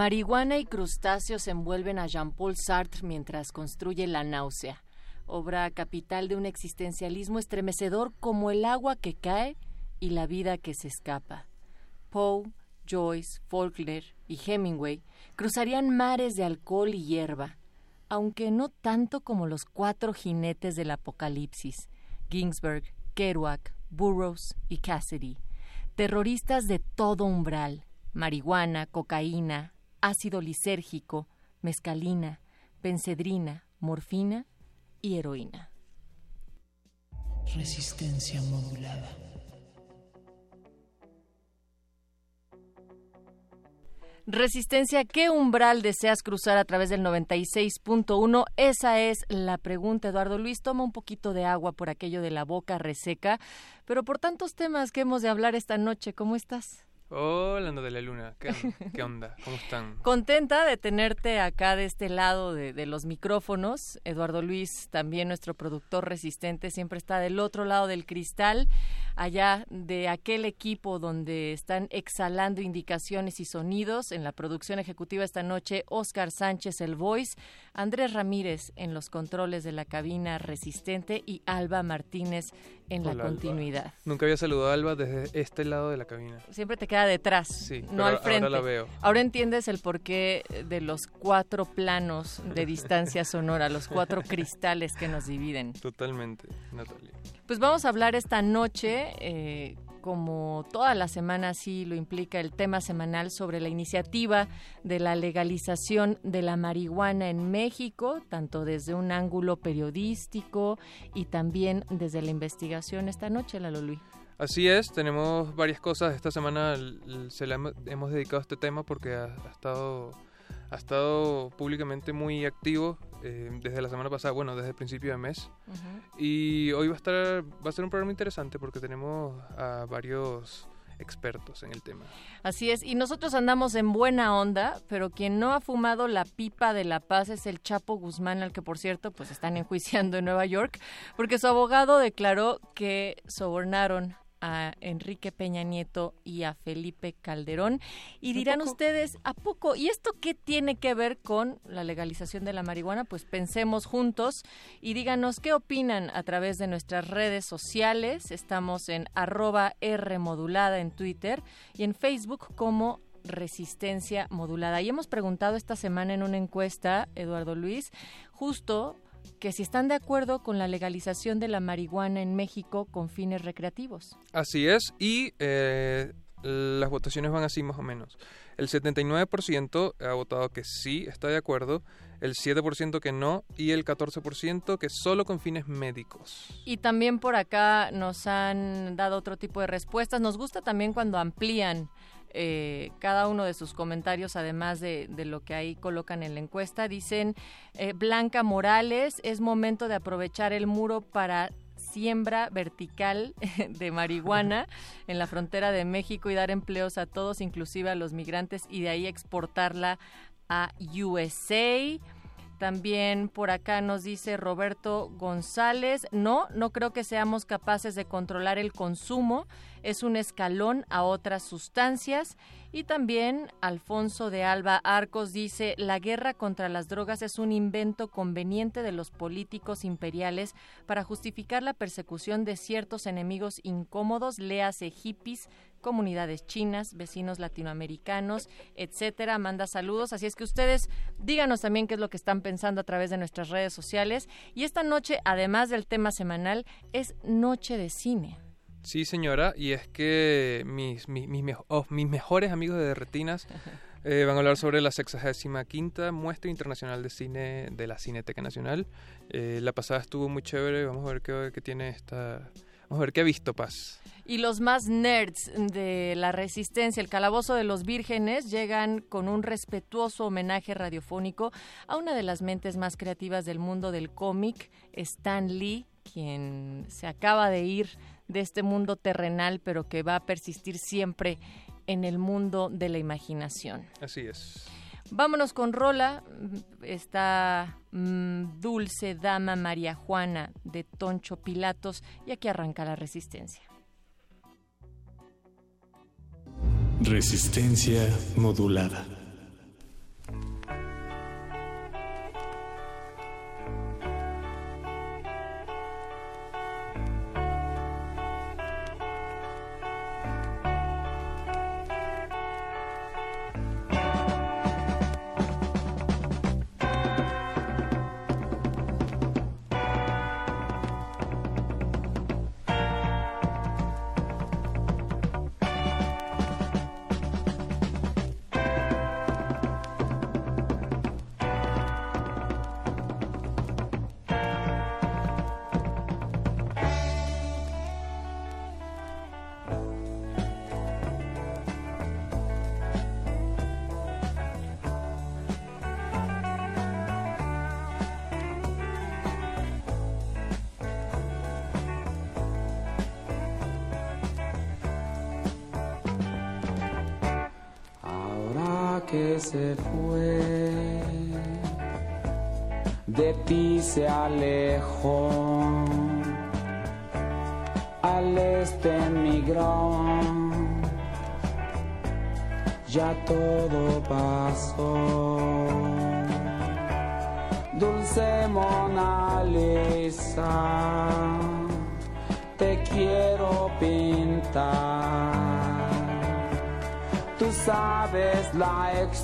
Marihuana y crustáceos envuelven a Jean-Paul Sartre mientras construye La náusea, obra capital de un existencialismo estremecedor como el agua que cae y la vida que se escapa. Poe, Joyce, Faulkner y Hemingway cruzarían mares de alcohol y hierba, aunque no tanto como los cuatro jinetes del apocalipsis, Ginsberg, Kerouac, Burroughs y Cassidy, terroristas de todo umbral, marihuana, cocaína, ácido lisérgico, mescalina, pencedrina, morfina y heroína. Resistencia modulada. Resistencia, ¿qué umbral deseas cruzar a través del 96.1? Esa es la pregunta, Eduardo Luis. Toma un poquito de agua por aquello de la boca reseca, pero por tantos temas que hemos de hablar esta noche, ¿cómo estás? Hola, de la Luna. ¿Qué, onda? ¿Cómo están? Contenta de tenerte acá de este lado de, de, los micrófonos. Eduardo Luis, también nuestro productor resistente, siempre está del otro lado del cristal, allá de aquel equipo donde están exhalando indicaciones y sonidos. En la producción ejecutiva esta noche, Oscar Sánchez, el voice, Andrés Ramírez en los controles de la cabina resistente y Alba Martínez en la continuidad. Nunca había saludado a Alba desde este lado de la cabina. Siempre te queda detrás, sí, no al frente. Ahora la veo. Ahora entiendes el porqué de los cuatro planos de distancia sonora, los cuatro cristales que nos dividen. Totalmente, Natalia. Pues vamos a hablar esta noche, eh, como toda la semana sí lo implica el tema semanal sobre la iniciativa de la legalización de la marihuana en México, tanto desde un ángulo periodístico y también desde la investigación esta noche, Lalo Luis. Así es, tenemos varias cosas. Esta semana se le hemos dedicado a este tema porque ha, estado ha estado públicamente muy activo eh, desde la semana pasada, bueno, desde el principio de mes. Y hoy va a estar va a ser un programa interesante porque tenemos a varios expertos en el tema. Así es, y nosotros andamos en buena onda, pero quien no ha fumado la pipa de la paz es el Chapo Guzmán, al que por cierto pues están enjuiciando en Nueva York, porque su abogado declaró que sobornaron a Enrique Peña Nieto y a Felipe Calderón. Y dirán ustedes, ¿a poco? ¿Y esto qué tiene que ver con la legalización de la marihuana? Pues pensemos juntos y díganos qué opinan a través de nuestras redes sociales. Estamos en arroba R modulada en Twitter y en Facebook como Resistencia Modulada. Y hemos preguntado esta semana en una encuesta, Eduardo Luis, justo que si están de acuerdo con la legalización de la marihuana en México con fines recreativos. Así es, y eh, las votaciones van así más o menos. El 79% ha votado que sí está de acuerdo, el 7% que no y el 14% que solo con fines médicos. Y también por acá nos han dado otro tipo de respuestas. Nos gusta también cuando amplían eh, cada uno de sus comentarios, además de, lo que ahí colocan en la encuesta. Dicen, eh, Blanca Morales, es momento de aprovechar el muro para siembra vertical de marihuana en la frontera de México y dar empleos a todos, inclusive a los migrantes, y de ahí exportarla a USA. También por acá nos dice Roberto González, no, no creo que seamos capaces de controlar el consumo, es un escalón a otras sustancias. Y también Alfonso de Alba Arcos dice, la guerra contra las drogas es un invento conveniente de los políticos imperiales para justificar la persecución de ciertos enemigos incómodos, léase hippies, comunidades chinas, vecinos latinoamericanos, etcétera. Manda saludos. Así es que ustedes díganos también qué es lo que están pensando a través de nuestras redes sociales. Y esta noche, además del tema semanal, es Noche de Cine. Sí, señora, y es que mis, mis, mis, oh, mis mejores amigos de Retinas eh, van a hablar sobre la 65 Muestra Internacional de Cine de la Cineteca Nacional. Eh, la pasada estuvo muy chévere, vamos a ver qué, qué tiene esta... Vamos a ver qué ha visto Paz. Y los más nerds de la resistencia, el calabozo de los vírgenes, llegan con un respetuoso homenaje radiofónico a una de las mentes más creativas del mundo del cómic, Stan Lee, quien se acaba de ir de este mundo terrenal, pero que va a persistir siempre en el mundo de la imaginación. Así es. Vámonos con Rola, esta mmm, dulce dama María Juana de Toncho Pilatos, y aquí arranca la resistencia. Resistencia modulada.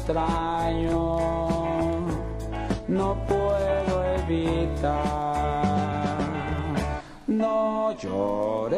Extraño, no puedo evitar. No llores,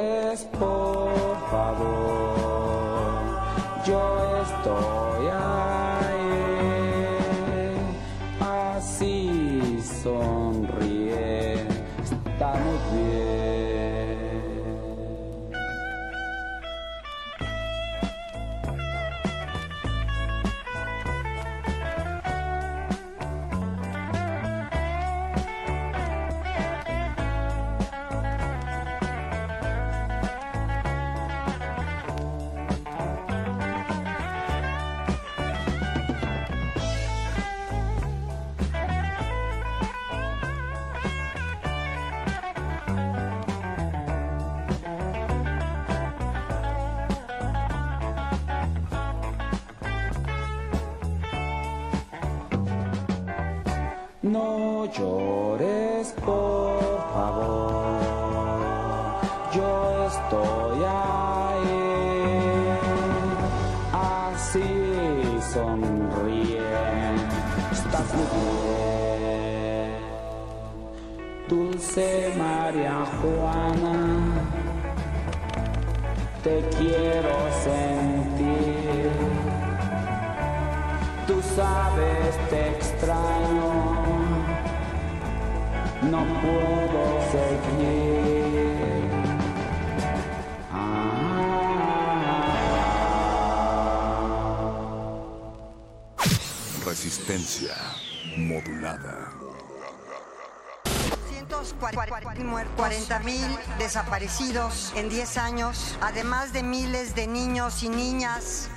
desaparecidos en 10 años, además de miles de niños y niñas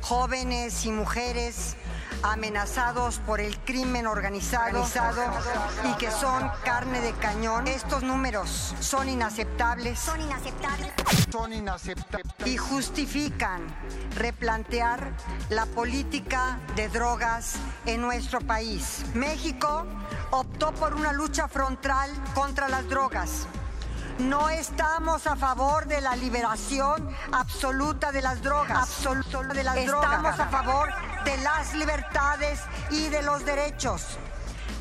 jóvenes y mujeres amenazados por el crimen organizado, y que son carne de cañón. Estos números son inaceptables. Son inaceptables. Son inaceptables. Y justifican replantear la política de drogas en nuestro país. México optó por una lucha frontal contra las drogas. No estamos a favor de la liberación absoluta de las drogas. Absoluta estamos a favor de las libertades y de los derechos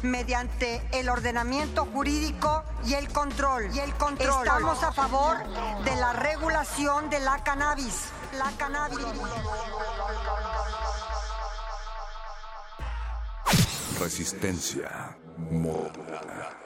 mediante el ordenamiento jurídico y el control. Y el control. Estamos a favor de la regulación de la cannabis. La cannabis. Resistencia modulada.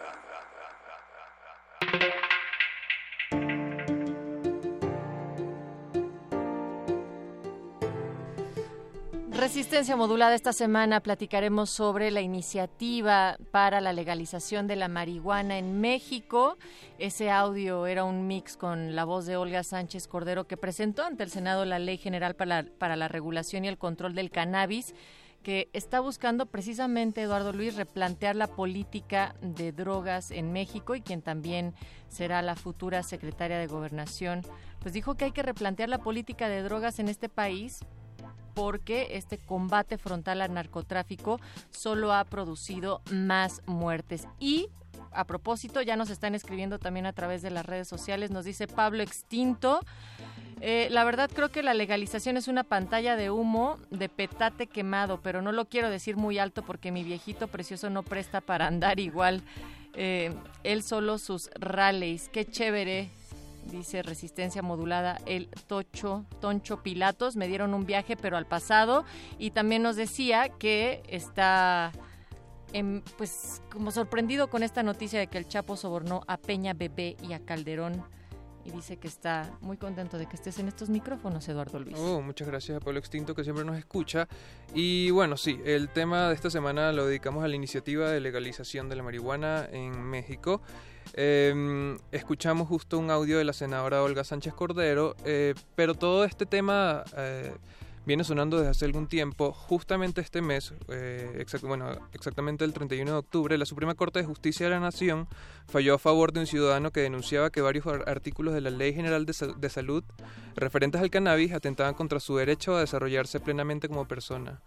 Resistencia modulada esta semana platicaremos sobre la iniciativa para la legalización de la marihuana en México. Ese audio era un mix con la voz de Olga Sánchez Cordero que presentó ante el Senado la Ley General para la, para la Regulación y el Control del Cannabis que está buscando precisamente Eduardo Luis replantear la política de drogas en México y quien también será la futura secretaria de Gobernación, pues dijo que hay que replantear la política de drogas en este país porque este combate frontal al narcotráfico solo ha producido más muertes. Y a propósito, ya nos están escribiendo también a través de las redes sociales, nos dice Pablo Extinto. Eh, la verdad creo que la legalización es una pantalla de humo de petate quemado, pero no lo quiero decir muy alto porque mi viejito precioso no presta para andar igual. Eh, él solo sus rallies. Qué chévere dice Resistencia Modulada, el Tocho, Toncho Pilatos, me dieron un viaje pero al pasado y también nos decía que está pues como sorprendido con esta noticia de que el Chapo sobornó a Peña Bebé y a Calderón y dice que está muy contento de que estés en estos micrófonos, Eduardo Luis. Oh, muchas gracias a Pablo Extinto que siempre nos escucha. Y bueno, sí, el tema de esta semana lo dedicamos a la iniciativa de legalización de la marihuana en México. Em, escuchamos justo un audio de la senadora Olga Sánchez Cordero, eh, pero todo este tema eh, viene sonando desde hace algún tiempo. Justamente este mes, eh, bueno, exactamente el 31 de octubre, la Suprema Corte de Justicia de la Nación falló a favor de un ciudadano que denunciaba que varios artículos de la Ley General de, de Salud referentes al cannabis atentaban contra su derecho a desarrollarse plenamente como persona.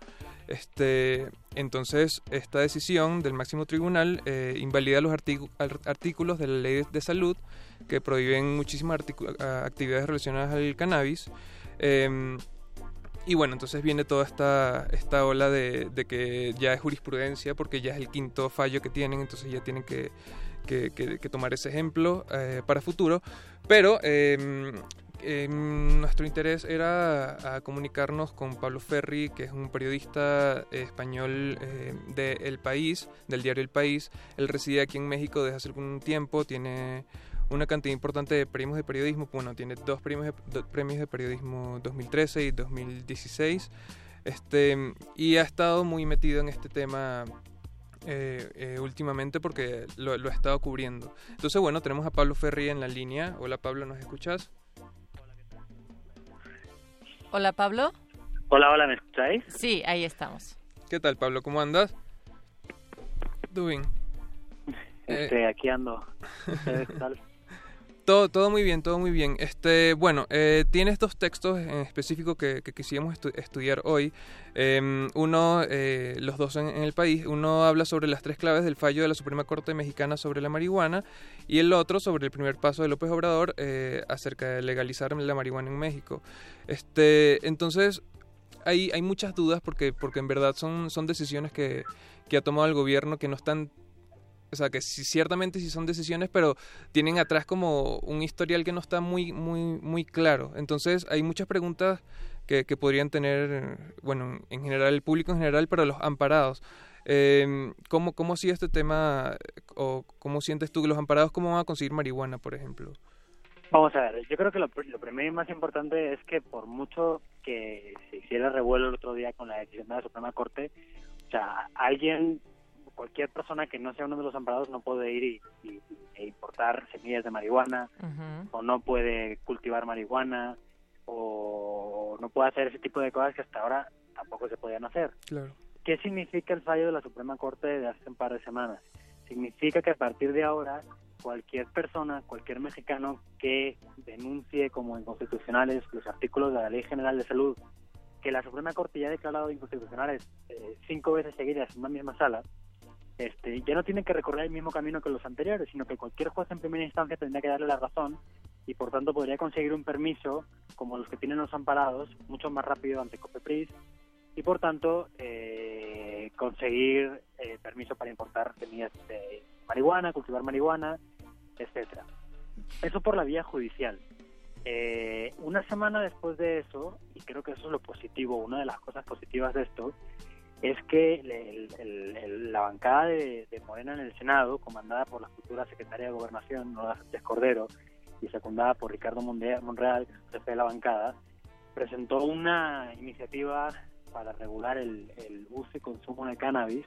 Este, entonces, esta decisión del máximo tribunal eh, invalida los artículos de la ley de salud que prohíben muchísimas actividades relacionadas al cannabis. Em, y bueno, entonces viene toda esta, ola de, que ya es jurisprudencia porque ya es el quinto fallo que tienen, entonces ya tienen que, tomar ese ejemplo eh, para futuro. Pero nuestro interés era comunicarnos con Pablo Ferri, que es un periodista español eh, País, del diario El País. Él reside aquí en México desde hace algún tiempo, tiene una cantidad importante de premios de periodismo. Bueno, tiene dos premios de, premios de periodismo 2013 y 2016. Este, y ha estado muy metido en este tema eh, eh, últimamente porque lo, lo, ha estado cubriendo. Entonces, bueno, tenemos a Pablo Ferri en la línea. Hola Pablo, ¿nos escuchas? Hola, Pablo. Hola, hola, ¿me escucháis? Sí, ahí estamos. ¿Qué tal, Pablo? ¿Cómo andas? Doing. Este, aquí ando. ¿Qué tal? Todo, todo muy bien, todo muy bien. Este, bueno, eh, tienes dos textos en específico que, que quisiéramos estudiar hoy. Em, uno, eh, los dos en, el país, uno habla sobre las tres claves del fallo de la Suprema Corte Mexicana sobre la marihuana y el otro sobre el primer paso de López Obrador eh, acerca de legalizar la marihuana en México. Este, entonces, hay, hay muchas dudas porque, porque en verdad son, son decisiones que, que ha tomado el gobierno que no están o sea, que ciertamente sí son decisiones, pero tienen atrás como un historial que no está muy, muy, muy claro. Entonces hay muchas preguntas que, que podrían tener, bueno, en general el público en general, pero los amparados. Eh, ¿cómo, ¿Cómo este tema o cómo sientes tú que los amparados cómo van a conseguir marihuana, por ejemplo? Vamos a ver, yo creo que lo, lo primero y más importante es que por mucho que se hiciera revuelo el otro día con la decisión de la Suprema Corte, o sea, alguien cualquier persona que no sea uno de los amparados no puede ir y, e importar semillas de marihuana o no puede cultivar marihuana o, o no puede hacer ese tipo de cosas que hasta ahora tampoco se podían hacer. Claro. ¿Qué significa el fallo de la Suprema Corte de hace un par de semanas? Significa que a partir de ahora cualquier persona, cualquier mexicano que denuncie como inconstitucionales los artículos de la Ley General de Salud que la Suprema Corte ya ha declarado inconstitucionales eh, cinco veces seguidas en una misma sala, este, ya no tiene que recorrer el mismo camino que los anteriores, sino que cualquier juez en primera instancia tendría que darle la razón y por tanto podría conseguir un permiso como los que tienen los amparados mucho más rápido ante COPEPRIS y por tanto eh, conseguir eh, permiso para importar semillas de marihuana, cultivar marihuana, etcétera. Eso por la vía judicial. Eh, una semana después de eso, y creo que eso es lo positivo, una de las cosas positivas de esto, es que la bancada de, de Morena en el Senado, comandada por la futura secretaria de Gobernación, Nora Sánchez Cordero, y secundada por Ricardo Monreal, jefe de la bancada, presentó una iniciativa para regular el, uso y consumo de cannabis,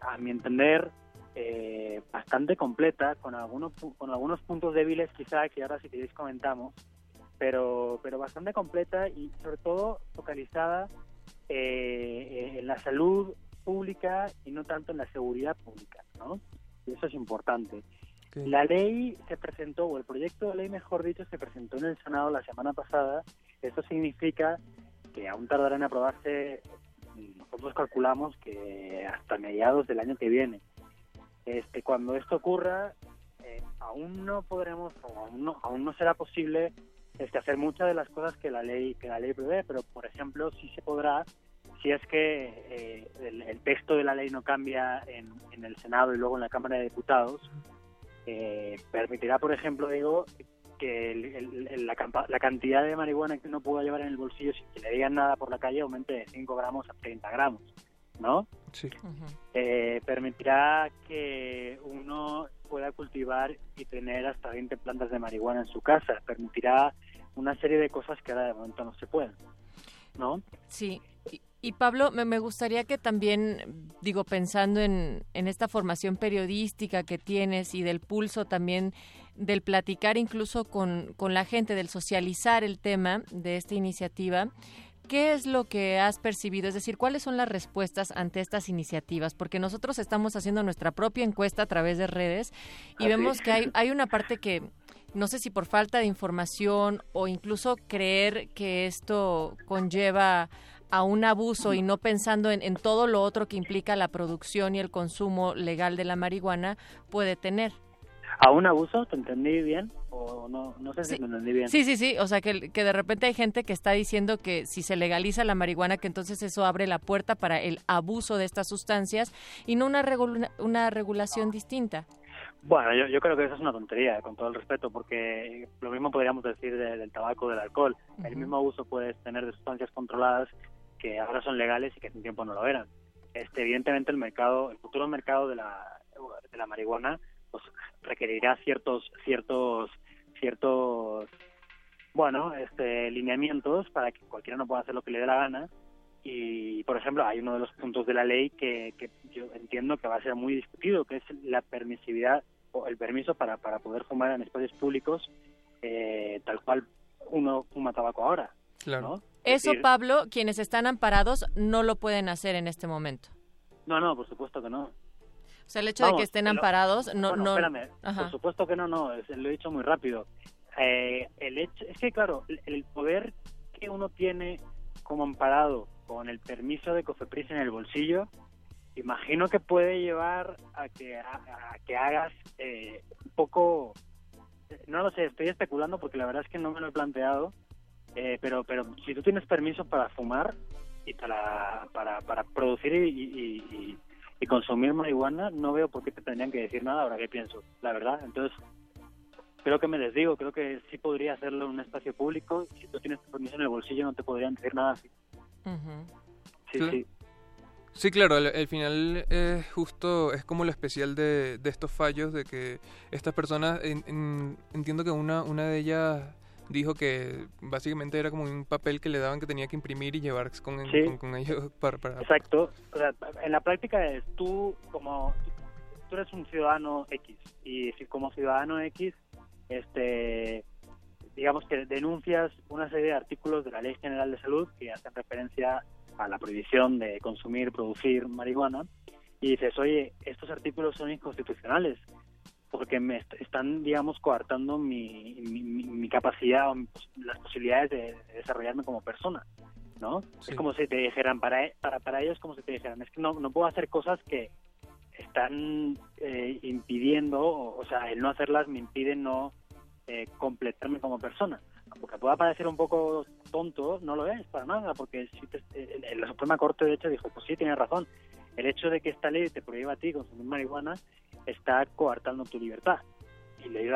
a mi entender, eh, bastante completa, con algunos, con algunos puntos débiles quizá, que ahora si queréis comentamos, pero, pero bastante completa y sobre todo focalizada eh, en la salud pública y no tanto en la seguridad pública, ¿no? Y eso es importante. La ley se presentó, o el proyecto de ley, mejor dicho, se presentó en el Senado la semana pasada. Eso significa que aún tardará en aprobarse, nosotros calculamos que hasta mediados del año que viene. Este, cuando esto ocurra, eh, aún no podremos, o aún no, aún no será posible este, hacer muchas de las cosas que la ley que la ley prevé, pero por ejemplo sí se podrá si es que eh, el, el texto de la ley no cambia en, en el Senado y luego en la Cámara de Diputados, eh, permitirá, por ejemplo, digo, que el- el- el- la, campa- la cantidad de marihuana que uno pueda llevar en el bolsillo sin que le digan nada por la calle aumente de 5 gramos a 30 gramos, ¿no? Sí. Eh, permitirá que uno pueda cultivar y tener hasta 20 plantas de marihuana en su casa. Permitirá una serie de cosas que ahora de momento no se pueden, ¿no? Sí. Y, y Pablo, me, me gustaría que también, digo, pensando en, en esta formación periodística que tienes y del pulso también del platicar incluso con, con la gente, del socializar el tema de esta iniciativa, ¿Qué es lo que has percibido? Es decir, ¿cuáles son las respuestas ante estas iniciativas? Porque nosotros estamos haciendo nuestra propia encuesta a través de redes y Así vemos que hay, hay una parte que no sé si por falta de información o incluso creer que esto conlleva a un abuso y no pensando en, en todo lo otro que implica la producción y el consumo legal de la marihuana puede tener. ¿A un abuso? ¿Te entendí bien? O no, no sé si te entendí bien. Sí, sí, sí, o sea que, que de repente hay gente que está diciendo que si se legaliza la marihuana, que entonces eso abre la puerta para el abuso de estas sustancias y no una, regula- una regulación distinta. Bueno, yo, yo creo que eso es una tontería, con todo el respeto, porque lo mismo podríamos decir de- del tabaco o del alcohol. El mismo abuso puedes tener de sustancias controladas que ahora son legales y que hace un tiempo no lo eran. Este, evidentemente el mercado, el futuro mercado de la, de la marihuana, pues requerirá ciertos, ciertos, ciertos, bueno, este, lineamientos para que cualquiera no pueda hacer lo que le dé la gana. Y, por ejemplo, hay uno de los puntos de la ley que, que yo entiendo que va a ser muy discutido, que es la permisividad o el permiso para, para poder fumar en espacios públicos eh, tal cual uno fuma tabaco ahora. Claro. Es Eso, decir, Pablo, quienes están amparados no lo pueden hacer en este momento. No, no, por supuesto que no. O sea, el hecho de que estén pero- amparados no... Bueno, no espérame, Ajá. por supuesto que no, no, es- lo he dicho muy rápido. Eh, el hecho, es que claro, el, el poder que uno tiene como amparado con el permiso de Cofepris en el bolsillo, imagino que puede llevar a que, a, a que hagas eh, un poco, no lo sé, estoy especulando porque la verdad es que no me lo he planteado, eh, pero, pero si tú tienes permiso para fumar y para, para, para producir y, y- y- y consumir marihuana, no veo por qué te tendrían que decir nada ahora que pienso, la verdad. Entonces, creo que me desdigo, creo que sí podría hacerlo en un espacio público. Si tú tienes permiso en el bolsillo, no te podrían decir nada Sí, Claro. sí. Sí, claro, al, al final eh, justo es como lo especial de, de estos fallos, de que estas personas, en- en- entiendo que una, una de ellas dijo que básicamente era como un papel que le daban que tenía que imprimir y llevar con, Sí. con, con ellos para... para- Exacto. O sea, en la práctica es tú como tú eres un ciudadano X y si como ciudadano X este digamos que denuncias una serie de artículos de la Ley General de Salud que hacen referencia a la prohibición de consumir, producir marihuana, y dices, oye, estos artículos son inconstitucionales porque me est- están, digamos, coartando mi, mi, mi- capacidad o las posibilidades de, de desarrollarme como persona, ¿no? Sí. Es como si te dijeran, para, para, para ellos, como si te dijeran, es que no, no puedo hacer cosas que están eh, impidiendo, o, o sea, el no hacerlas me impide no eh, completarme como persona. Porque pueda parecer un poco tonto, no lo es para nada, porque si la Suprema Corte, de hecho, dijo, pues sí, tienes razón, el hecho de que esta ley te prohíba a ti consumir marihuana está coartando tu libertad. Y le dio,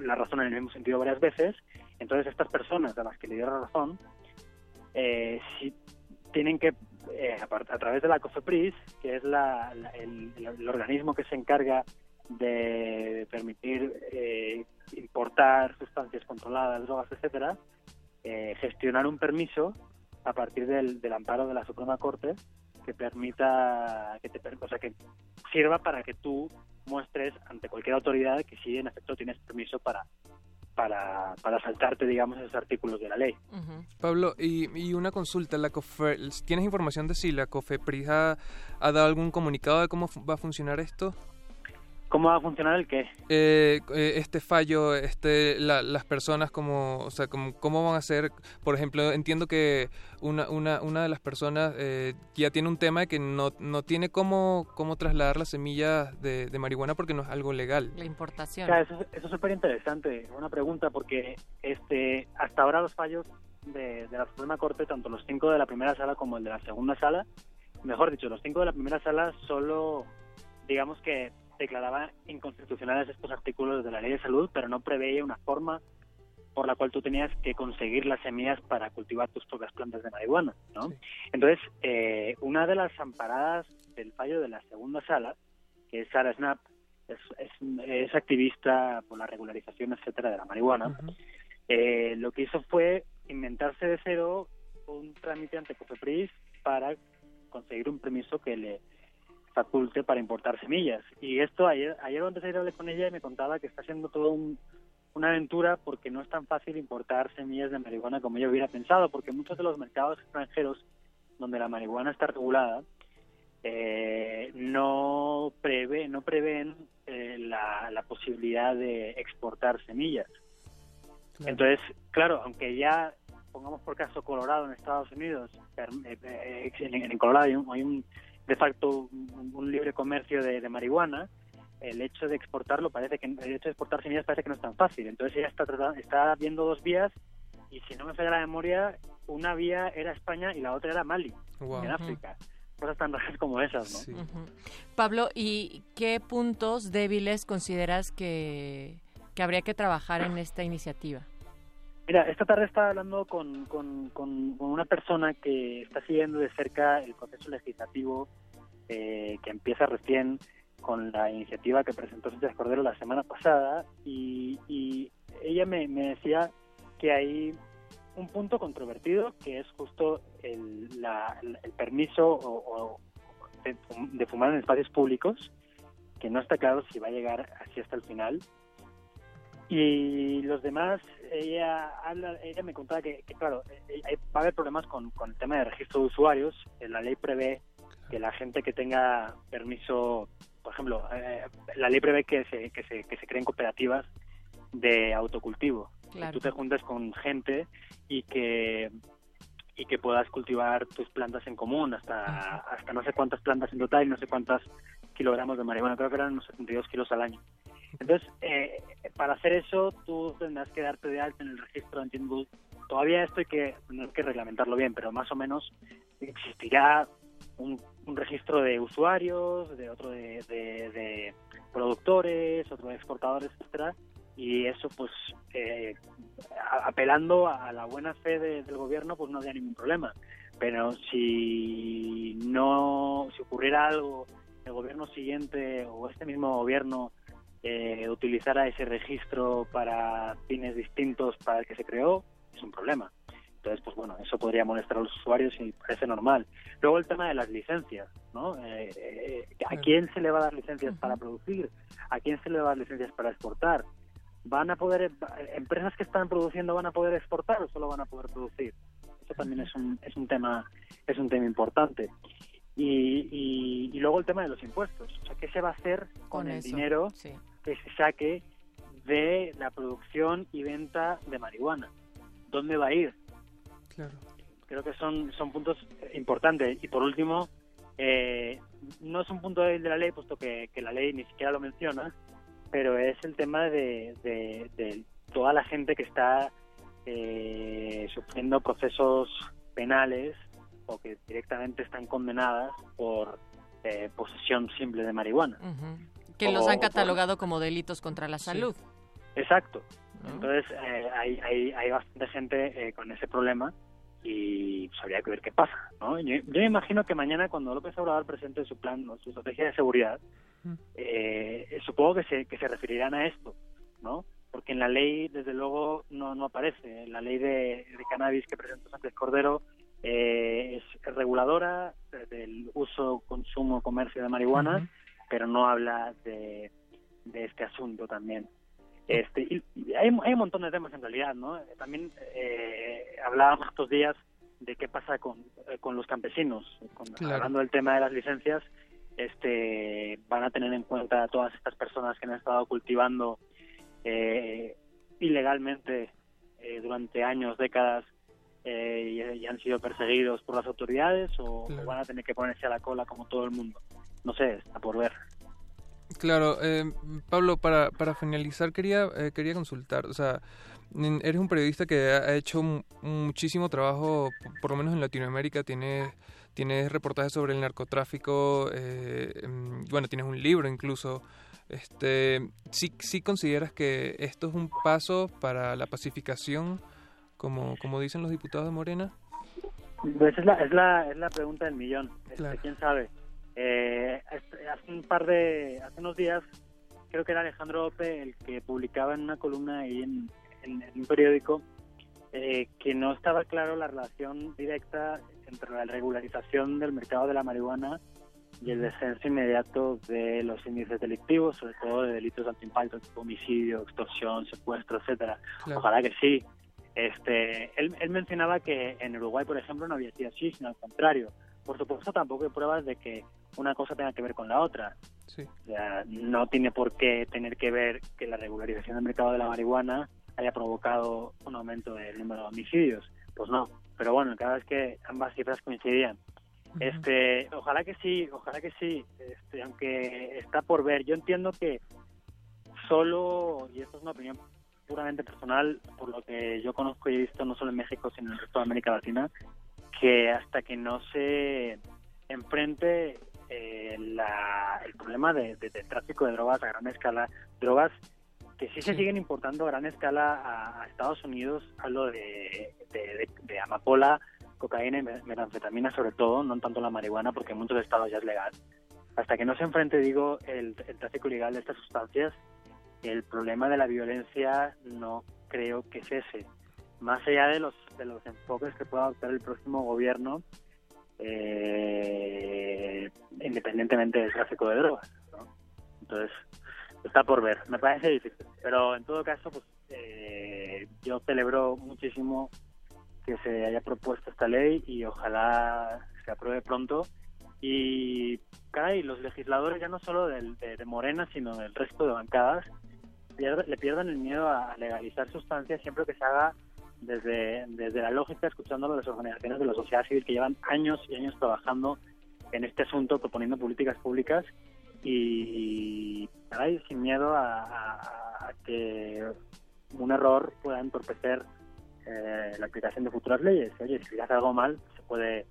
la- razón en el mismo sentido varias veces. Entonces, estas personas a las que le dio la razón, eh, sí tienen que, eh, a, a través de la COFEPRIS, que es la- la- el organismo que se encarga de permitir eh, importar sustancias controladas, drogas, etcétera, eh, gestionar un permiso a partir del, del amparo de la Suprema Corte que permita, que te, o sea, que sirva para que tú muestres ante cualquier autoridad que sí, en efecto, tienes permiso para para, para saltarte, digamos, esos artículos de la ley. Pablo, y, y una consulta, la COFE, ¿tienes información de si la COFEPRIS ha, ha dado algún comunicado de cómo va a funcionar esto? ¿Cómo va a funcionar el qué? Eh, eh, este fallo, este, la- las personas como, o sea, como, cómo van a hacer, por ejemplo, entiendo que una, una, una de las personas eh, ya tiene un tema de que no, no tiene cómo, cómo trasladar las semillas de, de marihuana porque no es algo legal. La importación. Claro, eso, es- eso es súper interesante, una pregunta, porque este hasta ahora los fallos de, de la Suprema Corte, tanto los cinco de la primera sala como el de la segunda sala, mejor dicho, los cinco de la primera sala solo, digamos que declaraba inconstitucionales estos artículos de la ley de salud, pero no preveía una forma por la cual tú tenías que conseguir las semillas para cultivar tus propias plantas de marihuana, ¿no? Sí. Entonces, eh, una de las amparadas del fallo de la segunda sala, que es Sarah Snap, es, es, es activista por la regularización, etcétera, de la marihuana, eh, lo que hizo fue inventarse de cero un trámite ante COFEPRIS para conseguir un permiso que le faculte para importar semillas. Y esto, ayer, ayer antes de ir hablé con ella y me contaba que está siendo todo un- una aventura porque no es tan fácil importar semillas de marihuana como yo hubiera pensado, porque muchos de los mercados extranjeros donde la marihuana está regulada eh, no prevé no prevén eh, la, la posibilidad de exportar semillas. Claro. Entonces, claro, aunque ya pongamos por caso Colorado en Estados Unidos, eh, eh, en, en Colorado hay un, hay un- de facto un, un libre comercio de, de marihuana, el hecho de exportarlo parece que el hecho de exportar semillas parece que no es tan fácil. Entonces ella está trata- está viendo dos vías y si no me falla la memoria, una vía era España y la otra era Mali, en África. Cosas tan raras como esas, ¿no? Sí. Pablo, ¿y qué puntos débiles consideras que, que habría que trabajar en esta iniciativa? Mira, esta tarde estaba hablando con, con, con- una persona que está siguiendo de cerca el proceso legislativo eh, que empieza recién con la iniciativa que presentó Sánchez Cordero la semana pasada y, y ella me, me decía que hay un punto controvertido que es justo el, la- el permiso o, o de, de fumar en espacios públicos, que no está claro si va a llegar así hasta el final. Y los demás, ella habla, ella me contaba que, que, claro, eh, hay- va a haber problemas con, con el tema de registro de usuarios. Eh, La ley prevé que la gente que tenga permiso, por ejemplo, eh, la ley prevé que se, que se, que se creen cooperativas de autocultivo. Claro. Que tú te juntes con gente y que y que puedas cultivar tus plantas en común hasta hasta no sé cuántas plantas en total y no sé cuántos kilogramos de marihuana creo que eran unos 72 kilos al año entonces eh, para hacer eso tú tendrás que darte de alta en el registro entiendo todavía esto hay que tener que reglamentarlo bien pero más o menos existirá un, registro de usuarios de otro de, de- de productores otro de exportadores etcétera. Y eso pues eh, apelando a la buena fe de- del gobierno pues no habría ningún problema. Pero si no si ocurriera algo el gobierno siguiente o este mismo gobierno eh, utilizara ese registro para fines distintos para el que se creó es un problema entonces pues bueno eso podría molestar a los usuarios y parece normal luego el tema de las licencias no Eh, eh, a quién se le va a dar licencias para producir a quién se le va a dar licencias para exportar van a poder, empresas que están produciendo van a poder exportar o solo van a poder producir. Eso también es un, es un tema, es un tema importante. Y, y, y luego el tema de los impuestos. O sea, ¿qué se va a hacer con, Con el eso, dinero sí. Que se saque de la producción y venta de marihuana? ¿Dónde va a ir? Claro. creo que son, son puntos importantes. Y por último, eh, no es un punto débil de la ley, puesto que, que la ley ni siquiera lo menciona, pero es el tema de, de- de toda la gente que está eh, sufriendo procesos penales o que directamente están condenadas por eh, posesión simple de marihuana. Que los han catalogado como delitos contra la salud. Exacto. ¿no? Entonces eh, hay, hay, hay bastante gente eh, con ese problema y pues, habría que ver qué pasa. ¿no? Yo, yo me imagino que mañana cuando López Obrador presente su plan o su estrategia de seguridad, eh, supongo que se, que se referirán a esto, ¿no? Porque en la ley, desde luego, no, no aparece. La ley de, de cannabis que presentó Sánchez Cordero eh, es reguladora del uso, consumo, comercio de marihuana. Pero no habla de, de este asunto también. Este, y, y hay, hay un montón de temas en realidad, ¿no? También eh, hablábamos estos días de qué pasa con, eh, con los campesinos. Con- Claro. Hablando del tema de las licencias, este, van a tener en cuenta a todas estas personas que han estado cultivando eh, ilegalmente eh, durante años, décadas, eh, y, y han sido perseguidos por las autoridades o, Claro. o van a tener que ponerse a la cola como todo el mundo. No sé, está por ver. Claro, eh, Pablo, para, para finalizar quería, eh, quería consultar, o sea, eres un periodista que ha hecho mu- muchísimo trabajo, por lo menos en Latinoamérica, tienes, tienes reportajes sobre el narcotráfico, eh, em, bueno, tienes un libro incluso. Este, ¿sí, ¿Sí consideras que esto es un paso para la pacificación, como, como dicen los diputados de Morena? Pues es la, es la, es la pregunta del millón. Este. ¿Quién sabe? Eh, hace un par de, hace unos días, creo que era Alejandro Ope el que publicaba en una columna ahí en, en- en un periódico eh, que no estaba claro la relación directa entre la regularización del mercado de la marihuana y el descenso inmediato de los índices delictivos, sobre todo de delitos de alto impacto, tipo homicidio, extorsión, secuestro, etcétera. Claro. Ojalá que sí. Este, él, él mencionaba que en Uruguay, por ejemplo, no había sido así, sino al contrario. Por supuesto, tampoco hay pruebas de que una cosa tenga que ver con la otra. Sí. O sea, no tiene por qué tener que ver que la regularización del mercado de la marihuana haya provocado un aumento del número de homicidios. Pues no. Pero bueno, cada vez que ambas cifras coincidían. Este, ojalá que sí, ojalá que sí. Este, aunque está por ver. Yo entiendo que solo, y esto es una opinión puramente personal, por lo que yo conozco y he visto no solo en México, sino en el resto de América Latina, que hasta que no se enfrente eh, la- el problema de, de- de tráfico de drogas a gran escala, drogas que sí, se siguen importando a gran escala a, a Estados Unidos, hablo de, de, amapola, cocaína y me- metanfetamina sobre todo, no tanto la marihuana, porque en muchos estados ya es legal. Hasta que no se enfrente, digo, el, el tráfico ilegal de estas sustancias, el problema de la violencia no creo que cese. Más allá de los, de los enfoques que pueda adoptar el próximo gobierno, eh, independientemente del tráfico de drogas. ¿no? Entonces, está por ver. Me parece difícil. Pero en todo caso, pues eh, yo celebro muchísimo que se haya propuesto esta ley y ojalá se apruebe pronto. Y, caray, los legisladores ya no solo de Morena, sino del resto de bancadas, pierd- le pierdan el miedo a legalizar sustancias siempre que se haga desde, desde la lógica, escuchando a las organizaciones de la sociedad civil que llevan años y años trabajando en este asunto, proponiendo políticas públicas y, caray, sin miedo a, a- a que un error pueda entorpecer eh, la aplicación de futuras leyes. Oye, si hace algo mal, se puede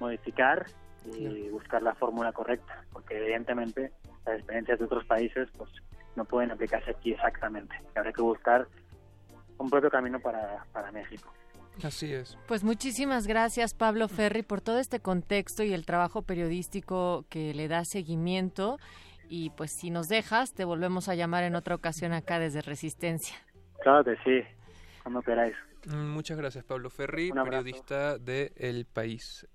modificar y buscar la fórmula correcta, porque evidentemente las experiencias de otros países pues no pueden aplicarse aquí exactamente. Habrá que buscar un propio camino para, para México. Así es. Pues muchísimas gracias Pablo Ferri por todo este contexto y el trabajo periodístico que le da seguimiento y pues si nos dejas te volvemos a llamar en otra ocasión acá desde Resistencia. Claro que sí, cuando queráis. Mm, Muchas gracias, Pablo Ferri, periodista de El País.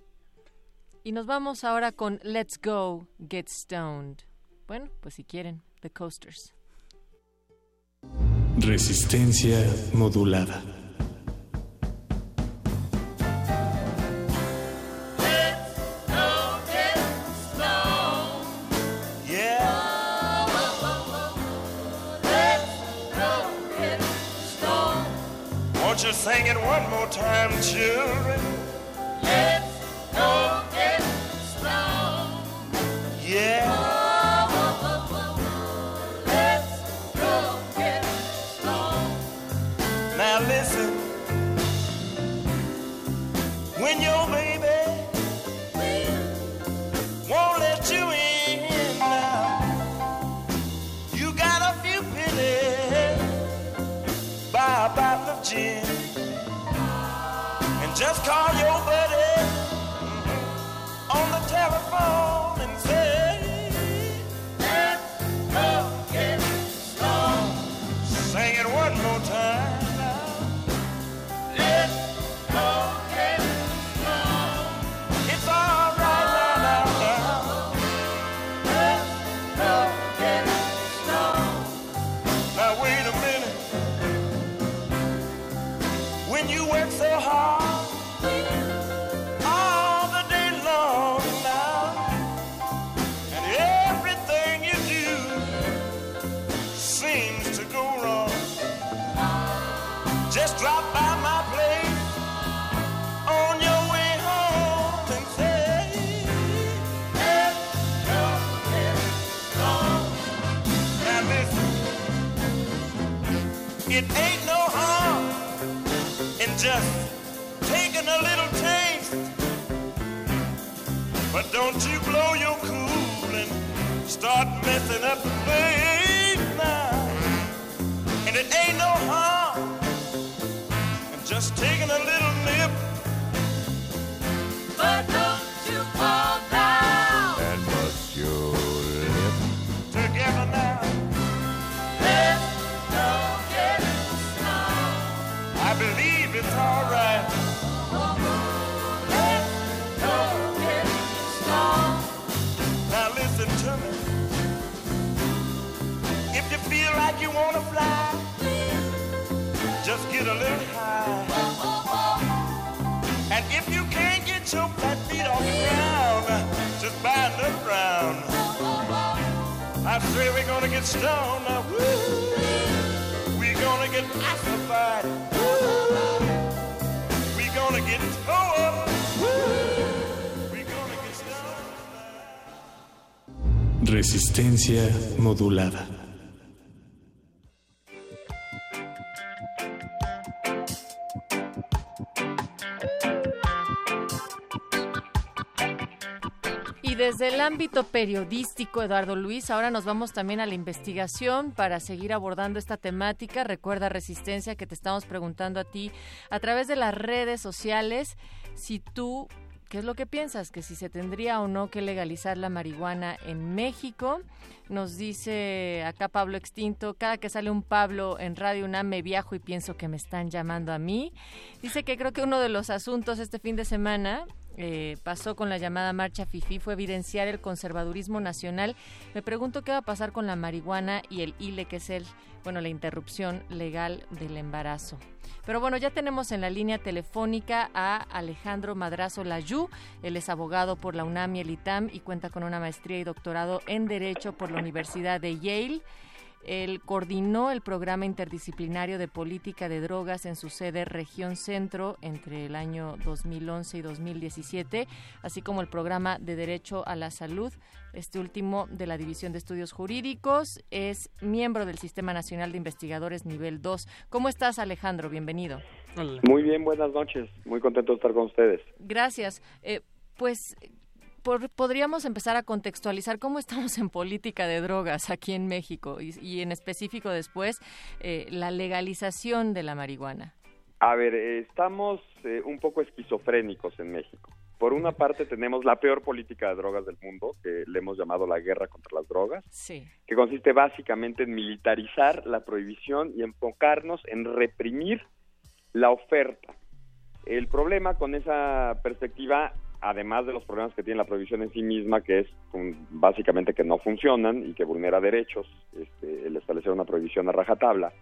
Y nos vamos ahora con Let's Go Get Stoned. Bueno, pues si quieren, The Coasters. Resistencia modulada. Won't you sing it one more time, children? Let's go just call it ain't no harm in just taking a little taste. But don't you blow your cool and start messing up the place now. And it ain't no harm in just taking a little nip. To me. If you feel like you wanna fly, just get a little high. And if you can't get your flat feet off the ground, just bind them round. I say we're gonna get stoned now. We're gonna get ossified. Resistencia modulada. Desde el ámbito periodístico, Eduardo Luis, ahora nos vamos también a la investigación para seguir abordando esta temática. Recuerda, Resistencia, que te estamos preguntando a ti a través de las redes sociales si tú, ¿qué es lo que piensas? Que si se tendría o no que legalizar la marihuana en México. Nos dice acá Pablo Extinto, cada que sale un Pablo en Radio UNAM me viajo y pienso que me están llamando a mí. Dice que creo que uno de los asuntos este fin de semana eh, pasó con la llamada marcha FIFI fue evidenciar el conservadurismo nacional. Me pregunto qué va a pasar con la marihuana y el ILE, que es el, bueno, la interrupción legal del embarazo. Pero bueno, ya tenemos en la línea telefónica a Alejandro Madrazo Layú. Él es abogado por la UNAM y el ITAM y cuenta con una maestría y doctorado en Derecho por la Universidad de Yale. Él coordinó el programa interdisciplinario de política de drogas en su sede región centro entre el año 2011 y 2017, así como el programa de derecho a la salud, este último de la División de Estudios Jurídicos. Es miembro del Sistema Nacional de Investigadores Nivel 2. ¿Cómo estás, Alejandro? Bienvenido. Muy bien, buenas noches. Muy contento de estar con ustedes. Gracias. Eh, pues por- podríamos empezar a contextualizar cómo estamos en política de drogas aquí en México y, y en específico después eh, la legalización de la marihuana. A ver, eh, estamos eh, un poco esquizofrénicos en México. Por una parte tenemos la peor política de drogas del mundo, que le hemos llamado la guerra contra las drogas, Sí. que consiste básicamente en militarizar la prohibición y enfocarnos en reprimir la oferta. El problema con esa perspectiva, además de los problemas que tiene la prohibición en sí misma, que es básicamente que no funcionan y que vulnera derechos, este, el establecer una prohibición a rajatabla,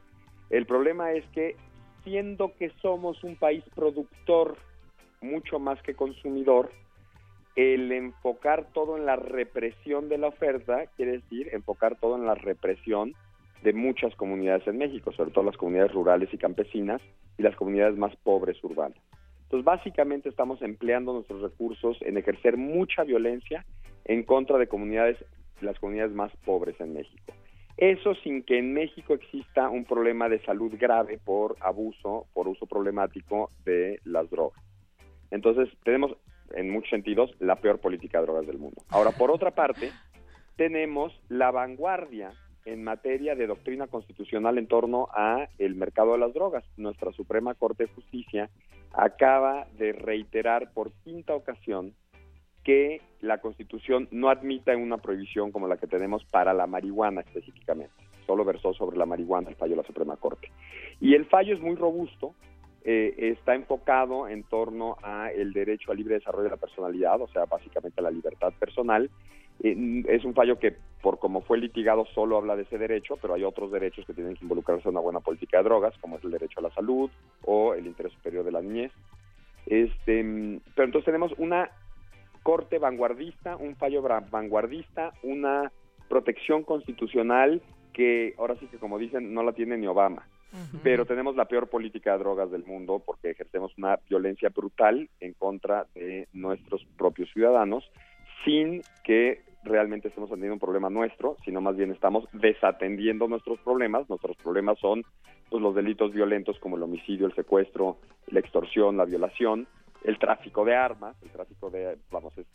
El problema es que siendo que somos un país productor mucho más que consumidor, el enfocar todo en la represión de la oferta quiere decir enfocar todo en la represión de muchas comunidades en México, sobre todo las comunidades rurales y campesinas y las comunidades más pobres urbanas. Entonces, básicamente estamos empleando nuestros recursos en ejercer mucha violencia en contra de comunidades, las comunidades más pobres en México. Eso sin que en México exista un problema de salud grave por abuso, por uso problemático de las drogas. Entonces, tenemos en muchos sentidos la peor política de drogas del mundo. Ahora, por otra parte, tenemos la vanguardia en materia de doctrina constitucional en torno a el mercado de las drogas. Nuestra Suprema Corte de Justicia acaba de reiterar por quinta ocasión que la Constitución no admita una prohibición como la que tenemos para la marihuana específicamente. Solo versó sobre la marihuana el fallo de la Suprema Corte. Y el fallo es muy robusto, eh, está enfocado en torno a el derecho al libre desarrollo de la personalidad, o sea, básicamente a la libertad personal. Eh, es un fallo que, por como fue litigado, solo habla de ese derecho, pero hay otros derechos que tienen que involucrarse en una buena política de drogas, como es el derecho a la salud o el interés superior de la niñez. Este, pero entonces tenemos una corte vanguardista, un fallo vanguardista, una protección constitucional que ahora sí que como dicen no la tiene ni Obama. Pero tenemos la peor política de drogas del mundo porque ejercemos una violencia brutal en contra de nuestros propios ciudadanos sin que realmente estemos atendiendo un problema nuestro, sino más bien estamos desatendiendo nuestros problemas. Nuestros problemas son pues, los delitos violentos como el homicidio, el secuestro, la extorsión, la violación, el tráfico de armas, el tráfico de, vamos, es,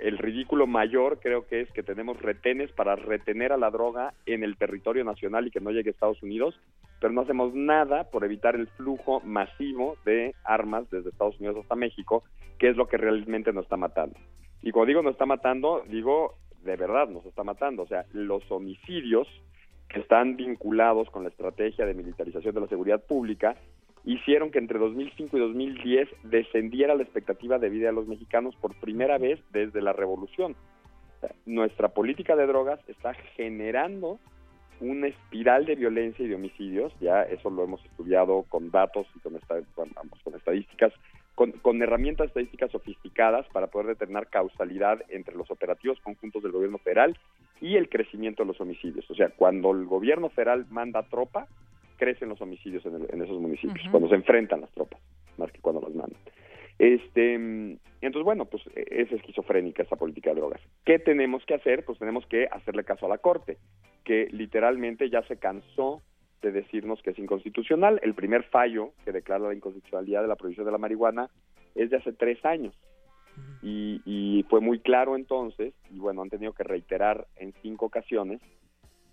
el ridículo mayor creo que es que tenemos retenes para retener a la droga en el territorio nacional y que no llegue a Estados Unidos, pero no hacemos nada por evitar el flujo masivo de armas desde Estados Unidos hasta México, que es lo que realmente nos está matando. Y cuando digo nos está matando, digo de verdad nos está matando, o sea, los homicidios que están vinculados con la estrategia de militarización de la seguridad pública hicieron que entre 2005 y 2010 descendiera la expectativa de vida de los mexicanos por primera vez desde la revolución. nuestra política de drogas está generando una espiral de violencia y de homicidios, ya eso lo hemos estudiado con datos y con, con estadísticas, con, con, herramientas estadísticas sofisticadas para poder determinar causalidad entre los operativos conjuntos del gobierno federal y el crecimiento de los homicidios. O sea, cuando el gobierno federal manda tropa, crecen los homicidios en, esos municipios, cuando se enfrentan las tropas, más que cuando las mandan. Este, entonces, bueno, pues e, es esquizofrénica esa política de drogas. ¿Qué tenemos que hacer? Pues tenemos que hacerle caso a la Corte, que literalmente ya se cansó de decirnos que es inconstitucional. El primer fallo que declara la inconstitucionalidad de la prohibición de la marihuana es de hace tres años. Y, y fue muy claro entonces, y bueno, han tenido que reiterar en cinco ocasiones,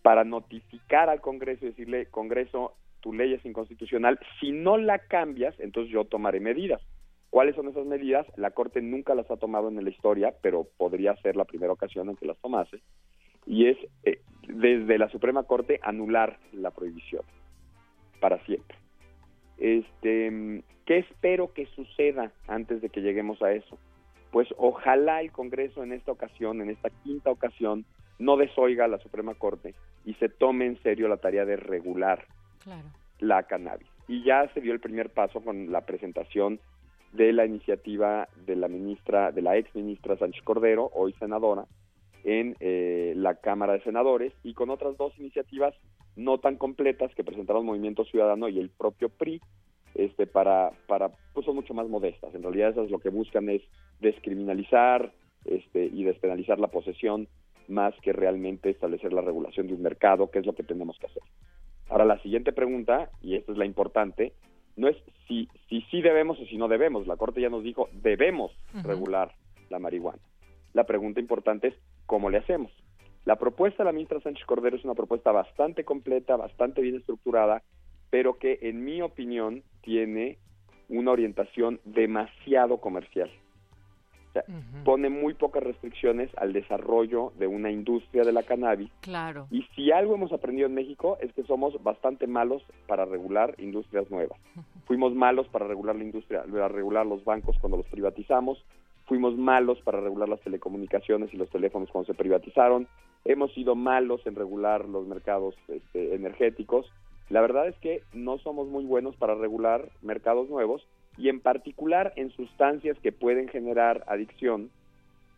para notificar al Congreso y decirle, Congreso, tu ley es inconstitucional, si no la cambias, entonces yo tomaré medidas. ¿Cuáles son esas medidas? La Corte nunca las ha tomado en la historia, pero podría ser la primera ocasión en que las tomase. Y es, eh, desde la Suprema Corte, anular la prohibición para siempre. Este, ¿Qué espero que suceda antes de que lleguemos a eso? Pues ojalá el Congreso en esta ocasión, en esta quinta ocasión, no desoiga a la Suprema Corte y se tome en serio la tarea de regular la cannabis. Y ya se dio el primer paso con la presentación de la iniciativa de la ministra, de la ex ministra Sánchez Cordero, hoy senadora, en eh, la Cámara de Senadores y con otras dos iniciativas no tan completas que presentaron Movimiento Ciudadano y el propio PRI, este, para, para, pues son mucho más modestas. En realidad esas lo que buscan es descriminalizar este, y despenalizar la posesión más que realmente establecer la regulación de un mercado, que es lo que tenemos que hacer. Ahora, la siguiente pregunta, y esta es la importante, no es si si sí debemos o si no debemos. La Corte ya nos dijo, debemos regular la marihuana. La pregunta importante es, ¿cómo le hacemos? La propuesta de la ministra Sánchez Cordero es una propuesta bastante completa, bastante bien estructurada, pero que en mi opinión tiene una orientación demasiado comercial pone muy pocas restricciones al desarrollo de una industria de la cannabis. Claro. Y si algo hemos aprendido en México es que somos bastante malos para regular industrias nuevas. Fuimos malos para regular la industria, para regular los bancos cuando los privatizamos. Fuimos malos para regular las telecomunicaciones y los teléfonos cuando se privatizaron. Hemos sido malos en regular los mercados este, energéticos La verdad es que no somos muy buenos para regular mercados nuevos y en particular en sustancias que pueden generar adicción.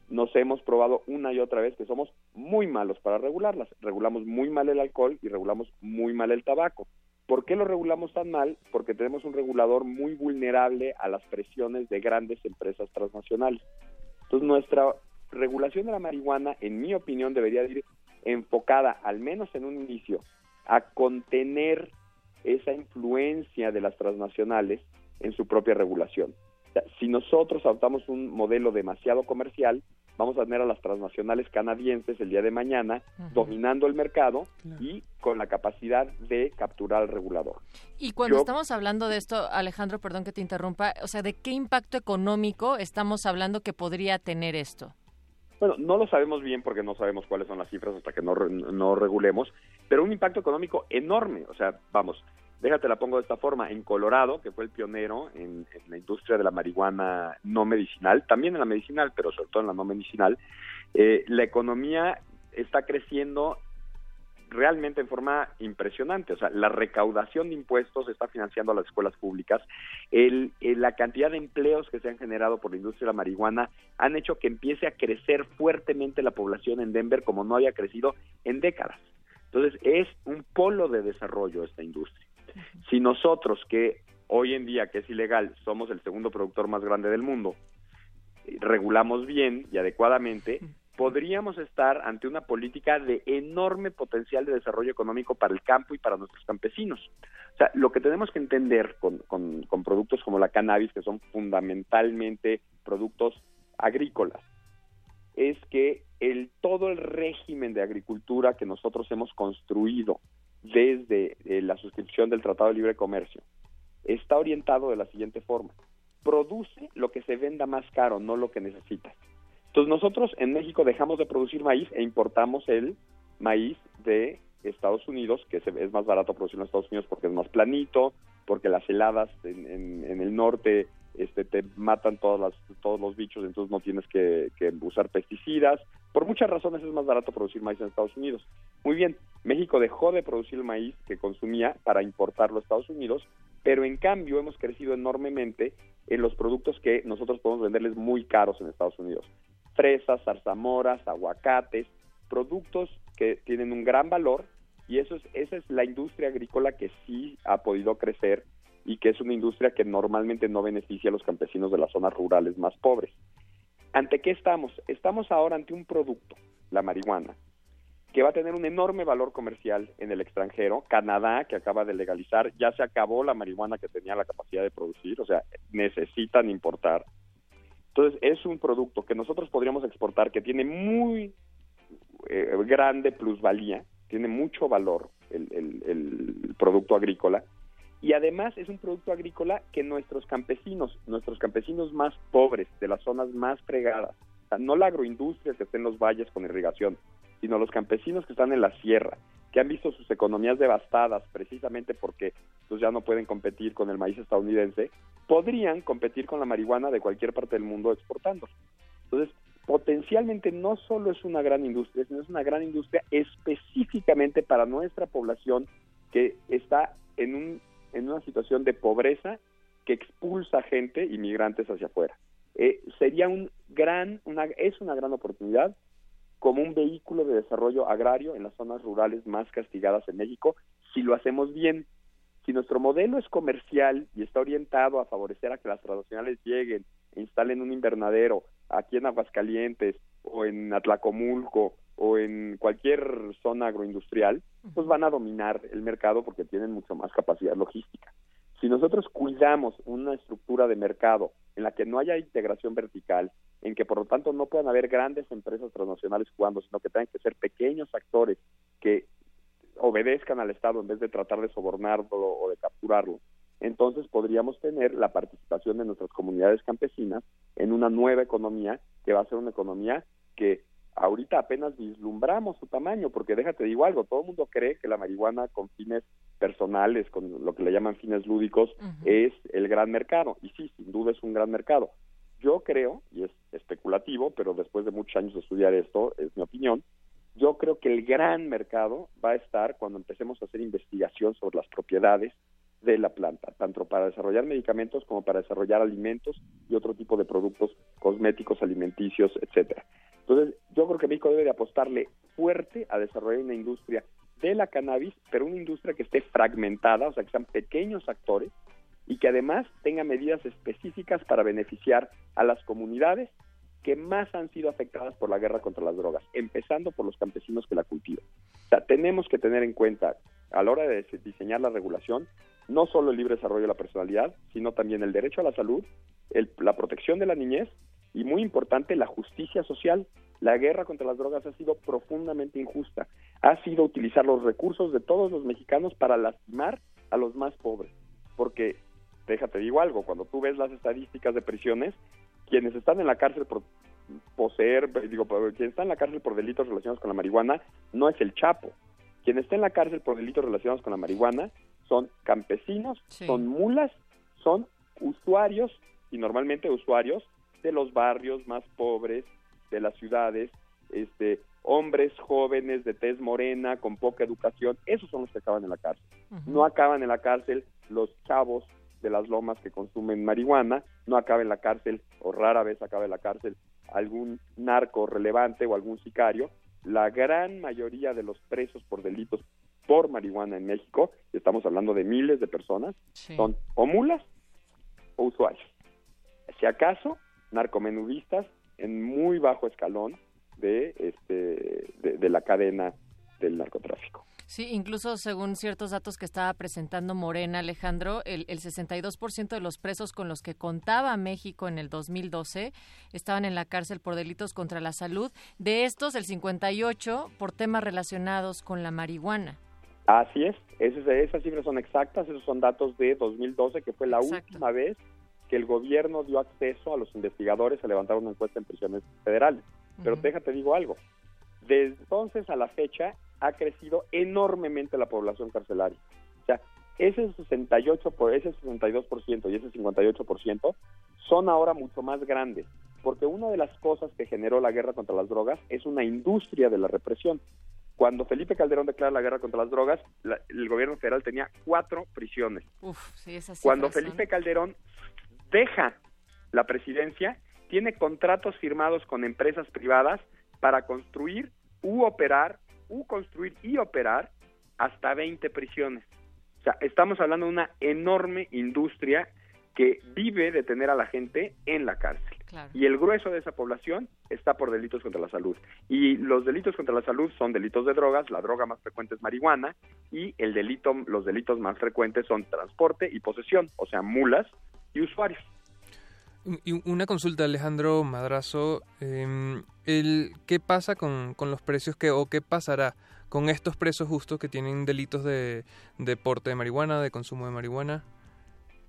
Nos hemos probado una y otra vez que somos muy malos para regularlas. Regulamos muy mal el alcohol y regulamos muy mal el tabaco. ¿Por qué lo regulamos tan mal? Porque tenemos un regulador muy vulnerable a las presiones de grandes empresas transnacionales. Entonces, nuestra regulación de la marihuana, en mi opinión, debería ir enfocada, al menos en un inicio, a contener esa influencia de las transnacionales en su propia regulación. Si nosotros adoptamos un modelo demasiado comercial, vamos a tener a las transnacionales canadienses el día de mañana dominando el mercado y con la capacidad de capturar al regulador. Y cuando Yo- estamos hablando de esto, Alejandro, perdón que te interrumpa, o sea, ¿de qué impacto económico estamos hablando que podría tener esto? Bueno, no lo sabemos bien porque no sabemos cuáles son las cifras hasta que no, no regulemos, pero un impacto económico enorme. O sea, vamos, déjate la pongo de esta forma. En Colorado, que fue el pionero en, la industria de la marihuana no medicinal, también en la medicinal, pero sobre todo en la no medicinal, eh, la economía está creciendo realmente en forma impresionante. O sea, la recaudación de impuestos está financiando a las escuelas públicas. El, el- la cantidad de empleos que se han generado por la industria de la marihuana han hecho que empiece a crecer fuertemente la población en Denver como no había crecido en décadas. Entonces, es un polo de desarrollo esta industria. Si nosotros, que hoy en día, que es ilegal, somos el segundo productor más grande del mundo, regulamos bien y adecuadamente, podríamos estar ante una política de enorme potencial de desarrollo económico para el campo y para nuestros campesinos. O sea, lo que tenemos que entender con, con- con productos como la cannabis, que son fundamentalmente productos agrícolas, es que el todo el régimen de agricultura que nosotros hemos construido desde eh, la suscripción del Tratado de Libre Comercio está orientado de la siguiente forma. Produce lo que se venda más caro, no lo que necesitas. Entonces nosotros en México dejamos de producir maíz e importamos el maíz de Estados Unidos, que es más barato producirlo en Estados Unidos porque es más planito, porque las heladas en, en- en el norte este, te matan todas las, todos los bichos, entonces no tienes que, que usar pesticidas. Por muchas razones es más barato producir maíz en Estados Unidos. Muy bien, México dejó de producir el maíz que consumía para importarlo a Estados Unidos, pero en cambio hemos crecido enormemente en los productos que nosotros podemos venderles muy caros en Estados Unidos. Fresas, zarzamoras, aguacates, productos que tienen un gran valor y eso es, esa es la industria agrícola que sí ha podido crecer y que es una industria que normalmente no beneficia a los campesinos de las zonas rurales más pobres. ¿Ante qué estamos? Estamos ahora ante un producto, la marihuana, que va a tener un enorme valor comercial en el extranjero. Canadá, que acaba de legalizar, ya se acabó la marihuana que tenía la capacidad de producir, o sea, necesitan importar. Entonces, es un producto que nosotros podríamos exportar que tiene muy eh, grande plusvalía, tiene mucho valor el, producto agrícola y además es un producto agrícola que nuestros campesinos, nuestros campesinos más pobres, de las zonas más fregadas, o sea, no la agroindustria que está en los valles con irrigación, sino los campesinos que están en la sierra, que han visto sus economías devastadas precisamente porque pues, ya no pueden competir con el maíz estadounidense, podrían competir con la marihuana de cualquier parte del mundo exportando. Entonces, potencialmente no solo es una gran industria, sino es una gran industria específicamente para nuestra población que está en, un, en una situación de pobreza que expulsa gente, inmigrantes hacia afuera. Eh, sería un gran, una, es una gran oportunidad como un vehículo de desarrollo agrario en las zonas rurales más castigadas en México, si lo hacemos bien. Si nuestro modelo es comercial y está orientado a favorecer a que las transnacionales lleguen e instalen un invernadero aquí en Aguascalientes o en Atlacomulco o en cualquier zona agroindustrial, pues van a dominar el mercado porque tienen mucho más capacidad logística. Si nosotros cuidamos una estructura de mercado en la que no haya integración vertical, en que por lo tanto no puedan haber grandes empresas transnacionales jugando, sino que tengan que ser pequeños actores que obedezcan al Estado en vez de tratar de sobornarlo o de capturarlo, entonces podríamos tener la participación de nuestras comunidades campesinas en una nueva economía que va a ser una economía que ahorita apenas vislumbramos su tamaño, porque déjate digo algo, todo el mundo cree que la marihuana con fines personales, con lo que le llaman fines lúdicos, es el gran mercado, y sí, sin duda es un gran mercado. Yo creo, y es especulativo, pero después de muchos años de estudiar esto, es mi opinión, Yo creo que el gran mercado va a estar cuando empecemos a hacer investigación sobre las propiedades de la planta, tanto para desarrollar medicamentos como para desarrollar alimentos y otro tipo de productos cosméticos, alimenticios, etcétera. Entonces, yo creo que México debe de apostarle fuerte a desarrollar una industria de la cannabis, pero una industria que esté fragmentada, o sea, que sean pequeños actores y que además tenga medidas específicas para beneficiar a las comunidades que más han sido afectadas por la guerra contra las drogas, empezando por los campesinos que la cultivan. O sea, tenemos que tener en cuenta a la hora de diseñar la regulación no solo el libre desarrollo de la personalidad, sino también el derecho a la salud, el, la protección de la niñez y muy importante la justicia social. La guerra contra las drogas ha sido profundamente injusta. Ha sido utilizar los recursos de todos los mexicanos para lastimar a los más pobres. Porque, déjate digo algo, cuando tú ves las estadísticas de prisiones, quienes están en la cárcel por poseer, digo, quien está en la cárcel por delitos relacionados con la marihuana no es el Chapo. Quien está en la cárcel por delitos relacionados con la marihuana son campesinos, son mulas, son usuarios y normalmente usuarios de los barrios más pobres de las ciudades, este, hombres jóvenes de tez morena con poca educación, esos son los que acaban en la cárcel. No acaban en la cárcel los chavos de las lomas que consumen marihuana, no acaba en la cárcel o rara vez acaba en la cárcel algún narco relevante o algún sicario. La gran mayoría de los presos por delitos por marihuana en México, estamos hablando de miles de personas, son o mulas o usuarios. Si acaso, narcomenudistas en muy bajo escalón de, este, de, la cadena del narcotráfico. Sí, incluso según ciertos datos que estaba presentando Morena, Alejandro, el, el 62% de los presos con los que contaba México en el 2012 estaban en la cárcel por delitos contra la salud. De estos, el 58% por temas relacionados con la marihuana. Así es, esas, esas cifras son exactas, esos son datos de 2012, que fue la última vez que el gobierno dio acceso a los investigadores a levantar una encuesta en prisiones federales. Pero déjate digo algo, desde entonces a la fecha ha crecido enormemente la población carcelaria. O sea, ese 68, por, ese 62% y ese 58% son ahora mucho más grandes, porque una de las cosas que generó la guerra contra las drogas es una industria de la represión. Cuando Felipe Calderón declara la guerra contra las drogas, el gobierno federal tenía cuatro prisiones. Cuando Felipe Calderón deja la presidencia, tiene contratos firmados con empresas privadas para construir u operar, u construir y operar hasta 20 prisiones. O sea, estamos hablando de una enorme industria que vive de tener a la gente en la cárcel. Y el grueso de esa población está por delitos contra la salud. Y los delitos contra la salud son delitos de drogas, la droga más frecuente es marihuana y el delito, los delitos más frecuentes son transporte y posesión, o sea, mulas y usuarios. Y una consulta, Alejandro Madrazo, em, el, ¿qué pasa con, con, los precios que, o qué pasará con estos presos justos que tienen delitos de, de porte de marihuana, de consumo de marihuana?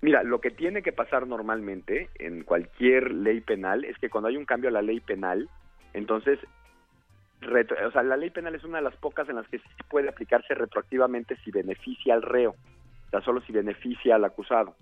Mira, lo que tiene que pasar normalmente en cualquier ley penal es que cuando hay un cambio a la ley penal, entonces, o sea, la ley penal es una de las pocas en las que sí puede aplicarse retroactivamente si beneficia al reo, o sea, solo si beneficia al acusado.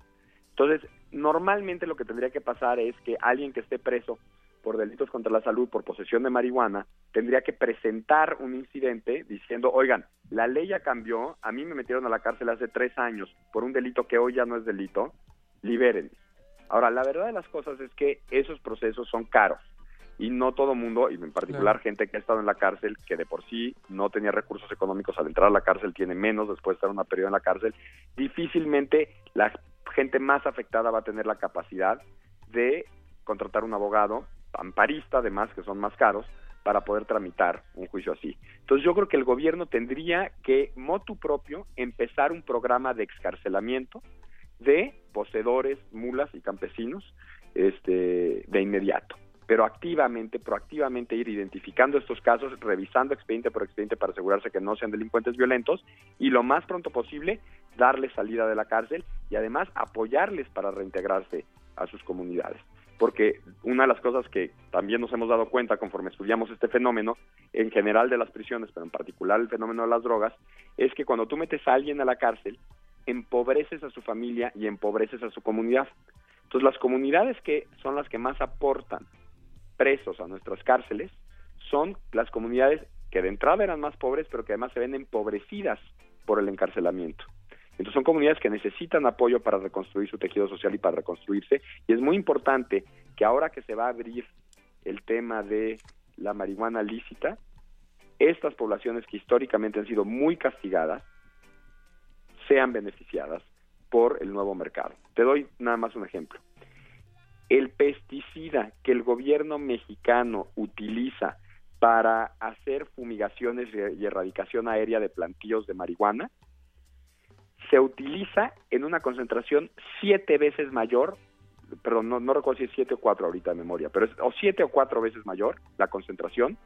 Entonces, normalmente lo que tendría que pasar es que alguien que esté preso por delitos contra la salud, por posesión de marihuana, tendría que presentar un incidente diciendo, oigan, la ley ya cambió, a mí me metieron a la cárcel hace tres años por un delito que hoy ya no es delito, liberen. Ahora, la verdad de las cosas es que esos procesos son caros y no todo mundo, y en particular gente que ha estado en la cárcel, que de por sí no tenía recursos económicos al entrar a la cárcel, tiene menos después de estar una periodo en la cárcel, difícilmente la gente más afectada va a tener la capacidad de contratar un abogado amparista, además, que son más caros, para poder tramitar un juicio así. Entonces yo creo que el gobierno tendría que, motu propio, empezar un programa de excarcelamiento de poseedores, mulas y campesinos este, de inmediato pero activamente, proactivamente ir identificando estos casos, revisando expediente por expediente para asegurarse que no sean delincuentes violentos y lo más pronto posible darles salida de la cárcel y además apoyarles para reintegrarse a sus comunidades porque una de las cosas que también nos hemos dado cuenta conforme estudiamos este fenómeno, en general de las prisiones, pero en particular el fenómeno de las drogas, es que cuando tú metes a alguien a la cárcel, empobreces a su familia y empobreces a su comunidad. Entonces las comunidades que son las que más aportan presos a nuestras cárceles son las comunidades que de entrada eran más pobres, pero que además se ven empobrecidas por el encarcelamiento. Entonces son comunidades que necesitan apoyo para reconstruir su tejido social y para reconstruirse. Y es muy importante que ahora que se va a abrir el tema de la marihuana lícita, estas poblaciones que históricamente han sido muy castigadas sean beneficiadas por el nuevo mercado. Te doy nada más un ejemplo. El pesticida que el gobierno mexicano utiliza para hacer fumigaciones y erradicación aérea de plantíos de marihuana se utiliza en una concentración siete veces mayor, perdón, no, no recuerdo si es siete o cuatro ahorita de memoria, pero es o siete o cuatro veces mayor la concentración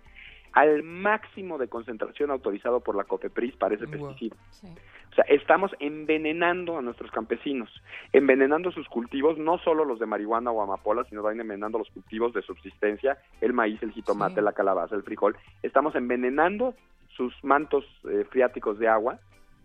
al máximo de concentración autorizado por la COFEPRIS para ese pesticida. O sea, estamos envenenando a nuestros campesinos, envenenando sus cultivos, no solo los de marihuana o amapola, sino también envenenando los cultivos de subsistencia, el maíz, el jitomate, la calabaza, el frijol. Estamos envenenando sus mantos eh, freáticos de agua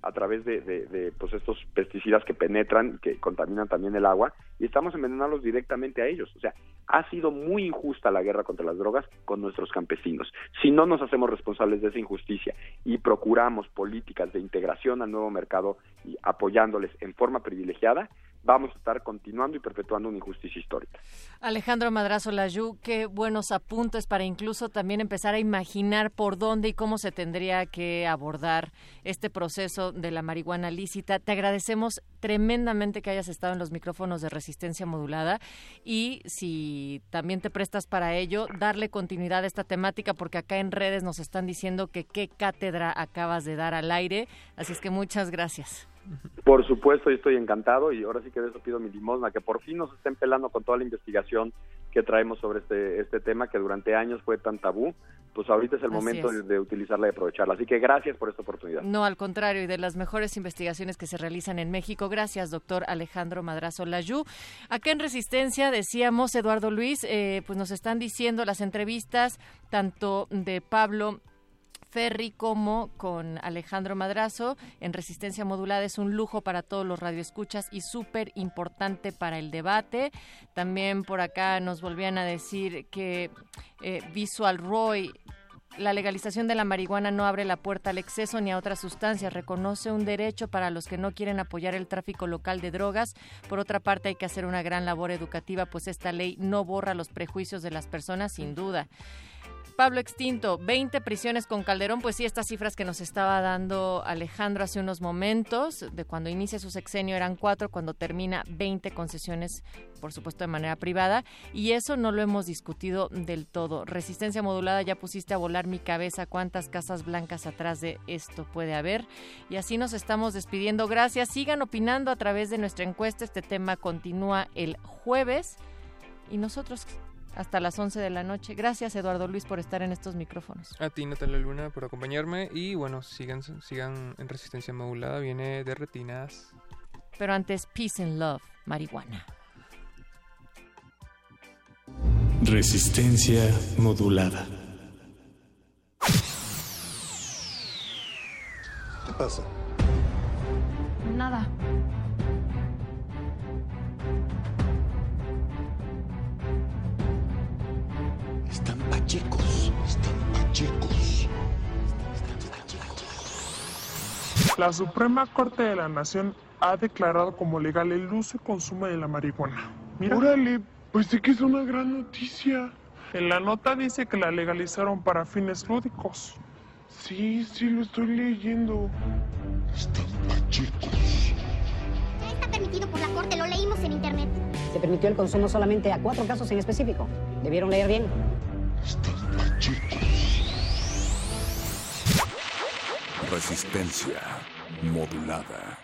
a través de, de, de, pues estos pesticidas que penetran, que contaminan también el agua, y estamos envenenándolos directamente a ellos. O sea, ha sido muy injusta la guerra contra las drogas con nuestros campesinos. Si no nos hacemos responsables de esa injusticia y procuramos políticas de integración al nuevo mercado y apoyándoles en forma privilegiada, vamos a estar continuando y perpetuando una injusticia histórica. Alejandro Madrazo Layú, qué buenos apuntes para incluso también empezar a imaginar por dónde y cómo se tendría que abordar este proceso de la marihuana lícita. Te agradecemos tremendamente que hayas estado en los micrófonos de resistencia modulada y si también te prestas para ello, darle continuidad a esta temática porque acá en redes nos están diciendo que qué cátedra acabas de dar al aire. Así es que muchas gracias. Por supuesto, yo estoy encantado y ahora sí que de eso pido mi limosna, que por fin nos estén pelando con toda la investigación que traemos sobre este, este tema que durante años fue tan tabú, pues ahorita es el Así momento es. de, de utilizarla y aprovecharla. Así que gracias por esta oportunidad. No, al contrario, y de las mejores investigaciones que se realizan en México. Gracias, doctor Alejandro Madrazo Layú. Acá en Resistencia decíamos, Eduardo Luis, eh, pues nos están diciendo las entrevistas tanto de Pablo Ferri como con Alejandro Madrazo en Resistencia Modulada es un lujo para todos los radioescuchas y súper importante para el debate. También por acá nos volvían a decir que eh, Visual Roy la legalización de la marihuana no abre la puerta al exceso ni a otras sustancias, reconoce un derecho para los que no quieren apoyar el tráfico local de drogas. Por otra parte, hay que hacer una gran labor educativa, pues esta ley no borra los prejuicios de las personas, sin duda. Pablo Extinto, 20 prisiones con Calderón, pues sí, estas cifras que nos estaba dando Alejandro hace unos momentos, de cuando inicia su sexenio eran cuatro, cuando termina 20 concesiones, por supuesto de manera privada, y eso no lo hemos discutido del todo. Resistencia modulada, ya pusiste a volar mi cabeza, cuántas casas blancas atrás de esto puede haber, y así nos estamos despidiendo. Gracias, sigan opinando a través de nuestra encuesta, este tema continúa el jueves, y nosotros hasta las 11 de la noche. Gracias, Eduardo Luis, por estar en estos micrófonos. A ti, Natalia Luna, por acompañarme. Y bueno, sigan, sigan en resistencia modulada. Viene de retinas. Pero antes, Peace and Love, marihuana. Resistencia modulada. ¿Qué pasa? Nada. Están pachecos, están pachecos. La Suprema Corte de la Nación ha declarado como legal el uso y consumo de la marihuana. Mira. Órale, pues sí que es una gran noticia. En la nota dice que la legalizaron para fines lúdicos. Sí, sí, lo estoy leyendo. Están pachecos. Ya está permitido por la corte, lo leímos en internet. Se permitió el consumo solamente a cuatro casos en específico. Debieron leer bien. Están pachecos. Resistencia modulada.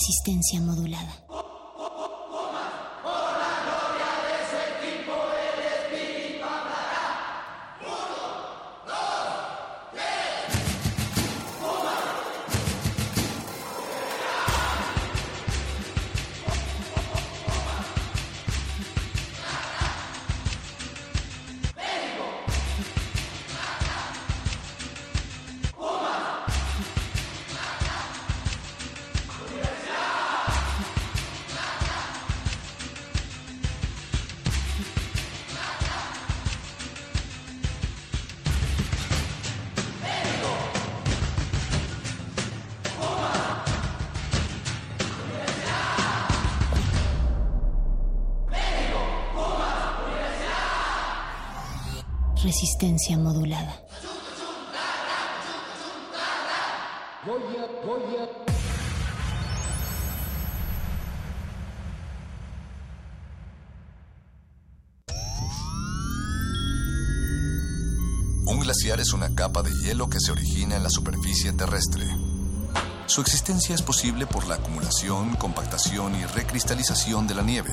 Resistencia modulada. Resistencia modulada. Un glaciar es una capa de hielo que se origina en la superficie terrestre. Su existencia es posible por la acumulación, compactación y recristalización de la nieve.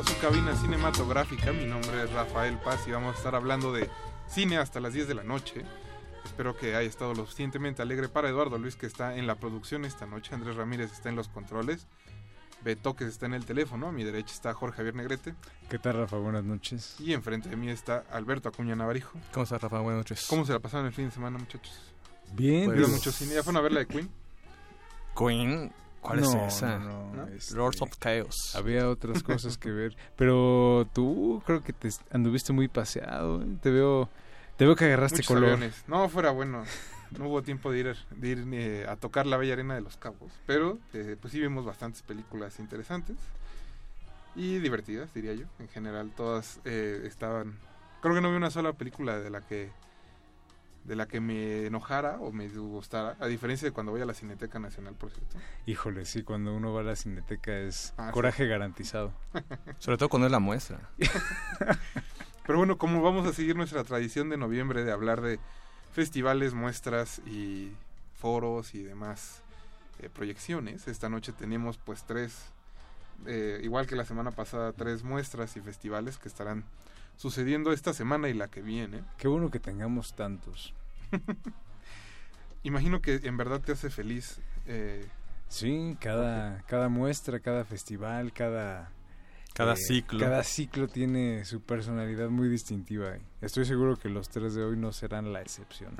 a su cabina cinematográfica. Mi nombre es Rafael Paz y vamos a estar hablando de cine hasta las 10 de la noche. Espero que haya estado lo suficientemente alegre para Eduardo Luis, que está en la producción esta noche. Andrés Ramírez está en los controles. Beto, que está en el teléfono. A mi derecha está Jorge Javier Negrete. ¿Qué tal, Rafa? Buenas noches. Y enfrente de mí está Alberto Acuña Navarijo. ¿Cómo estás, Rafa? Buenas noches. ¿Cómo se la pasaron el fin de semana, muchachos? Bien. ¿Vieron pues- mucho cine? ¿Ya fueron a ver la de Queen? Queen. ¿Cuál No, es esa? no, no, este, Lords of Chaos. Había otras cosas que ver. Pero tú creo que te anduviste muy paseado. ¿eh? Te veo, te veo que agarraste Muchos color. aviones. No, fuera bueno. No hubo tiempo de ir, de ir eh, a tocar la bella arena de los cabos. Pero eh, pues sí vimos bastantes películas interesantes. Y divertidas, diría yo. En general, todas eh, estaban... Creo que no vi una sola película de la que de la que me enojara o me disgustara, a diferencia de cuando voy a la Cineteca Nacional, por cierto. Híjole, sí, cuando uno va a la cineteca es Ah, sí. coraje garantizado. Sobre todo cuando es la muestra. Pero bueno, como vamos a seguir nuestra tradición de noviembre de hablar de festivales, muestras y foros y demás eh, proyecciones, esta noche tenemos pues tres, eh, igual que la semana pasada, tres muestras y festivales que estarán sucediendo esta semana y la que viene. Qué bueno que tengamos tantos. Imagino que en verdad te hace feliz. eh, Sí, cada, cada muestra, cada festival, cada... eh, Cada ciclo. Cada ciclo tiene su personalidad muy distintiva. Estoy seguro que los tres de hoy no serán la excepción.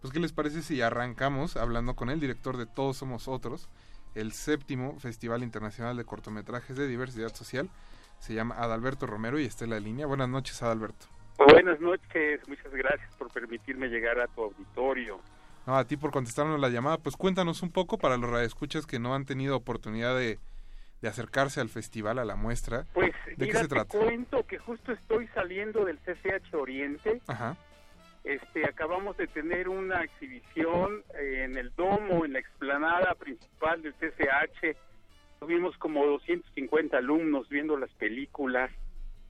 Pues, ¿qué les parece si arrancamos hablando con el director de Todos Somos Otros, el séptimo Festival Internacional de Cortometrajes de Diversidad Social? Se llama Adalberto Romero y está en la línea. Buenas noches, Adalberto. Buenas noches, muchas gracias por permitirme llegar a tu auditorio. No, a ti por contestarnos la llamada. Pues cuéntanos un poco para los radioescuchas que no han tenido oportunidad de, de acercarse al festival, a la muestra. Pues ¿De mira, qué se te trata? cuento que justo estoy saliendo del CCH Oriente. Ajá. Este, acabamos de tener una exhibición en el domo, en la explanada principal del CCH. Tuvimos como 250 alumnos viendo las películas.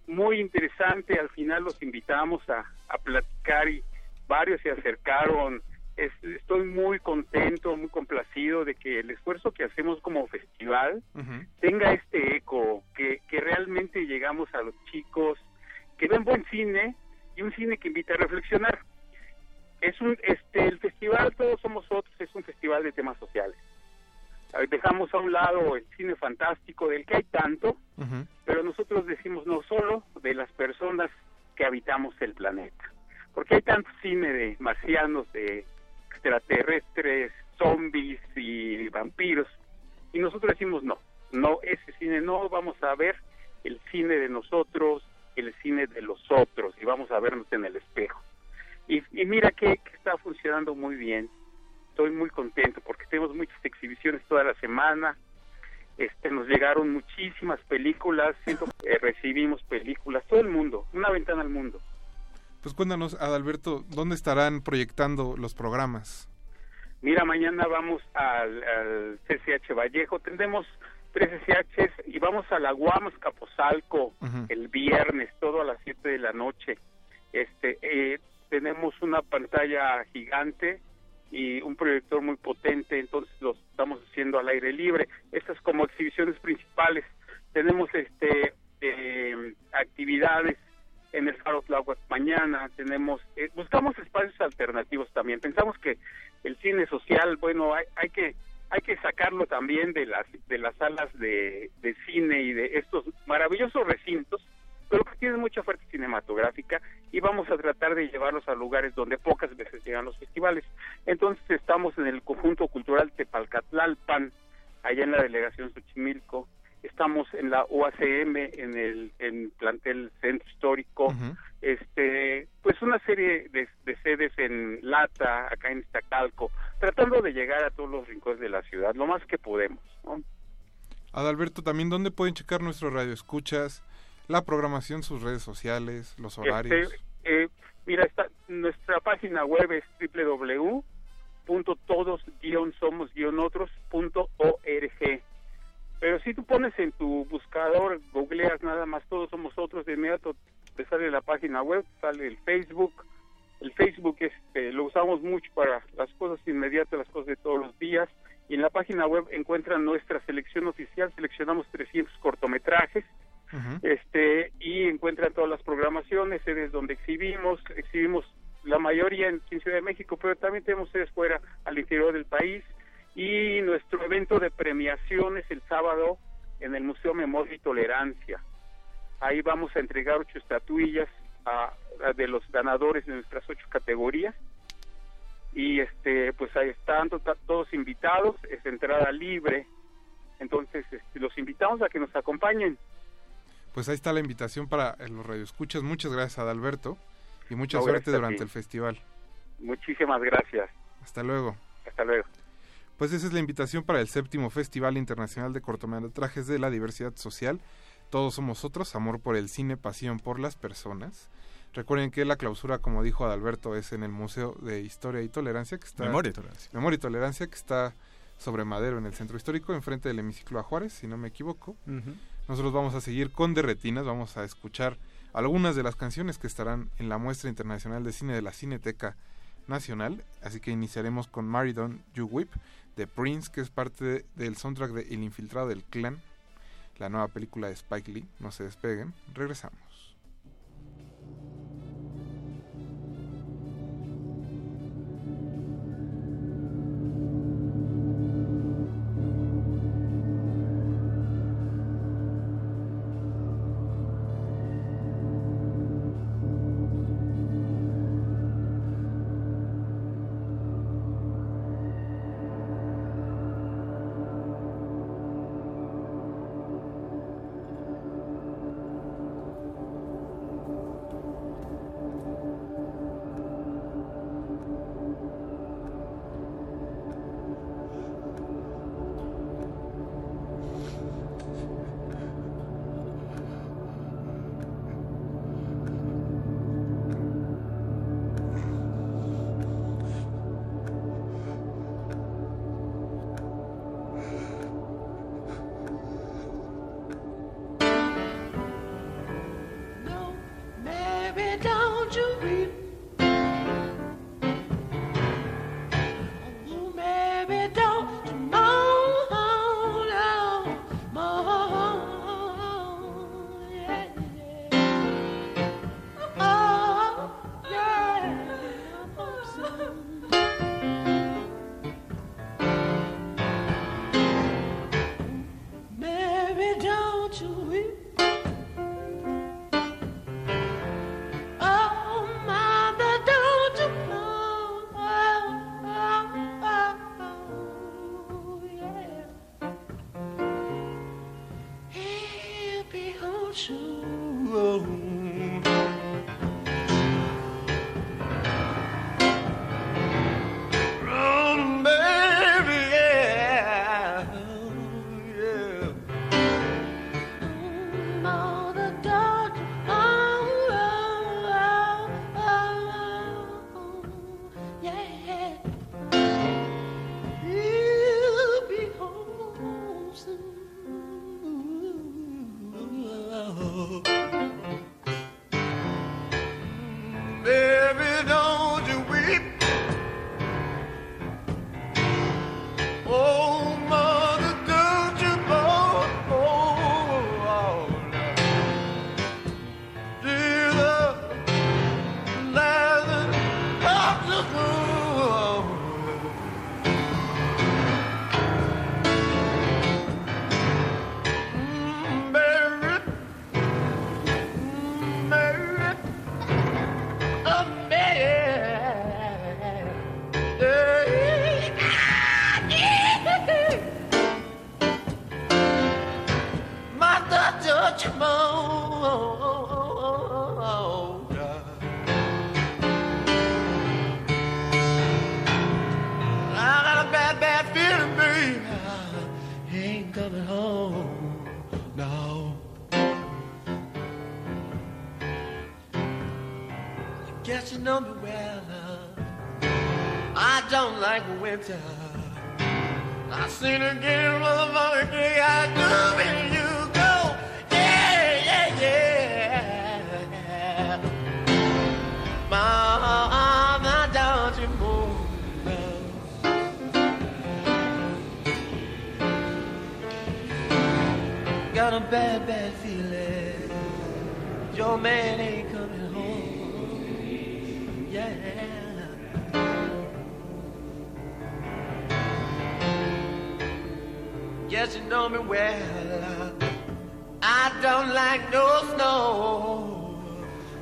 Muy interesante, al final los invitamos a, a platicar y varios se acercaron es- estoy muy contento, muy complacido de que el esfuerzo que hacemos como festival tenga este eco, que, que realmente llegamos a los chicos, que ven buen cine y un cine que invita a reflexionar. Es un, este, el festival Todos Somos Otros es un festival de temas sociales. Dejamos a un lado el cine fantástico del que hay tanto, pero nosotros decimos no solo de las personas que habitamos el planeta. Porque hay tanto cine de marcianos, de extraterrestres, zombies y vampiros. Y nosotros decimos no, no, ese cine no, vamos a ver el cine de nosotros, el cine de los otros, y vamos a vernos en el espejo. Y, y mira que, que está funcionando muy bien. Estoy muy contento porque tenemos muchas exhibiciones toda la semana. Este, nos llegaron muchísimas películas, siento que eh, recibimos películas, todo el mundo, una ventana al mundo. Pues cuéntanos, Adalberto, ¿dónde estarán proyectando los programas? Mira, mañana vamos al, al CCH Vallejo, tendremos tres CCHs y vamos a la Guamos Capozalco el viernes, todo a las 7 de la noche. Este, eh, tenemos una pantalla gigante y un proyector muy potente, entonces lo estamos haciendo al aire libre. Estas como exhibiciones principales. Tenemos este eh, actividades en el Faro Tláhuac mañana, tenemos, eh, buscamos espacios alternativos también. Pensamos que el cine social, bueno, hay, hay que hay que sacarlo también de las de las salas de, de cine y de estos maravillosos recintos, pero que tienen mucha oferta cinematográfica y vamos a tratar de llevarlos a lugares donde pocas veces llegan los festivales. Entonces estamos en el conjunto cultural Tepalcatlalpan, allá en la delegación Xochimilco, estamos en la UACM, en el en plantel Centro Histórico, este pues una serie de, de sedes en Lata, acá en Iztacalco, tratando de llegar a todos los rincones de la ciudad, lo más que podemos. ¿no? Adalberto, también dónde pueden checar nuestro radio escuchas, la programación, sus redes sociales, los horarios. Este, eh, mira, está, nuestra página web es www.todos-somos-otros.org. Pero si tú pones en tu buscador, googleas nada más todos somos otros, de inmediato te sale la página web, sale el Facebook. El Facebook este, lo usamos mucho para las cosas inmediatas, las cosas de todos los días. Y en la página web encuentran nuestra selección oficial, seleccionamos 300 cortometrajes este y encuentran todas las programaciones, sedes donde exhibimos, exhibimos la mayoría en, en Ciudad de México, pero también tenemos sedes fuera al interior del país y nuestro evento de premiaciones el sábado en el Museo Memoria y Tolerancia. Ahí vamos a entregar ocho estatuillas a, de los ganadores de nuestras ocho categorías y este pues ahí están to- todos invitados, es entrada libre, entonces este, los invitamos a que nos acompañen. Pues ahí está la invitación para eh, los radioescuchas. Muchas gracias, Adalberto, y mucha No, suerte durante el festival. Muchísimas gracias. Hasta luego. Hasta luego. Pues esa es la invitación para el séptimo Festival Internacional de Cortometrajes de la Diversidad Social. Todos somos otros, amor por el cine, pasión por las personas. Recuerden que la clausura, como dijo Adalberto, es en el Museo de Historia y Tolerancia, que está... Memoria y Tolerancia. Memoria y Tolerancia, que está sobre Madero en el Centro Histórico, enfrente del hemiciclo a Juárez, si no me equivoco. Nosotros vamos a seguir con Derretinas, vamos a escuchar algunas de las canciones que estarán en la muestra internacional de cine de la Cineteca Nacional, así que iniciaremos con Maridon You Whip de Prince, que es parte de- del soundtrack de El Infiltrado del Clan, la nueva película de Spike Lee. No se despeguen, regresamos. You weep. Know me well. I don't like no snow,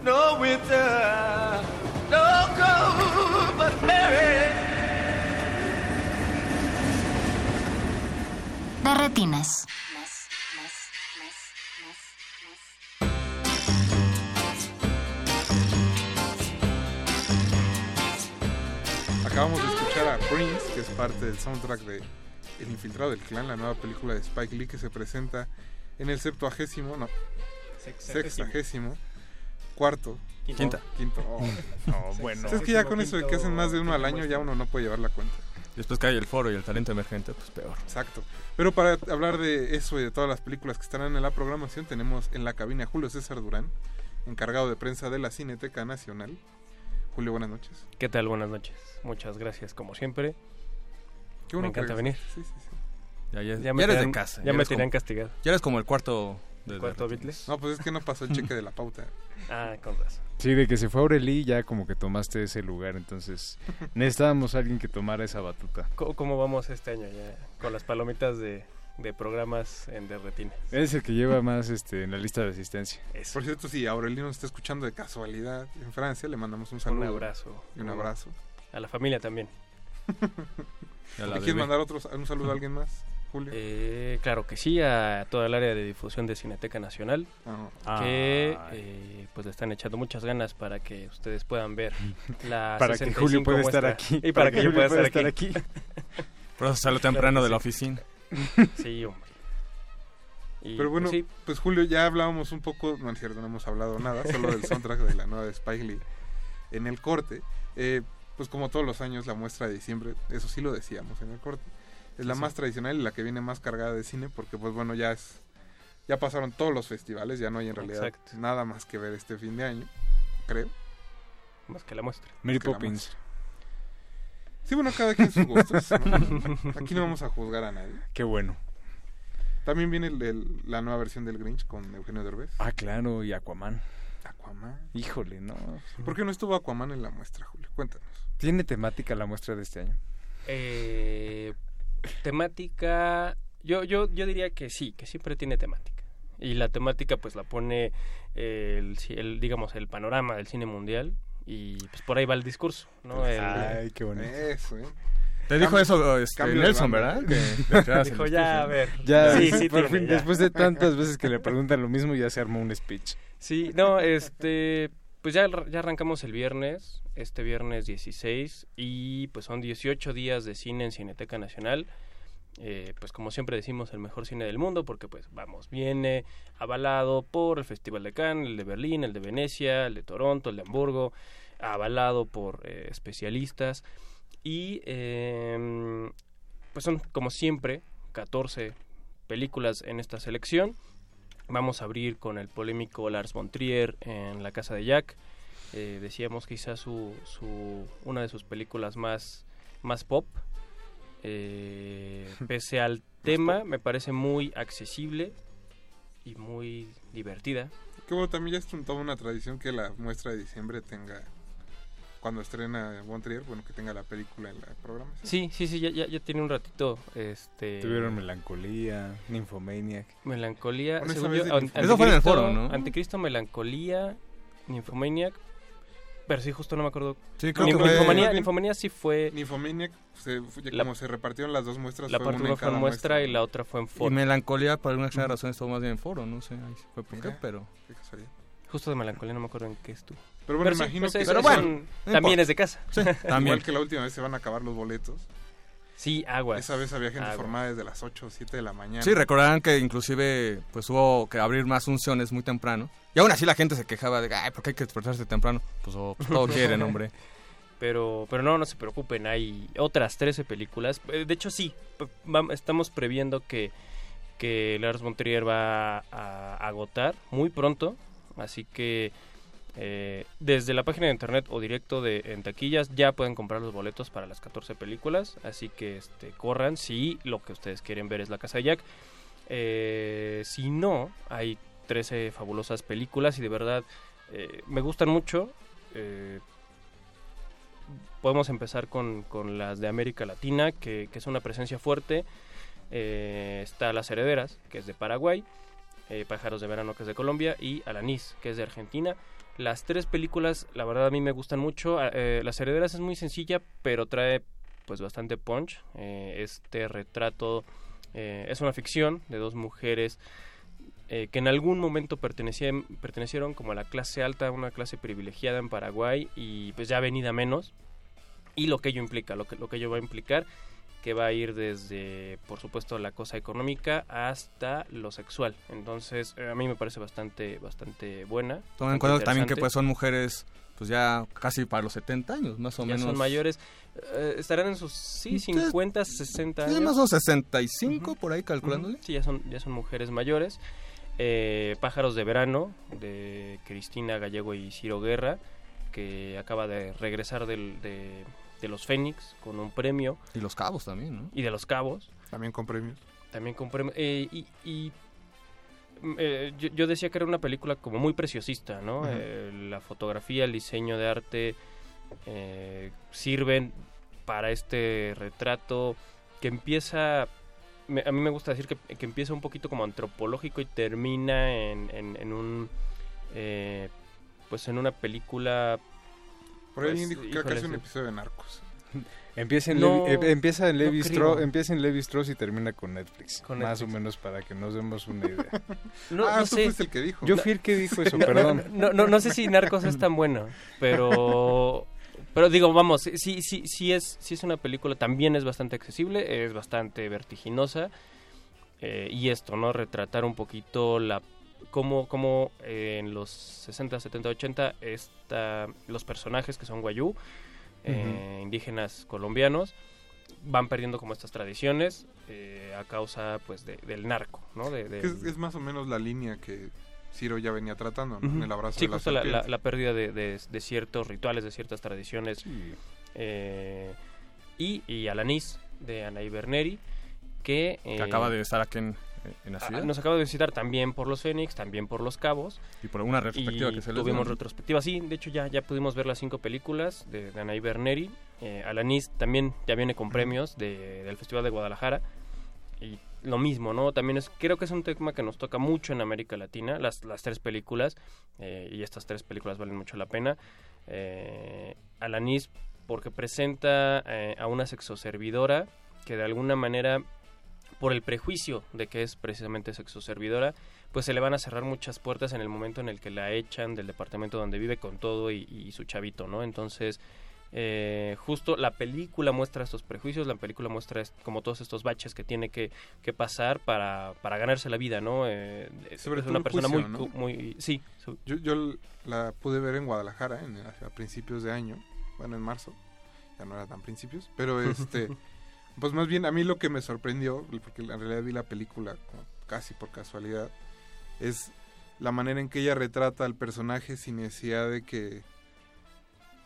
no winter, no cold, but Mary. De retinas. Acabamos de escuchar a Prince, que es parte del soundtrack de El Infiltrado del Clan, la nueva película de Spike Lee que se presenta en el septuagésimo, no, sexagésimo, cuarto, Quinta. no, quinto. oh. No, bueno. Es que ya con eso de que hacen más de uno al año, ya uno no puede llevar la cuenta. Después cae el foro y el talento emergente, pues peor. Exacto. Pero para hablar de eso y de todas las películas que estarán en la programación, tenemos en la cabina a Julio César Durán, encargado de prensa de la Cineteca Nacional. Julio, buenas noches. ¿Qué tal? Buenas noches. Muchas gracias, como siempre. Qué bueno me encanta que venir. Sí, sí, sí. Ya, ya, Ya ya me eres de casa. ya me tenían como- castigado. Ya eres como el cuarto de ¿El cuarto Beatles? No, pues es que no pasó el cheque de la pauta. Ah, con razón. Sí, de que se fue Aureli ya como que tomaste ese lugar, entonces necesitábamos a alguien que tomara esa batuta. ¿Cómo, cómo vamos este año ya? Con las palomitas de, de programas en Derretina. Es el que lleva más este en la lista de asistencia. Por cierto, si Aurelio nos está escuchando de casualidad en Francia, le mandamos un saludo. Un abrazo. Y un abrazo. A la familia también. ¿Le quieres mandar otro, un saludo a alguien más, Julio? Eh, claro que sí, a toda el área de difusión de Cineteca Nacional, Ah. que eh, pues le están echando muchas ganas para que ustedes puedan ver la Para que 65 Julio pueda estar aquí. Y para, que, yo pueda estar, aquí. Por eso salió Claro temprano de la oficina. Sí, hombre. Y, Pero bueno, pues, sí, pues Julio, ya hablábamos un poco, no es cierto, no hemos hablado nada, solo del soundtrack de la nueva de Spike Lee en el corte. Eh, pues como todos los años, la muestra de diciembre, eso sí lo decíamos en el corte, es la Sí. más tradicional y la que viene más cargada de cine, porque pues bueno, ya es ya pasaron todos los festivales, ya no hay en realidad Exacto. nada más que ver este fin de año, creo. más que la muestra. Mary Poppins. muestra. Sí, bueno, cada quien sus gustos. ¿no? Aquí no vamos a juzgar a nadie. Qué bueno. También viene el- el- la nueva versión del Grinch con Eugenio Derbez. Ah, claro, y Aquaman. Aquaman. Híjole, no. ¿Por qué no estuvo Aquaman en la muestra, Julio? Cuéntanos. ¿Tiene temática la muestra de este año? Eh, temática, yo, yo, yo diría que sí, que siempre tiene temática. Y la temática pues la pone el, el, digamos, el panorama del cine mundial y pues por ahí va el discurso, ¿no? El- Ay, qué bonito. Eso, ¿eh? Te dijo eso este, Nelson. ¿verdad? Que Dijo, ya, a ver. Ya, Sí, sí por tiene, fin, ya. después de tantas veces que le preguntan lo mismo, ya se armó un speech. Sí, no, este, pues ya, ya arrancamos el viernes, este viernes 16, y pues son 18 días de cine en Cineteca Nacional. Eh, pues como siempre decimos, el mejor cine del mundo, porque pues vamos, viene avalado por el Festival de Cannes, el de Berlín, el de Venecia, el de Toronto, el de Hamburgo, avalado por eh, especialistas, y eh, pues son como siempre 14 películas en esta selección. Vamos a abrir con el polémico Lars von Trier en La Casa de Jack. Eh, decíamos quizás su, su, una de sus películas más, más pop. Eh, pese al tema, me parece muy accesible y muy divertida. Que bueno, también ya es un- toda una tradición que la muestra de diciembre tenga, cuando estrena Montrier, bueno, que tenga la película en la programación. Sí, sí, sí, ya, ya, ya tiene un ratito. Este, Tuvieron Melancolía, Nymphomaniac. Melancolía. Bueno, según yo, An- Eso fue en el foro, ¿no? Anticristo, Melancolía, Nymphomaniac. Pero sí, justo no me acuerdo. Sí, creo Nim- que fue- Nymphomania sí fue. Nymphomaniac, se, La- como se repartieron las dos muestras, La fue parte una fue en cada muestra y la otra fue en Y foro. melancolía, por alguna extraña razón, estuvo más bien en foro, no sé ahí sí fue por qué, pero... Qué casualidad. Justo de Melancolía, no me acuerdo en qué estuvo. Pero bueno, sí, imagino pues que... Pero bueno, también es de casa. Sí, también. Igual que la última vez se van a acabar los boletos. Sí, aguas. Esa vez había gente Aguas. formada desde las 8 o 7 de la mañana. Sí, recordarán que inclusive pues hubo que abrir más funciones muy temprano. Y aún así la gente se quejaba de, ay, ¿por qué hay que despertarse temprano? Pues, oh, pues, todo quieren, hombre. Pero, pero no, no se preocupen, hay otras 13 películas. Eh, De hecho, sí, estamos previendo que, que Lars von Trier va a agotar muy pronto. Así que eh, desde la página de internet o directo de en taquillas ya pueden comprar los boletos para las 14 películas. Así que este, corran si lo que ustedes quieren ver es La Casa de Jack. Eh, si no, hay 13 fabulosas películas y de verdad eh, me gustan mucho. Podemos empezar con, las de América Latina, que, es una presencia fuerte. Está Las Herederas, que es de Paraguay, Pájaros de Verano, que es de Colombia, y Alanis, que es de Argentina. Las tres películas, la verdad, a mí me gustan mucho. Ah, eh, Las Herederas es muy sencilla, pero trae pues bastante punch. Eh, este retrato eh, es una ficción de dos mujeres que en algún momento pertenecían, pertenecieron como a la clase alta, una clase privilegiada en Paraguay y pues ya venida menos. Y lo que ello implica, lo que, lo que ello va a implicar, que va a ir desde, por supuesto, la cosa económica hasta lo sexual. Entonces, eh, a mí me parece bastante, bastante buena. Tomen en cuenta también que pues son mujeres pues ya casi para los 70 años, más o Ya menos. son mayores. Eh, estarán en sus, sí, 50, 60 Sí, años. más o 65 por ahí calculándole. Sí, ya son, ya son mujeres mayores. Eh, Pájaros de Verano, de Cristina Gallego y Ciro Guerra, que acaba de regresar del- de, de los Fénix con un premio. Y los Cabos también, ¿no? Y de los Cabos. También con premios. También con premios. Eh, y y, mm, eh, yo, yo decía que era una película como muy preciosista, ¿no? Eh, la fotografía, el diseño de arte eh, sirven para este retrato que empieza me- a mí me gusta decir que, que empieza un poquito como antropológico y termina en, en- en un eh, pues en una película Por ahí pues, alguien dijo que era casi un episodio de Narcos. Empieza en, No, Levi, eh, empieza en no Levi creo. Strauss, empieza en Levi Strauss y termina con Netflix. Con más Netflix. o menos para que nos demos una idea. No, ah, no tú sé. fuiste el que dijo. Yo fui el que dijo eso, No, perdón. No, no, no sé si Narcos es tan bueno, pero pero digo, vamos, sí sí sí es sí es una película también es bastante accesible, es bastante vertiginosa eh, y esto, ¿no? Retratar un poquito la cómo cómo eh, en los 60, 70, 80 esta, los personajes que son guayú, eh, indígenas colombianos van perdiendo como estas tradiciones eh, a causa pues de- del narco, ¿no? De, es, es más o menos la línea que Ciro ya venía tratando, ¿no? Ujú. En el abrazo Sí, de la justo la, la- la pérdida de, de- de ciertos rituales, de ciertas tradiciones. Eh, y, y Alanis, de Anaí Berneri, que... Que acaba de estar aquí en, en la ciudad. Nos acaba de visitar también por los Fénix, también por los Cabos. Y por una retrospectiva Y que se les tuvimos retrospectiva, sí, de hecho ya, ya pudimos ver las cinco películas de, de Anaí Berneri. Eh, Alanis también ya viene con premios de- del Festival de Guadalajara. Y lo mismo, ¿no? También es, creo que es un tema que nos toca mucho en América Latina, las, las tres películas, eh, y estas tres películas valen mucho la pena. Eh, Alanis, porque presenta eh, a una sexoservidora que de alguna manera, por el prejuicio de que es precisamente sexoservidora, pues se le van a cerrar muchas puertas en el momento en el que la echan del departamento donde vive con todo y, y su chavito, ¿no? Entonces, eh, justo la película muestra estos prejuicios, la película muestra est- como todos estos baches que tiene que, que pasar para, para ganarse la vida, ¿no? Eh, Sobre es una persona juicio, muy, ¿no? muy... Sí, Yo, yo la pude ver en Guadalajara en, a principios de año, bueno, en marzo, ya no era tan principios, pero este, pues más bien a mí lo que me sorprendió, porque en realidad vi la película casi por casualidad, es la manera en que ella retrata al personaje sin necesidad de que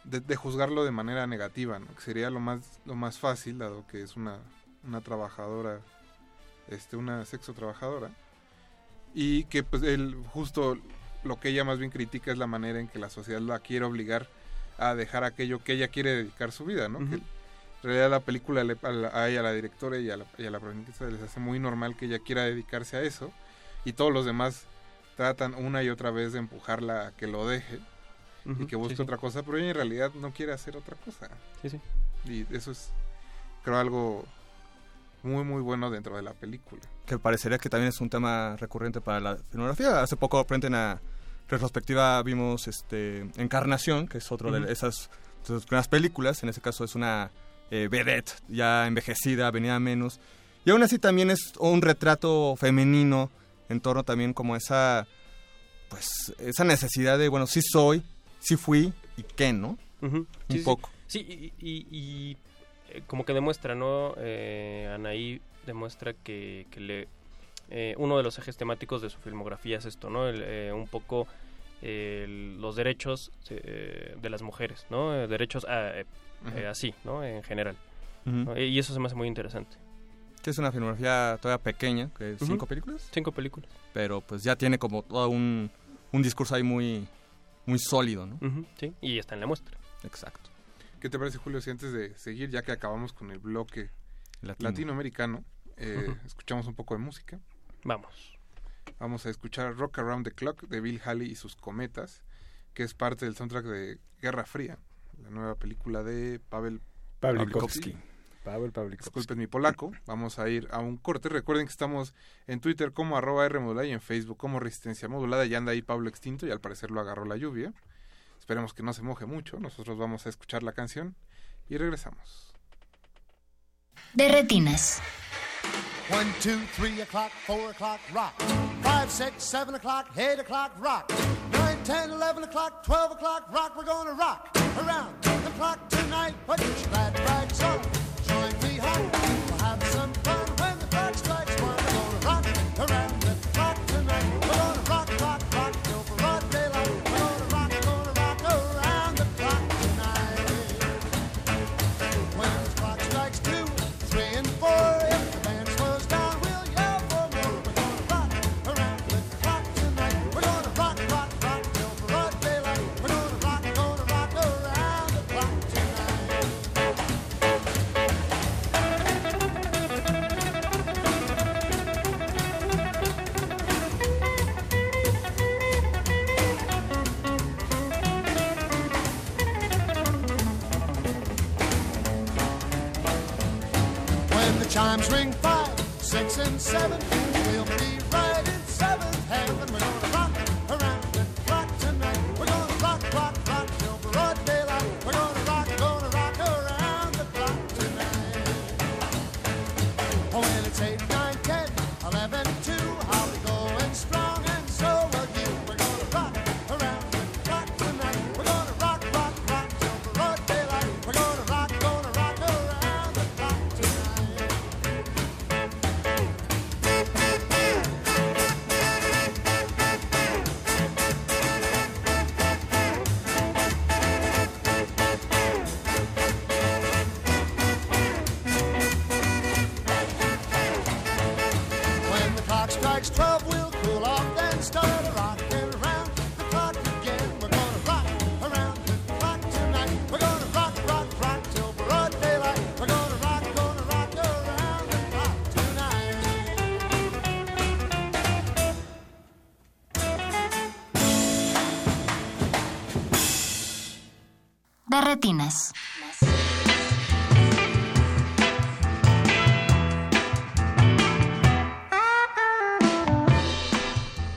de, de juzgarlo de manera negativa, ¿no? que sería lo más lo más fácil dado que es una una trabajadora este una sexo trabajadora y que pues él justo lo que ella más bien critica es la manera en que la sociedad la quiere obligar a dejar aquello que ella quiere dedicar su vida, ¿no? Que en realidad la película le- a, la, a ella, a la directora y a la, y a la protagonista les hace muy normal que ella quiera dedicarse a eso y todos los demás tratan una y otra vez de empujarla a que lo deje y que busque sí, sí. otra cosa, pero ella en realidad no quiere hacer otra cosa. Sí, sí. Y eso es, creo, algo muy, muy bueno dentro de la película. que parecería que también es un tema recurrente para la filmografía. Hace poco, frente a retrospectiva, vimos este Encarnación, que es otro de esas de sus primeras películas. En ese caso es una eh, vedette, ya envejecida, venía menos. Y aún así también es un retrato femenino en torno también como a esa, pues, esa necesidad de, bueno, sí soy, sí fui, y qué, ¿no? Un Sí, poco. Sí, y, y- y, eh, como que demuestra, ¿no? Eh, Anaí demuestra que, que le, eh, uno de los ejes temáticos de su filmografía es esto, ¿no? El, eh, un poco el- los derechos de las mujeres, ¿no? Derechos ah, eh, eh, así, ¿no? En general. Y eso se me hace muy interesante. Que es una filmografía todavía pequeña, que cinco películas. Cinco películas. Pero pues ya tiene como todo un, un discurso ahí muy, muy sólido, ¿no? Sí, y está en la muestra. Exacto. ¿Qué te parece, Julio, si antes de seguir, ya que acabamos con el bloque Latino. latinoamericano, eh, escuchamos un poco de música? Vamos. Vamos a escuchar Rock Around the Clock de Bill Haley y sus cometas, que es parte del soundtrack de Guerra Fría, la nueva película de Pavel Pawlikowski. Pavel Pawlikowski. Disculpen mi polaco. Vamos a ir a un corte. Recuerden que estamos en Twitter como arroba R modulada y en Facebook como Resistencia Modulada. Y anda ahí Pablo Extinto y al parecer lo agarró la lluvia. Esperemos que no se moje mucho. Nosotros vamos a escuchar la canción y regresamos. De retinas. One, two, three o'clock, four o'clock, rock. Five, six, seven o'clock, eight o'clock, rock. Nine, ten, eleven o'clock, twelve o'clock, rock. We're gonna rock around the clock tonight. Put your glad rags on. Join me home.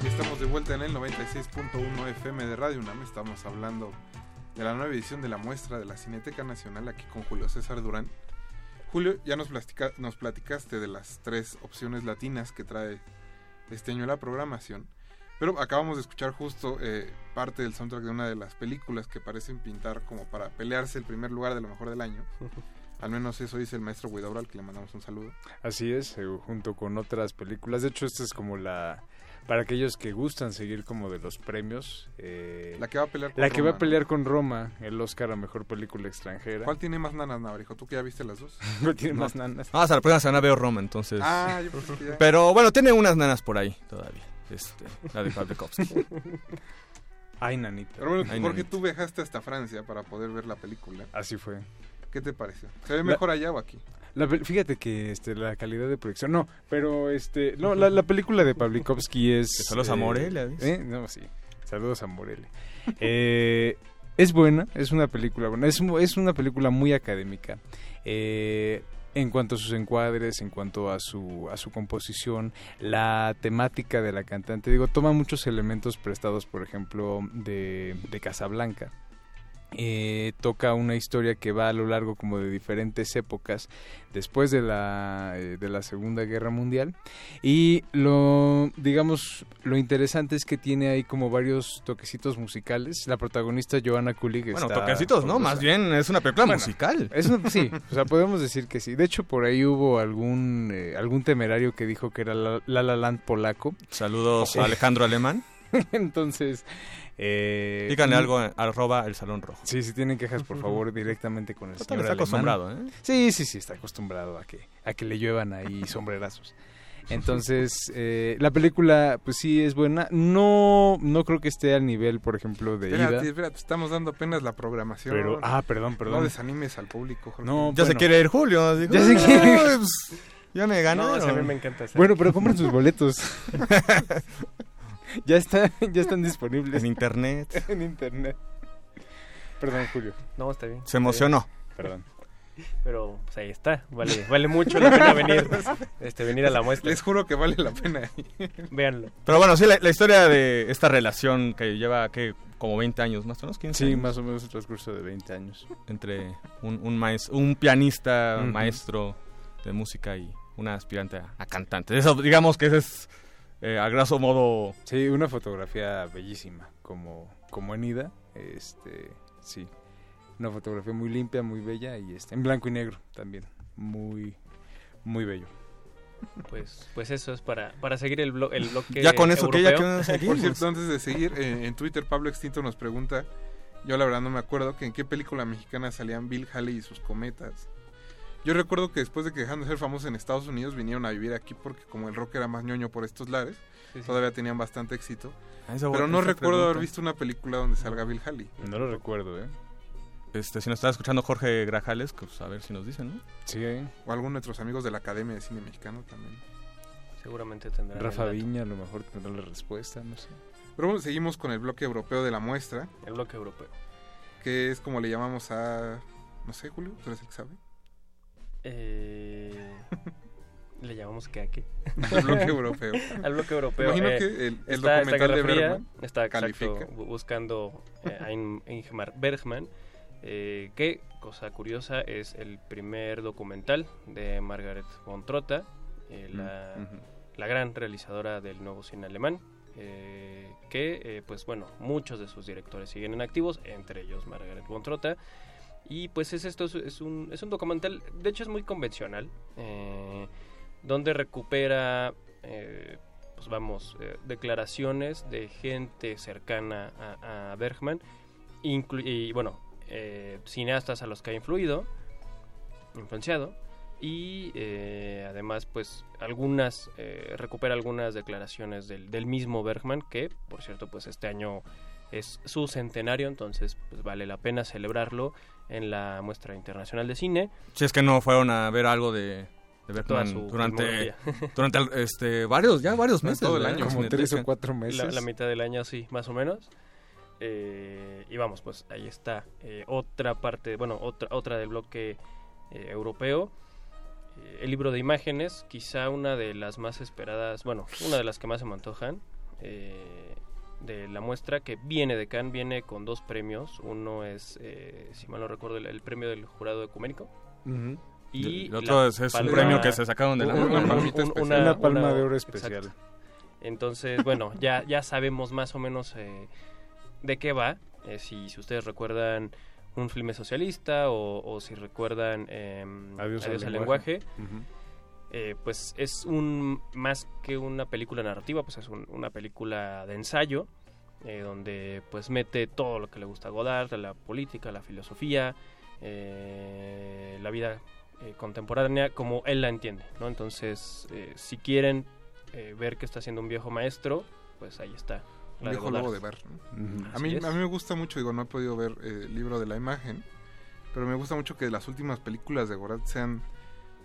Estamos de vuelta en el 96.1 FM de Radio UNAM. Estamos hablando de la nueva edición de la muestra de la Cineteca Nacional aquí con Julio César Durán. Julio, ya nos platicaste de las tres opciones latinas que trae este año la programación. Pero acabamos de escuchar justo eh, parte del soundtrack de una de las películas que parecen pintar como para pelearse el primer lugar de lo mejor del año. Al menos eso dice el maestro Guidaura, al que le mandamos un saludo. Así es, eh, junto con otras películas. De hecho, esta es como la... Para aquellos que gustan seguir como de los premios. eh, La que va a pelear con La que va Roma, a pelear con Roma, el Oscar a Mejor Película Extranjera. ¿Cuál tiene más nanas, Navarijo? ¿Tú que ya viste las dos? ¿Cuál tiene más nanas? Ah, hasta la próxima semana veo Roma, entonces. Ah, yo pensé que ya. Pero bueno, tiene unas nanas por ahí todavía. Este, la de Pavlikovsky. Ay, nanita. Pero bueno, Ay, Jorge, nanita. tú viajaste hasta Francia para poder ver la película. Así fue. ¿Qué te pareció? ¿Se ve La- mejor allá o aquí? La fíjate que este, la calidad de proyección, no, pero este, no, la, la película de Pavlikovsky es... Saludos a Morelia, dice. ¿eh? No, sí, saludos a Morelia. Eh, es buena, es una película buena, es, es una película muy académica. Eh, en cuanto a sus encuadres, en cuanto a su, a su composición, la temática de la cantante, digo, toma muchos elementos prestados, por ejemplo, de, de Casablanca. Eh, toca una historia que va a lo largo como de diferentes épocas después de la eh, de la Segunda Guerra Mundial y lo digamos lo interesante es que tiene ahí como varios toquecitos musicales la protagonista Joanna Kulig Bueno, está toquecitos, ¿no? Más bien es una película Bueno, musical. es sí, o sea, podemos decir que sí. De hecho, por ahí hubo algún eh, algún temerario que dijo que era la La, La Land polaco. Saludos a Alejandro Alemán. Entonces, eh, Díganle algo a arroba el Salón Rojo. Sí, si tienen quejas, por favor, directamente con el Total, señor está alemán. acostumbrado, ¿eh? Sí, sí, sí, está acostumbrado a que a que le lluevan ahí sombrerazos. Entonces, eh, la película, pues sí, es buena. No, no creo que esté al nivel, por ejemplo, de Espérate, Ida. espérate, estamos dando apenas la programación. Pero- ah, perdón, perdón. No desanimes al público, Jorge. No, Ya se quiere ir Julio. digo, Ya se quiere ir. "Ay, pues, ya me. No, sí, a mí me encanta esa. Bueno, pero compren sus boletos. ya está, ya están disponibles En internet. en internet. Perdón, Julio. No, está bien. Se emocionó. Perdón. Pero pues ahí está, vale, vale mucho la pena venir, este, venir a la muestra. Les juro que vale la pena. Véanlo. Pero bueno, sí, la, la historia de esta relación que lleva, que como 20 años más o menos, 15 Sí, años, más o menos el transcurso de 20 años. entre un, un, maes- un pianista, maestro de música y una aspirante a, a cantante. Eso, digamos que ese es, eh, a grosso modo, Sí, una fotografía bellísima, como, como en Ida. Este, sí. Una fotografía muy limpia, muy bella y este, en blanco y negro también. Muy, muy bello. Pues, pues eso es para, para seguir el, blo- el bloque Ya con eso que ya que Por cierto, antes de seguir, eh, en Twitter Pablo Extinto nos pregunta, yo la verdad no me acuerdo, que en qué película mexicana salían Bill Haley y sus cometas. Yo recuerdo que después de que dejaron de ser famosos en Estados Unidos vinieron a vivir aquí porque como el rock era más ñoño por estos lares, Sí, sí. todavía tenían bastante éxito. Ah, esa Pero no recuerdo haber visto una película donde salga Bill Haley. No lo recuerdo, ¿eh? este, si nos está escuchando Jorge Grajales, pues a ver si nos dicen, ¿no? Sí, ¿eh? O alguno de nuestros amigos de la Academia de Cine Mexicano también. Seguramente tendrán el Rafa. Viña a lo mejor tendrá la respuesta, no sé. Pero bueno, seguimos con el bloque europeo de la muestra, El bloque europeo. que es como le llamamos a... No sé, Julio, ¿tú eres el que sabe? Eh, ¿Le llamamos qué? Al bloque europeo. Al bloque europeo. Imagino eh, que el- el está, está documental de Bergman está exacto, buscando eh, a In- Ingmar Bergman, eh, que, cosa curiosa, es el primer documental de Margaret von Trotta, la, Mm, ujú. la gran realizadora del nuevo cine alemán, eh, que, pues bueno, muchos de sus directores siguen en activos, entre ellos Margaret von Trotta. Y pues es esto, es- un, es un documental, de hecho es muy convencional, eh, donde recupera, eh, pues vamos, eh, declaraciones de gente cercana a, Bergman, y bueno, eh, cineastas a los que ha influido, influenciado, y además pues algunas, recupera algunas declaraciones del, del mismo Bergman, que por cierto pues este año es su centenario, entonces pues vale la pena celebrarlo en la muestra internacional de cine. Si es que no fueron a ver algo de, de Toda Bergman su durante, durante este, varios, ya varios meses. Todo el año. Como tres o cuatro meses. La, la mitad del año, sí, más o menos. Eh, y vamos, pues ahí está eh, otra parte, bueno, otra, otra del bloque eh, europeo. Eh, el libro de imágenes, quizá una de las más esperadas, bueno, una de las que más se me antojan eh, de la muestra, que viene de Cannes, viene con dos premios. Uno es, eh, si mal no recuerdo, el, el premio del jurado ecuménico. Ujú. Y el otro la es, es un premio que se sacaron de la un- una- Una palma una- de oro exacto. especial. Entonces, bueno, ya, ya sabemos más o menos eh, de qué va. Eh, si, si ustedes recuerdan un filme socialista o, o si recuerdan eh, Adiós al al lenguaje. lenguaje. Eh, pues es un más que una película narrativa, pues es un- una película de ensayo eh, donde pues mete todo lo que le gusta a Godard, la política, la filosofía, eh, la vida eh, contemporánea como él la entiende, ¿no? Entonces, eh, si quieren eh, ver que está haciendo un viejo maestro, pues ahí está. Un de viejo Godard. lobo de ver. A mí, a mí me gusta mucho, digo, no he podido ver eh, el libro de la imagen, pero me gusta mucho que las últimas películas de Gorat sean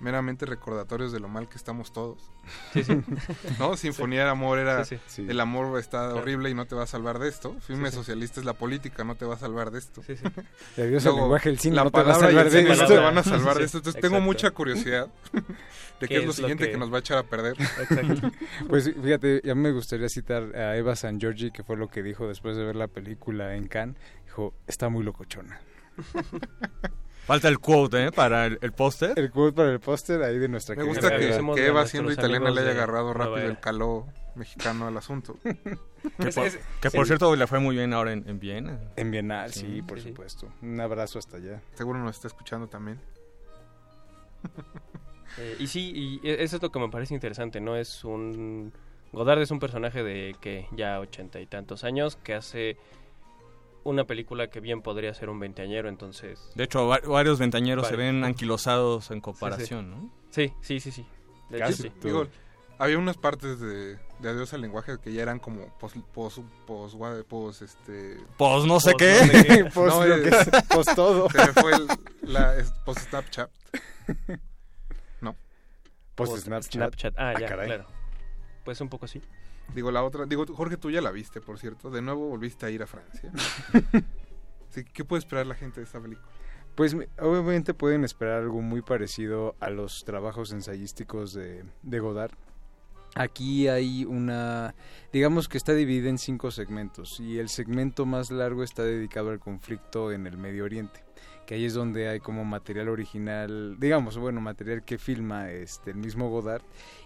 meramente recordatorios de lo mal que estamos todos. Sí, sí. ¿No? Sinfonía del Amor era Sí, sí. Sí. el amor está Claro. horrible y no te va a salvar de esto. Filme Sí, sí. socialista es la política, no te va a salvar de esto. Sí, sí. Y adiós al Luego, lenguaje, el cine la no te va a salvar el de cine no esto. te van a salvar Sí, de esto. Entonces tengo mucha curiosidad de qué, ¿Qué es lo es lo siguiente que... que- nos va a echar a perder. Exacto. Pues fíjate, ya me gustaría citar a Eva San Giorgi, que fue lo que dijo después de ver la película en Cannes. Dijo, dijo, está muy locochona. Falta el quote, ¿eh? Para el, el póster. El quote para el póster ahí de nuestra Me gusta que, Eva. que Eva siendo italiana le haya agarrado rápido el caló mexicano al asunto. Que por, que por cierto le fue muy bien ahora en, en Viena. En Bienal, sí, Sí, por sí, sí. supuesto. Un abrazo hasta allá. Seguro nos está escuchando también. Eh, y sí, y e- eso es lo que me parece interesante, ¿no? Es un... Godard es un personaje de que ya ochenta y tantos años que hace una película que bien podría ser un veinteañero, entonces... De hecho, va- varios ventañeros se ven anquilosados en comparación, ¿no? Sí, sí, sí, sí. De hecho, Casi sí. Digo, había unas partes de, de Adiós al lenguaje que ya eran como pos, pos, pos, pos, este... Pos no sé pos qué. no sé qué. Pos No, eh, que es, pos todo. Se me fue el, la, es- pos Snapchat. No. Post Snapchat. Snapchat. Ah, Ah, ya, caray. claro. Pues un poco así. Digo, la otra... Digo, Jorge, tú ya la viste, por cierto. De nuevo volviste a ir a Francia. ¿Qué puede esperar la gente de esta película? Pues me- obviamente pueden esperar algo muy parecido a los trabajos ensayísticos de, de Godard. Aquí hay una, digamos que está dividida en cinco segmentos y el segmento más largo está dedicado al conflicto en el Medio Oriente, que ahí es donde hay como material original, digamos, bueno, material que filma este el mismo Godard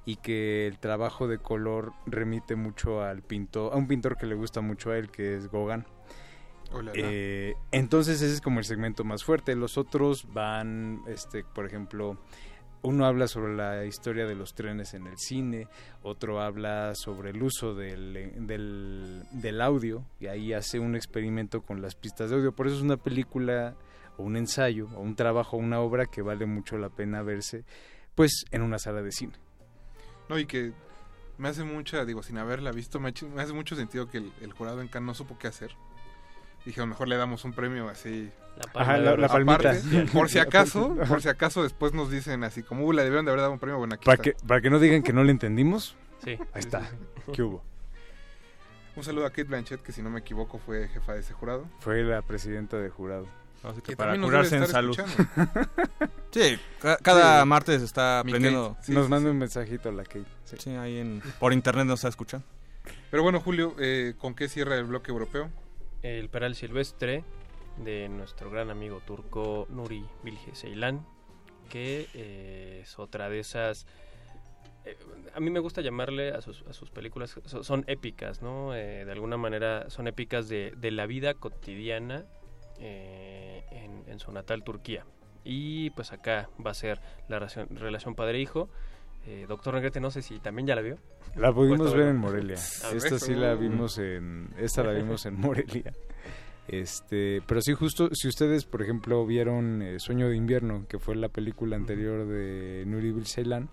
y que el trabajo de color remite mucho al pintor, a un pintor que le gusta mucho a él, que es Gauguin. Hola, Eh, entonces ese es como el segmento más fuerte. Los otros van, este, por ejemplo, uno habla sobre la historia de los trenes en el cine, otro habla sobre el uso del, del, del audio y ahí hace un experimento con las pistas de audio. Por eso es una película o un ensayo o un trabajo, una obra que vale mucho la pena verse, pues en una sala de cine. No, y que me hace mucha, digo, sin haberla visto, me, hace mucho sentido que el, el jurado en Cannes no supo qué hacer. Dije, a lo mejor le damos un premio así. Ajá, la- la aparte, palmita. por si acaso, por si acaso después nos dicen así, como, "Uh, le debieron de haber dado un premio, bueno, aquí Para está". que, para que no digan que no le entendimos, Sí. ahí sí, está. sí, ¿Qué hubo? Un saludo a Kate Blanchett, que si no me equivoco fue jefa de ese jurado. Fue la presidenta de jurado. Así que Que para curarse en salud. Sí, ca- cada Sí. martes está aprendiendo. Sí, Nos sí, manda sí. un mensajito a la Kate. sí. Sí, ahí en, por internet nos está escuchando. Pero bueno, Julio, eh, ¿con qué cierra el bloque europeo? El Peral Silvestre de nuestro gran amigo turco Nuri Bilge Ceylan, que eh, es otra de esas... eh, a mí me gusta llamarle a sus, a sus películas, so- son épicas, ¿no? Eh, de alguna manera son épicas de, de la vida cotidiana eh, en, en su natal Turquía. Y pues acá va a ser la relación, relación padre-hijo. Eh, Doctor Negrete, no sé si también ya la vio. La pudimos ver en Morelia. Esta sí la vimos en esta la vimos en Morelia. Este, pero sí justo si ustedes, por ejemplo, vieron eh, Sueño de invierno, que fue la película anterior de Nuri Bilge Ceylan,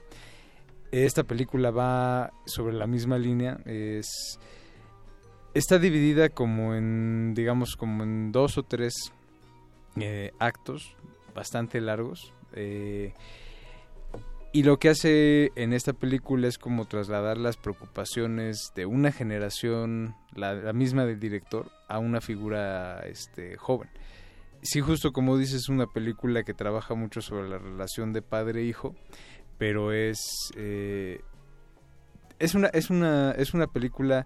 esta película va sobre la misma línea, es está dividida como en digamos como en dos o tres eh, actos bastante largos. eh, y lo que hace en esta película es como trasladar las preocupaciones de una generación, la, misma del director, a una figura este, joven. Sí, justo como dices, es una película que trabaja mucho sobre la relación de padre-hijo, pero es, eh, es, una, es, una, es una película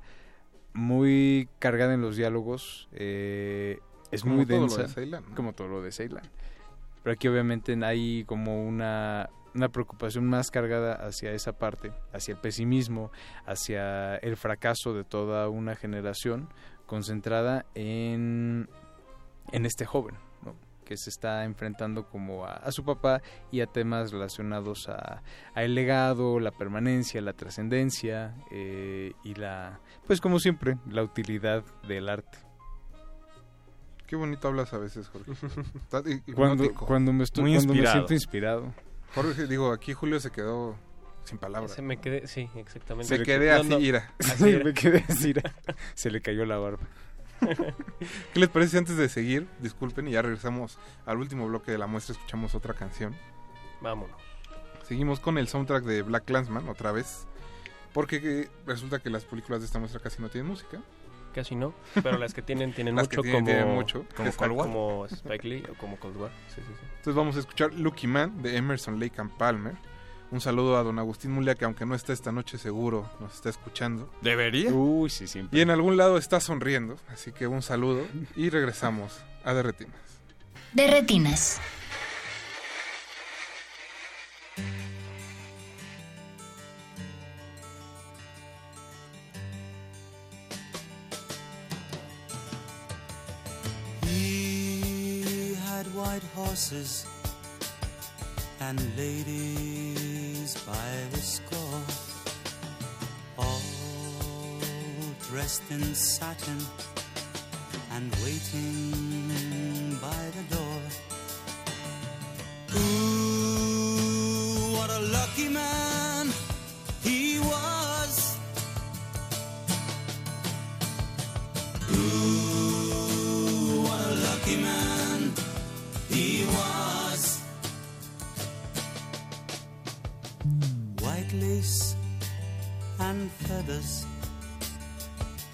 muy cargada en los diálogos, eh, es Como muy todo lo de Ceylan, ¿no? como todo lo de Ceylan. Pero aquí obviamente hay como una, una preocupación más cargada hacia esa parte, hacia el pesimismo, hacia el fracaso de toda una generación, concentrada en, en este joven. Que se está enfrentando como a, a su papá y a temas relacionados a, a el legado, la permanencia, la trascendencia eh, y la, pues como siempre, la utilidad del arte. Qué bonito hablas a veces, Jorge. Cuando, cuando me, estoy, cuando me inspirado. siento inspirado. Jorge, digo, aquí Julio se quedó sin palabras. Se me quedé, sí, exactamente. Se quedé no, así, no. ira. Así era. me quedé así. Se le cayó la barba. ¿Qué les parece antes de seguir? Disculpen y ya regresamos al último bloque de la muestra, escuchamos otra canción. Vámonos. Seguimos con el soundtrack de Black Clansman otra vez. Porque eh, resulta que las películas de esta muestra casi no tienen música. Casi no, pero las que tienen tienen Las que mucho tienen, como, tienen mucho. como Exacto. Cold War, como Spike Lee o como Cold War. Sí, sí, sí. Entonces vamos a escuchar Lucky Man de Emerson Lake and Palmer. Un saludo a don Agustín Mulia, que aunque no está esta noche seguro, nos está escuchando. ¿Debería? Uy, sí, siempre. Y en algún lado está sonriendo, así que un saludo y regresamos a De Retinas. De retinas. He had white horses and ladies by the score, all dressed in satin and waiting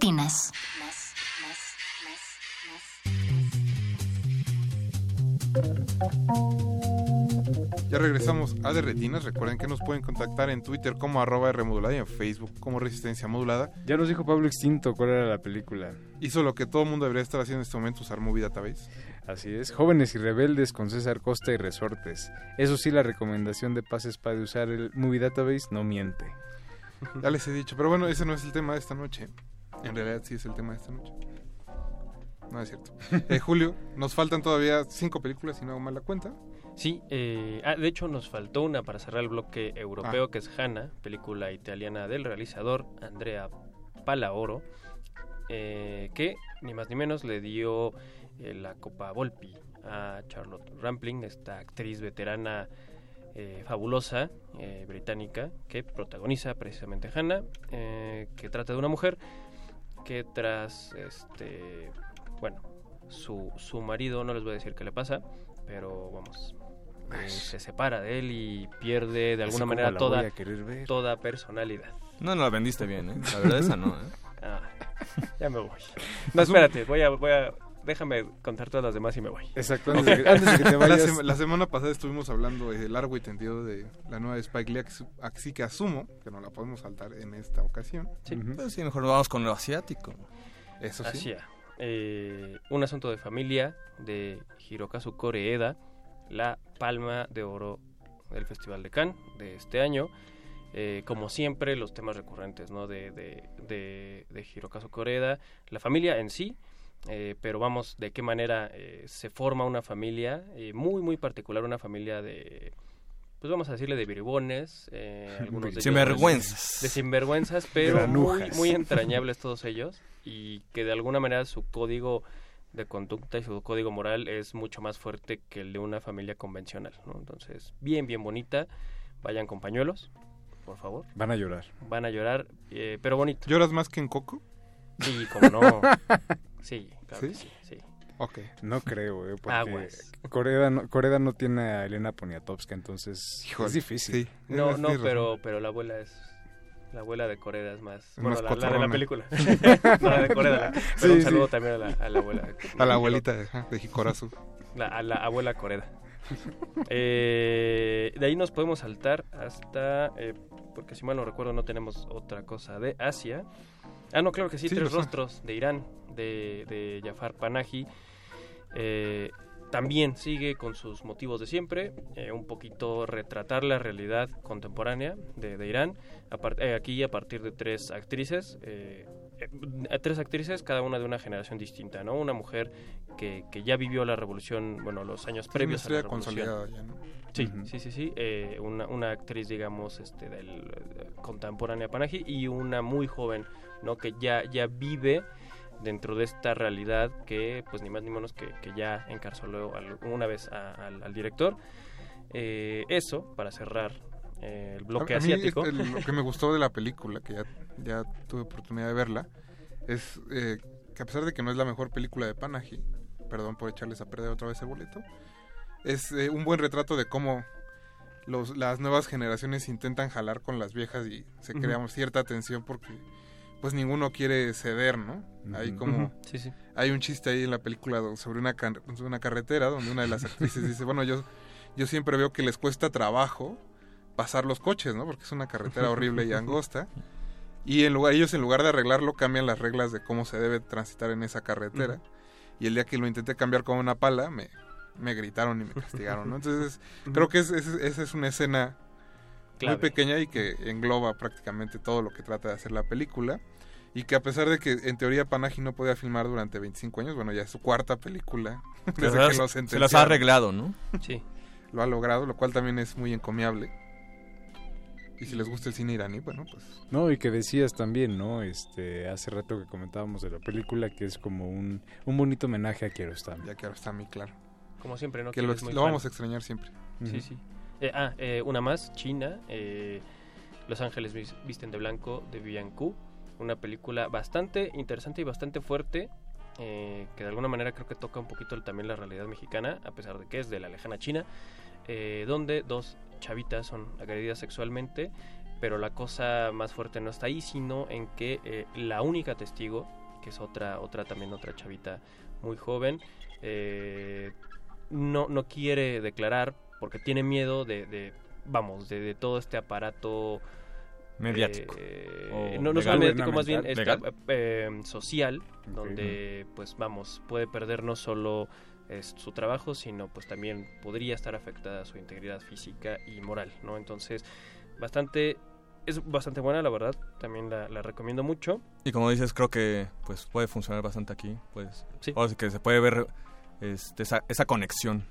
De retinas. Ya regresamos a De Retinas. Recuerden que nos pueden contactar en Twitter como arroba Rmodulada y en Facebook como Resistencia Modulada. Ya nos dijo Pablo Extinto cuál era la película. Hizo lo que todo el mundo debería estar haciendo en este momento, usar Movie Database. Así es, Jóvenes y Rebeldes con César Costa y Resortes. Eso sí, la recomendación de Paz Espada de usar el Movie Database no miente. Ya les he dicho, pero bueno, ese no es el tema de esta noche. En realidad sí es el tema de esta noche. No es cierto. Eh, Julio, nos faltan todavía cinco películas, si no hago mal la cuenta. Sí, eh, ah, de hecho nos faltó una para cerrar el bloque europeo, Ah. que es Hanna, película italiana del realizador Andrea Palaoro, eh, que ni más ni menos le dio eh, la Copa Volpi a Charlotte Rampling, esta actriz veterana eh, fabulosa eh, británica que protagoniza precisamente Hannah, eh, que trata de una mujer que tras este bueno su, su marido no les voy a decir qué le pasa pero vamos eh, se separa de él y pierde de alguna manera toda toda personalidad No, no la vendiste bien, ¿eh? La verdad esa no, ¿eh? Ah, ya me voy no espérate voy a voy a déjame contar todas las demás y me voy Exacto, antes de que, antes de que te La, vayas. sema- la semana pasada estuvimos hablando largo y tendido de la nueva de Spike Lee, así que asumo que no la podemos saltar en esta ocasión. Sí. Pues sí, mejor vamos con lo asiático. Eso sí. Asia. Eh, un asunto de familia de Hirokazu Koreeda, la palma de oro del Festival de Cannes de este año. Eh, como siempre, los temas recurrentes ¿no? de, de, de, de Hirokazu Koreeda, la familia en sí, eh, pero vamos, de qué manera eh, se forma una familia eh, muy, muy particular, una familia de, pues vamos a decirle de bribones, eh, algunos de Sinvergüenzas. de sinvergüenzas, pero muy, muy entrañables todos ellos y que de alguna manera su código de conducta y su código moral es mucho más fuerte que el de una familia convencional, ¿no? Entonces, bien, bien bonita. Vayan con pañuelos, por favor. Van a llorar. Van a llorar, eh, pero bonito. ¿Lloras más que en Coco? Sí, como no. Sí, claro que ¿Sí? sí, sí. Ok. No creo, eh, porque Aguas. Corea no, Corea no tiene a Elena Poniatowska, entonces Híjole, es difícil. sí. No, no, pero, pero la abuela es... La abuela de Corea es más... Bueno, más la, la de la película. no, la de Corea. Pero Sí, un sí. saludo también a la, a la abuela. A la abuelita de, de Hikorazu. La- a la abuela Coreda. Eh, de ahí nos podemos saltar hasta, eh, porque si mal no recuerdo no tenemos otra cosa de Asia. Ah, no, claro que sí, Sí, Tres sé. Rostros de Irán, de, de Jafar Panahi. Eh, también sigue con sus motivos de siempre, eh, un poquito retratar la realidad contemporánea de, de Irán, eh, aquí a partir de tres actrices, eh, eh, tres actrices, cada una de una generación distinta, ¿no? Una mujer que, que ya vivió la revolución, bueno, los años previos a la revolución. consolidada ya, ¿no? Sí, sí, sí, sí. eh, una, una actriz, digamos, este, del eh, contemporánea Panaji y una muy joven, ¿no? Que ya, ya vive dentro de esta realidad que, pues, ni más ni menos que, que ya encarceló al- una vez a- al, al director. Eh, eso, para cerrar eh, el bloque a, a mí, asiático. este, lo que me gustó de la película, que ya, ya tuve oportunidad de verla, es eh, que a pesar de que no es la mejor película de Panahi, perdón por echarles a perder otra vez el boleto, es eh, un buen retrato de cómo los, las nuevas generaciones intentan jalar con las viejas y se crea cierta tensión porque pues ninguno quiere ceder, ¿no? Hay como. Sí, sí. hay un chiste ahí en la película sobre una una carretera donde una de las actrices dice, bueno, yo yo siempre veo que les cuesta trabajo pasar los coches, ¿no? Porque es una carretera horrible y angosta. Y en lugar, ellos en lugar de arreglarlo cambian las reglas de cómo se debe transitar en esa carretera. Y el día que lo intenté cambiar con una pala, me, me gritaron y me castigaron, ¿no? Entonces, creo que es- es- esa es una escena Clave. muy pequeña y que engloba prácticamente todo lo que trata de hacer la película. Y que a pesar de que en teoría Panahi no podía filmar durante 25 años, bueno, ya es su cuarta película. Desde que lo se las ha arreglado, ¿no? Sí. Lo ha logrado, lo cual también es muy encomiable. Y si les gusta el cine iraní, bueno, pues No, y que decías también, ¿no? Este, hace rato que comentábamos de la película que es como un, un bonito homenaje a Kiarostami. ya Kiarostami, claro. Como siempre, ¿no? Que Que lo, vamos a extrañar siempre. Sí, sí. Eh, ah, eh, una más, China. eh, Los Ángeles vis- Visten de Blanco, de Vivian Ku. Una película bastante interesante y bastante fuerte. eh, que de alguna manera creo que toca un poquito también la realidad mexicana, a pesar de que es de la lejana China. eh, donde dos chavitas son agredidas sexualmente. Pero la cosa más fuerte no está ahí, sino en que eh, la única testigo, que es otra, otra también otra chavita muy joven, eh, no, no quiere declarar porque tiene miedo de, de, vamos, de, de todo este aparato Mediático. eh, O no, no solo mediático, más bien eh, social, donde pues vamos, puede perder no solo su trabajo, sino pues también podría estar afectada su integridad física y moral, ¿no? Entonces, bastante, es bastante buena, la verdad, también la, la recomiendo mucho. Y como dices, creo que pues puede funcionar bastante aquí. Pues, Sí. ahora sí que se puede ver este, esa, esa conexión.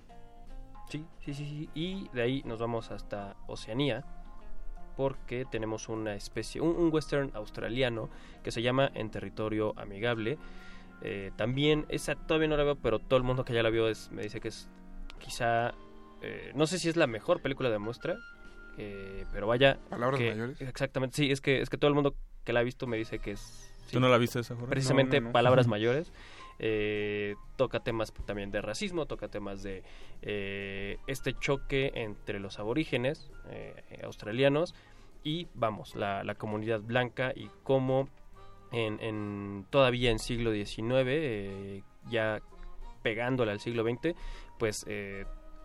Sí, sí, sí, sí. Y de ahí nos vamos hasta Oceanía, porque tenemos una especie, un, un western australiano que se llama En Territorio Amigable. Eh, también, esa todavía no la veo, pero todo el mundo que ya la vio es, me dice que es quizá, eh, no sé si es la mejor película de muestra, eh, pero vaya. Palabras que- mayores. Exactamente, sí, es que, es que todo el mundo que la ha visto me dice que es... ¿Tú sí, no la viste esa, Jorge? Precisamente No, no, no. palabras mayores. Eh, toca temas también de racismo, toca temas de eh, este choque entre los aborígenes eh, australianos y, vamos, la, comunidad blanca y cómo en, en- todavía en siglo XIX, ya pegándole al siglo XX, pues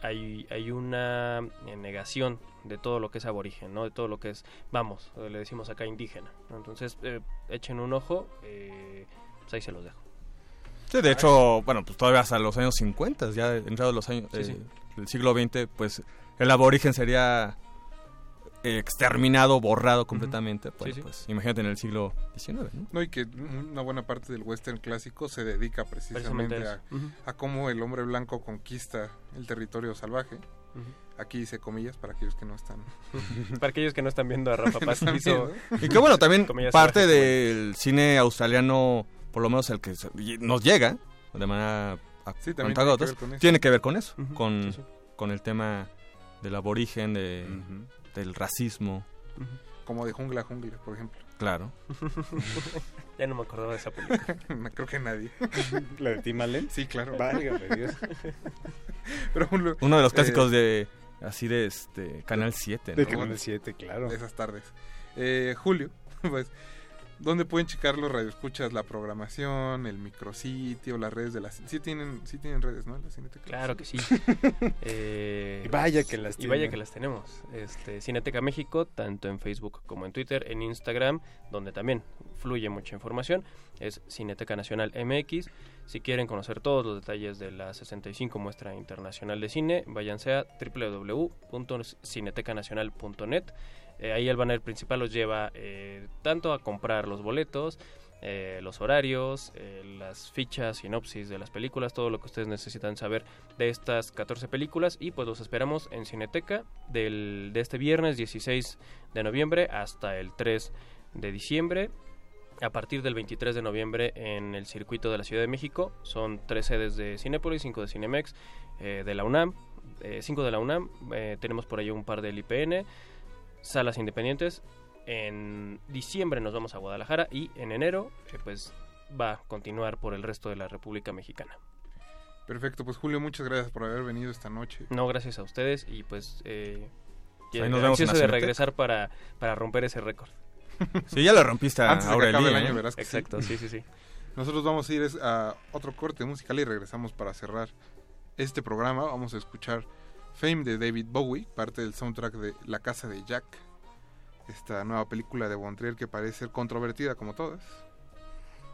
hay, hay una negación de todo lo que es aborigen, ¿no? De todo lo que es, vamos, le decimos acá indígena. Entonces, echen un ojo, pues ahí se los dejo. Sí, de hecho, bueno, pues todavía hasta los años 50, ya entrados los años Sí, eh, sí. del siglo XX, pues el aborigen sería exterminado, borrado completamente. Pues, Sí, sí. pues imagínate en el siglo XIX, ¿no? No, y que una buena parte del western clásico se dedica precisamente Precisamente a, cómo el hombre blanco conquista el territorio salvaje. Aquí dice comillas para aquellos que no están. Para aquellos que no están viendo a Rafa Paz, hizo-. Y que bueno, también parte del cine australiano, por lo menos el que nos llega de manera a- Sí, también contada tiene que otras, ver con eso. tiene que ver con eso, con, sí, sí. con el tema del aborigen, de, del racismo. Como de jungla a jungla, por ejemplo. Claro. ya no me acordaba de esa película. No, Creo que nadie. ¿La de Tim Allen? Sí, claro. Válgame Dios. Pero uno, Uno de los eh, clásicos de así de este Canal 7. De ¿no? Canal 7, claro. de esas tardes. Eh, Julio, pues ¿Dónde pueden checar los radioescuchas? La programación, el micrositio, las redes de las... Sí tienen, sí tienen redes, ¿no? La Cineteca. Claro que sí. Eh, Y vaya que las Y vaya tienen. que las tenemos. Este, Cineteca México, tanto en Facebook como en Twitter, en Instagram, donde también fluye mucha información, es Cineteca Nacional MX. Si quieren conocer todos los detalles de la 65 Muestra Internacional de Cine, váyanse a www.cinetecanacional.net. Eh, ahí el banner principal los lleva eh, tanto a comprar los boletos, eh, los horarios, las fichas, sinopsis de las películas, todo lo que ustedes necesitan saber de estas 14 películas. Y pues los esperamos en Cineteca del, de este viernes 16 de noviembre hasta el 3 de diciembre. A partir del 23 de noviembre en el circuito de la Ciudad de México. Son tres sedes de Cinépolis, cinco de Cinemex, de la UNAM, cinco de la UNAM, tenemos por ahí un par del IPN, salas independientes. En diciembre nos vamos a Guadalajara y en enero eh, pues va a continuar por el resto de la República Mexicana. Perfecto, pues Julio, muchas gracias por haber venido esta noche. No, gracias a ustedes y pues eh, Ahí nos vemos ansioso de regresar para, para romper ese récord. Sí, ya lo rompiste a Antes de que acabe el ¿eh? año, verás que Exacto, sí, sí, sí. Nosotros vamos a ir a otro corte musical y regresamos para cerrar este programa. Vamos a escuchar Fame de David Bowie, parte del soundtrack de La Casa de Jack. Esta nueva película de Von Trier que parece ser controvertida como todas.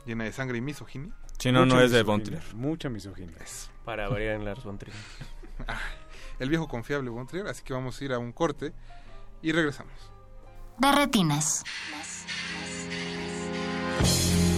Llena de sangre y misoginia. Sí, no, Mucha no es de misoginia, Von Trier. Mucha misoginia. Para variar en Lars von Trier. El viejo confiable Von Trier. Así que vamos a ir a un corte y regresamos. De retinas. Makes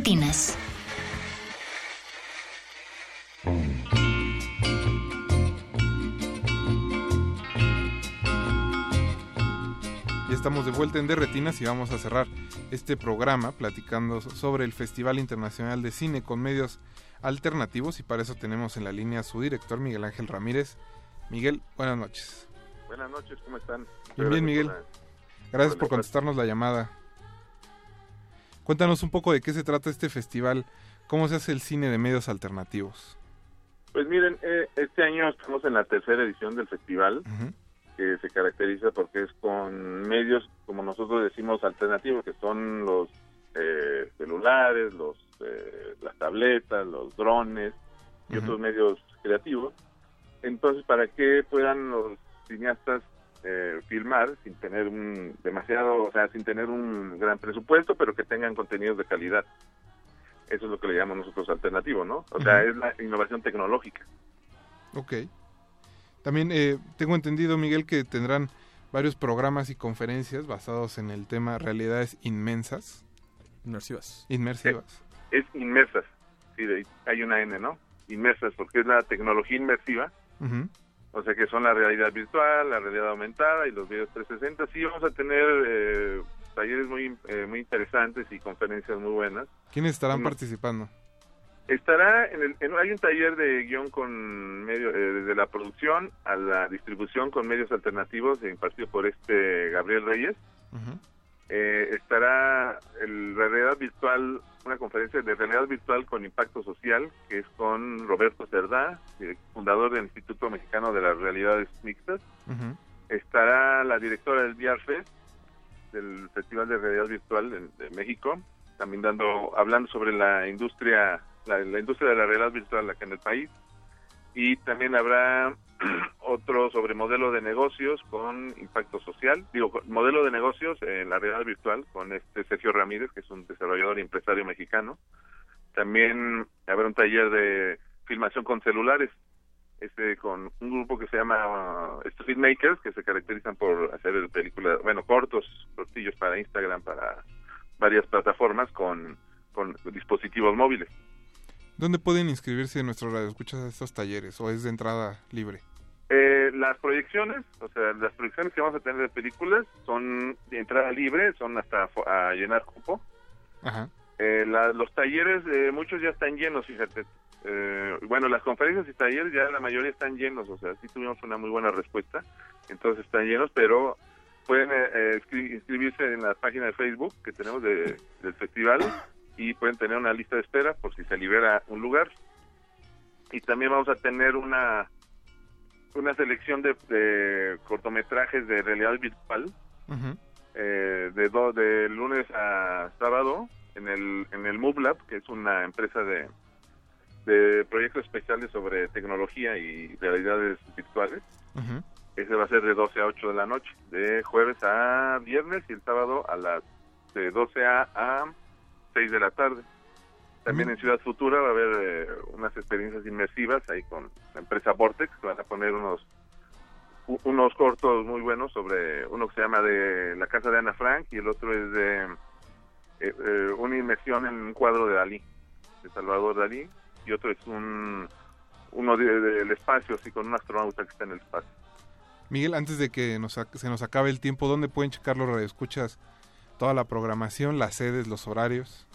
retinas. Ya estamos de vuelta en Derretinas y vamos a cerrar este programa platicando so- sobre el Festival Internacional de Cine con medios alternativos y para eso tenemos en la línea a su director Miguel Ángel Ramírez. Miguel, buenas noches. Buenas noches, ¿cómo están? Bien, bien, Miguel. Gracias por contestarnos la llamada. Cuéntanos un poco de qué se trata este festival, cómo se hace el cine de medios alternativos. Pues miren, eh, este año estamos en la tercera edición del festival, que se caracteriza porque es con medios, como nosotros decimos, alternativos, que son los eh, celulares, los eh, las tabletas, los drones y otros medios creativos. Entonces, para que puedan los cineastas eh, filmar sin tener un demasiado, o sea, sin tener un gran presupuesto, pero que tengan contenidos de calidad. Eso es lo que le llamamos nosotros alternativo, ¿no? O sea, es la innovación tecnológica. Ok. También eh, tengo entendido, Miguel, que tendrán varios programas y conferencias basados en el tema realidades inmensas. Inmersivas. Inmersivas. Es inmersas. Sí, de- hay una N, ¿no? Inmersas, porque es la tecnología inmersiva. Ujú. O sea, que son la realidad virtual, la realidad aumentada y los videos 360. Sí, vamos a tener eh, talleres muy, eh, muy interesantes y conferencias muy buenas. ¿Quiénes estarán Uno. participando? Estará en el, en- hay un taller de guion con medio, eh, desde la producción a la distribución con medios alternativos impartido por este Gabriel Reyes. Eh, estará el realidad virtual, una conferencia de realidad virtual con impacto social, que es con Roberto Cerdá, fundador del Instituto Mexicano de las Realidades Mixtas. Estará la directora del VR Fest, del Festival de Realidad Virtual de, de México, también dando, hablando sobre la industria, la, la industria de la realidad virtual acá en el país. Y también habrá otro sobre modelo de negocios con impacto social, digo, modelo de negocios en la realidad virtual con este Sergio Ramírez, que es un desarrollador y empresario mexicano. También habrá un taller de filmación con celulares, este con un grupo que se llama uh, Street Makers, que se caracterizan por hacer películas, bueno, cortos, cortillos para Instagram, para varias plataformas con, con dispositivos móviles. ¿Dónde pueden inscribirse nuestros radioescuchas a estos talleres o es de entrada libre? Eh, las proyecciones, o sea, las proyecciones que vamos a tener de películas son de entrada libre, son hasta a llenar cupo. Ajá. Eh, la- los talleres, eh, muchos ya están llenos, fíjate. Eh, bueno, las conferencias y talleres ya la mayoría están llenos, o sea, sí tuvimos una muy buena respuesta, entonces están llenos, pero pueden eh, eh, inscri- inscribirse en la página de Facebook que tenemos de- del festival y pueden tener una lista de espera por si se libera un lugar. Y también vamos a tener una una selección de, de cortometrajes de realidad virtual eh, de, do- de lunes a sábado en el en el MoveLab, que es una empresa de, de proyectos especiales sobre tecnología y realidades virtuales. Ujú. Ese va a ser de 12 a 8 de la noche, de jueves a viernes y el sábado a las de 12 a, a 6 de la tarde. También en Ciudad Futura va a haber eh, unas experiencias inmersivas ahí con la empresa Vortex, que van a poner unos unos cortos muy buenos sobre uno que se llama de la casa de Ana Frank y el otro es de eh, eh, una inmersión en un cuadro de Dalí, de Salvador Dalí, y otro es un uno de- del espacio, así con un astronauta que está en el espacio. Miguel, antes de que nos, se nos acabe el tiempo, ¿dónde pueden checar los radioescuchas? Toda la programación, las sedes, los horarios.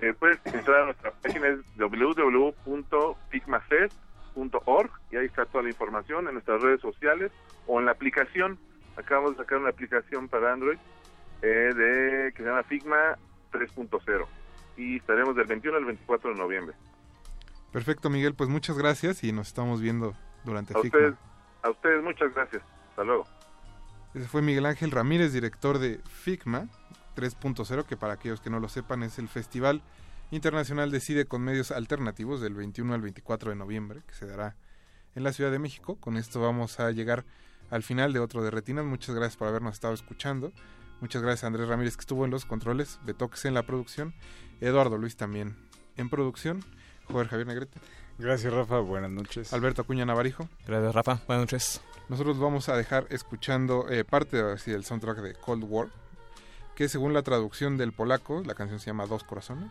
Eh, puedes entrar a nuestra página es www.figmafest.org y ahí está toda la información en nuestras redes sociales o en la aplicación. Acabamos de sacar una aplicación para Android eh, de que se llama Figma 3.0 y estaremos del 21 al 24 de noviembre. Perfecto, Miguel, pues muchas gracias y nos estamos viendo durante A FICMA. ustedes, a ustedes muchas gracias. Hasta luego. Ese fue Miguel Ángel Ramírez, director de FICMA 3.0, que para aquellos que no lo sepan es el Festival Internacional de Cine con Medios Alternativos del 21 al 24 de noviembre, que se dará en la Ciudad de México. Con esto vamos a llegar al final de otro de Retinas. Muchas gracias por habernos estado escuchando. Muchas gracias a Andrés Ramírez que estuvo en los controles, Betox en la producción Eduardo Luis también en producción, Joder Javier Negrete. Gracias, Rafa. Buenas noches. Alberto Acuña Navarijo. Gracias, Rafa. Buenas noches. Nosotros vamos a dejar escuchando eh, parte así, del soundtrack de Cold War, que según la traducción del polaco, la canción se llama Dos Corazones.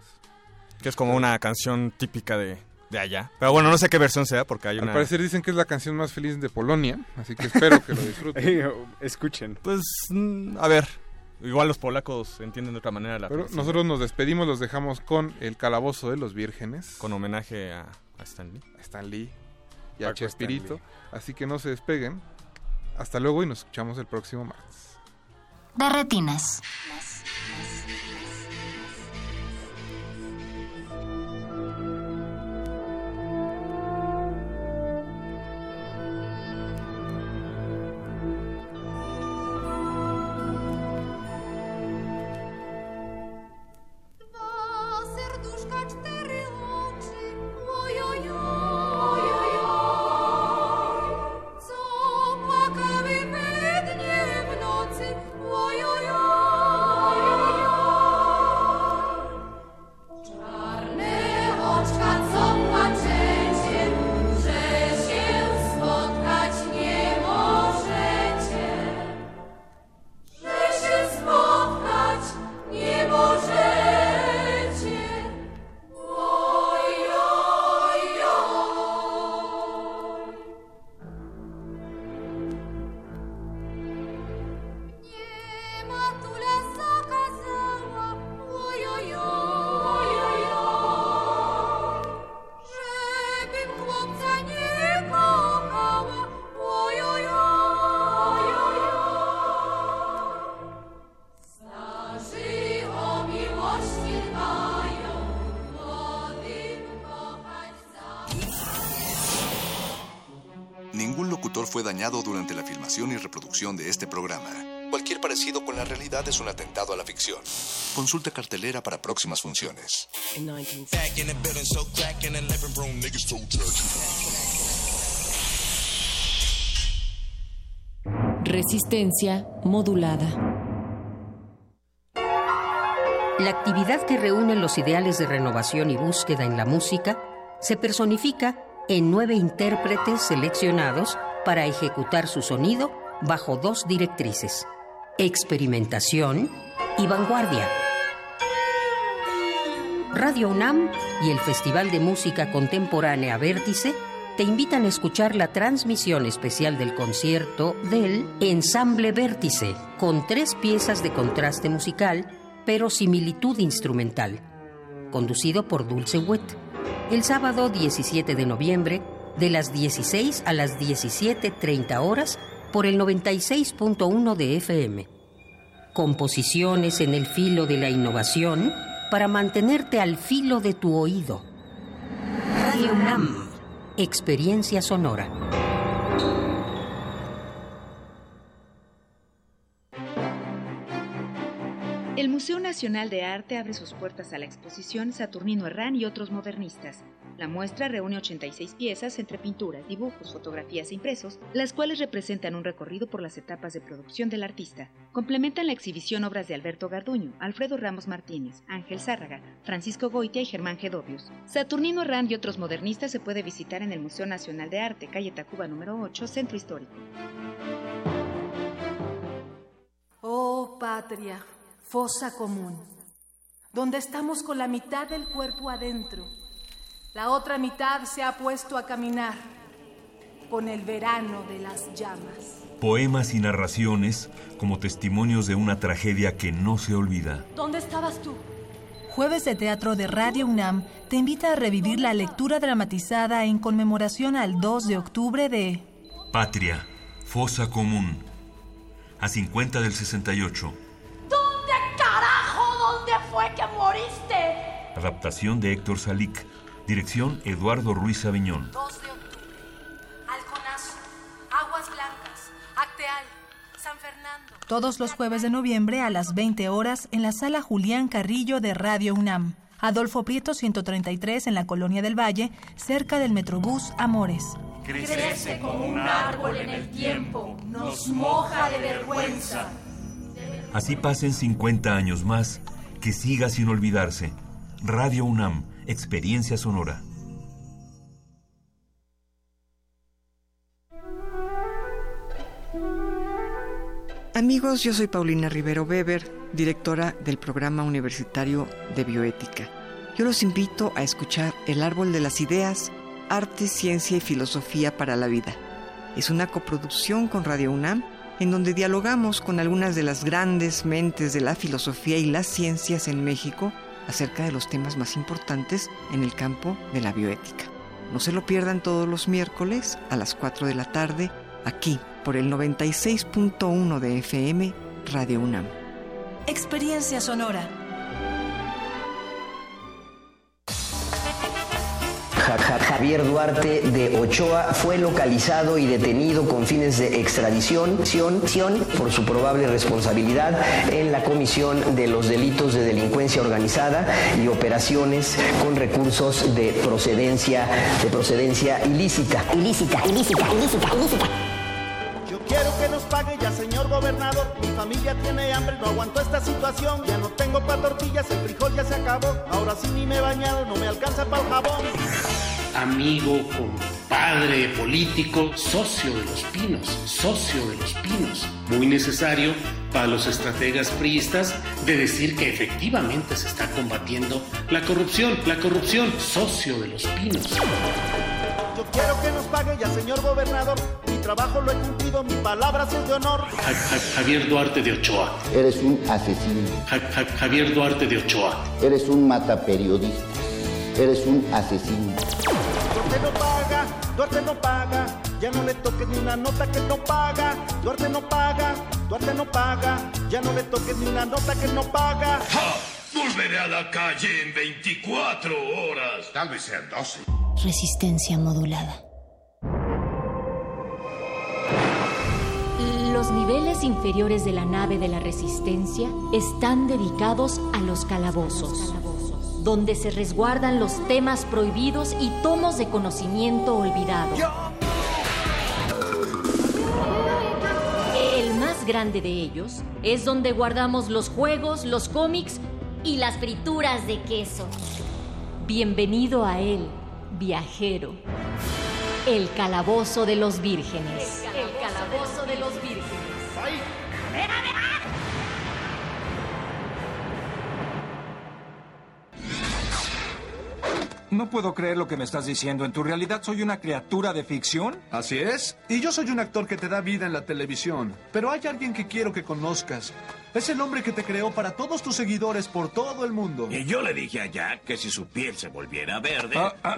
Que es como una canción típica de, de allá. Pero bueno, no sé qué versión sea porque hay Al una... parecer dicen que es la canción más feliz de Polonia, así que espero que lo disfruten. Escuchen. Pues, mm, a ver, igual los polacos entienden de otra manera la Pero felicidad. nosotros nos despedimos, los dejamos con El Calabozo de los Vírgenes. Con homenaje a, a Stan Lee. A Stan Lee y a Paco Chespirito. Así que no se despeguen. Hasta luego y nos escuchamos el próximo martes. De retinas. Dañado durante la filmación y reproducción de este programa. Cualquier parecido con la realidad es un atentado a la ficción. Consulta cartelera para próximas funciones. Resistencia modulada. La actividad que reúne los ideales de renovación y búsqueda en la música se personifica en nueve intérpretes seleccionados para ejecutar su sonido bajo dos directrices, experimentación y vanguardia. Radio UNAM y el Festival de Música Contemporánea Vértice te invitan a escuchar la transmisión especial del concierto del Ensamble Vértice, con tres piezas de contraste musical, pero similitud instrumental, conducido por Dulce Wet, el sábado 17 de noviembre, de las 16 a las 17.30 horas, por el 96.1 de FM. Composiciones en el filo de la innovación para mantenerte al filo de tu oído. Radio UNAM. Experiencia sonora. El Museo Nacional de Arte abre sus puertas a la exposición Saturnino Herrán y otros modernistas. La muestra reúne 86 piezas entre pinturas, dibujos, fotografías e impresos, las cuales representan un recorrido por las etapas de producción del artista. Complementan la exhibición obras de Alberto Garduño, Alfredo Ramos Martínez, Ángel Zárraga, Francisco Goitia y Germán Gedovius. Saturnino Herrán y otros modernistas se puede visitar en el Museo Nacional de Arte, calle Tacuba número 8, Centro Histórico. Oh, patria, fosa común, donde estamos con la mitad del cuerpo adentro. La otra mitad se ha puesto a caminar con el verano de las llamas. Poemas y narraciones como testimonios de una tragedia que no se olvida. ¿Dónde estabas tú? Jueves de Teatro de Radio UNAM te invita a revivir la lectura dramatizada en conmemoración al 2 de octubre de Patria, fosa común. A 50 del 68. ¿Dónde carajo? ¿Dónde fue que moriste? Adaptación de Héctor Salic. Dirección Eduardo Ruiz Aviñón. 2 de octubre. Halconazo, Aguas Blancas, Acteal, San Fernando. todos los jueves de noviembre a las 20 horas en la sala Julián Carrillo de Radio UNAM. Adolfo Prieto 133 en la Colonia del Valle, cerca del Metrobús Amores. Crece como un árbol en el tiempo, nos moja de vergüenza. Así pasen 50 años más, que siga sin olvidarse. Radio UNAM, Experiencia Sonora. Amigos, yo soy Paulina Rivero Weber, directora del programa universitario de bioética. Yo los invito a escuchar El Árbol de las Ideas, Arte, Ciencia y Filosofía para la Vida. Es una coproducción con Radio UNAM en donde dialogamos con algunas de las grandes mentes de la filosofía y las ciencias en México acerca de los temas más importantes en el campo de la bioética. No se lo pierdan todos los miércoles a las 4 de la tarde aquí por el 96.1 de FM Radio UNAM. Experiencia sonora. Javier Duarte de Ochoa fue localizado y detenido con fines de extradición por su probable responsabilidad en la comisión de los delitos de delincuencia organizada y operaciones con recursos de procedencia de procedencia ilícita. Ilícita, ilícita, ilícita, ilícita. Quiero que nos pague ya, señor gobernador. Mi familia tiene hambre, no aguanto esta situación. Ya no tengo pa' tortillas, el frijol ya se acabó. Ahora sí ni me he bañado, no me alcanza para el jabón. amigo, compadre, político, socio de los pinos, socio de los pinos. Muy necesario para los estrategas priistas de decir que efectivamente se está combatiendo la corrupción, la corrupción, socio de los pinos. Quiero que nos pague ya, señor gobernador. Mi trabajo lo he cumplido, mi palabra es de honor. Ja- Ja- Javier Duarte de Ochoa. Eres un asesino. Ja- Ja- Javier Duarte de Ochoa. Eres un mataperiodista. Eres un asesino. Duarte no paga, Duarte no paga. Ya no le toques ni una nota que no paga. Duarte no paga, Duarte no paga. Ya no le toques ni una nota que no paga. Volveré a la calle en 24 horas. Tal vez sean 12. Resistencia modulada. Los niveles inferiores de la nave de la Resistencia están dedicados a los calabozos, donde se resguardan los temas prohibidos y tomos de conocimiento olvidado. El más grande de ellos es donde guardamos los juegos, los cómics y las frituras de queso. Bienvenido a él, viajero. El calabozo de los vírgenes. El calabozo No puedo creer lo que me estás diciendo. ¿En tu realidad soy una criatura de ficción? Así es. Y yo soy un actor que te da vida en la televisión. Pero hay alguien que quiero que conozcas. Es el hombre que te creó para todos tus seguidores por todo el mundo. Y yo le dije a Jack que si su piel se volviera verde... Ah, ah,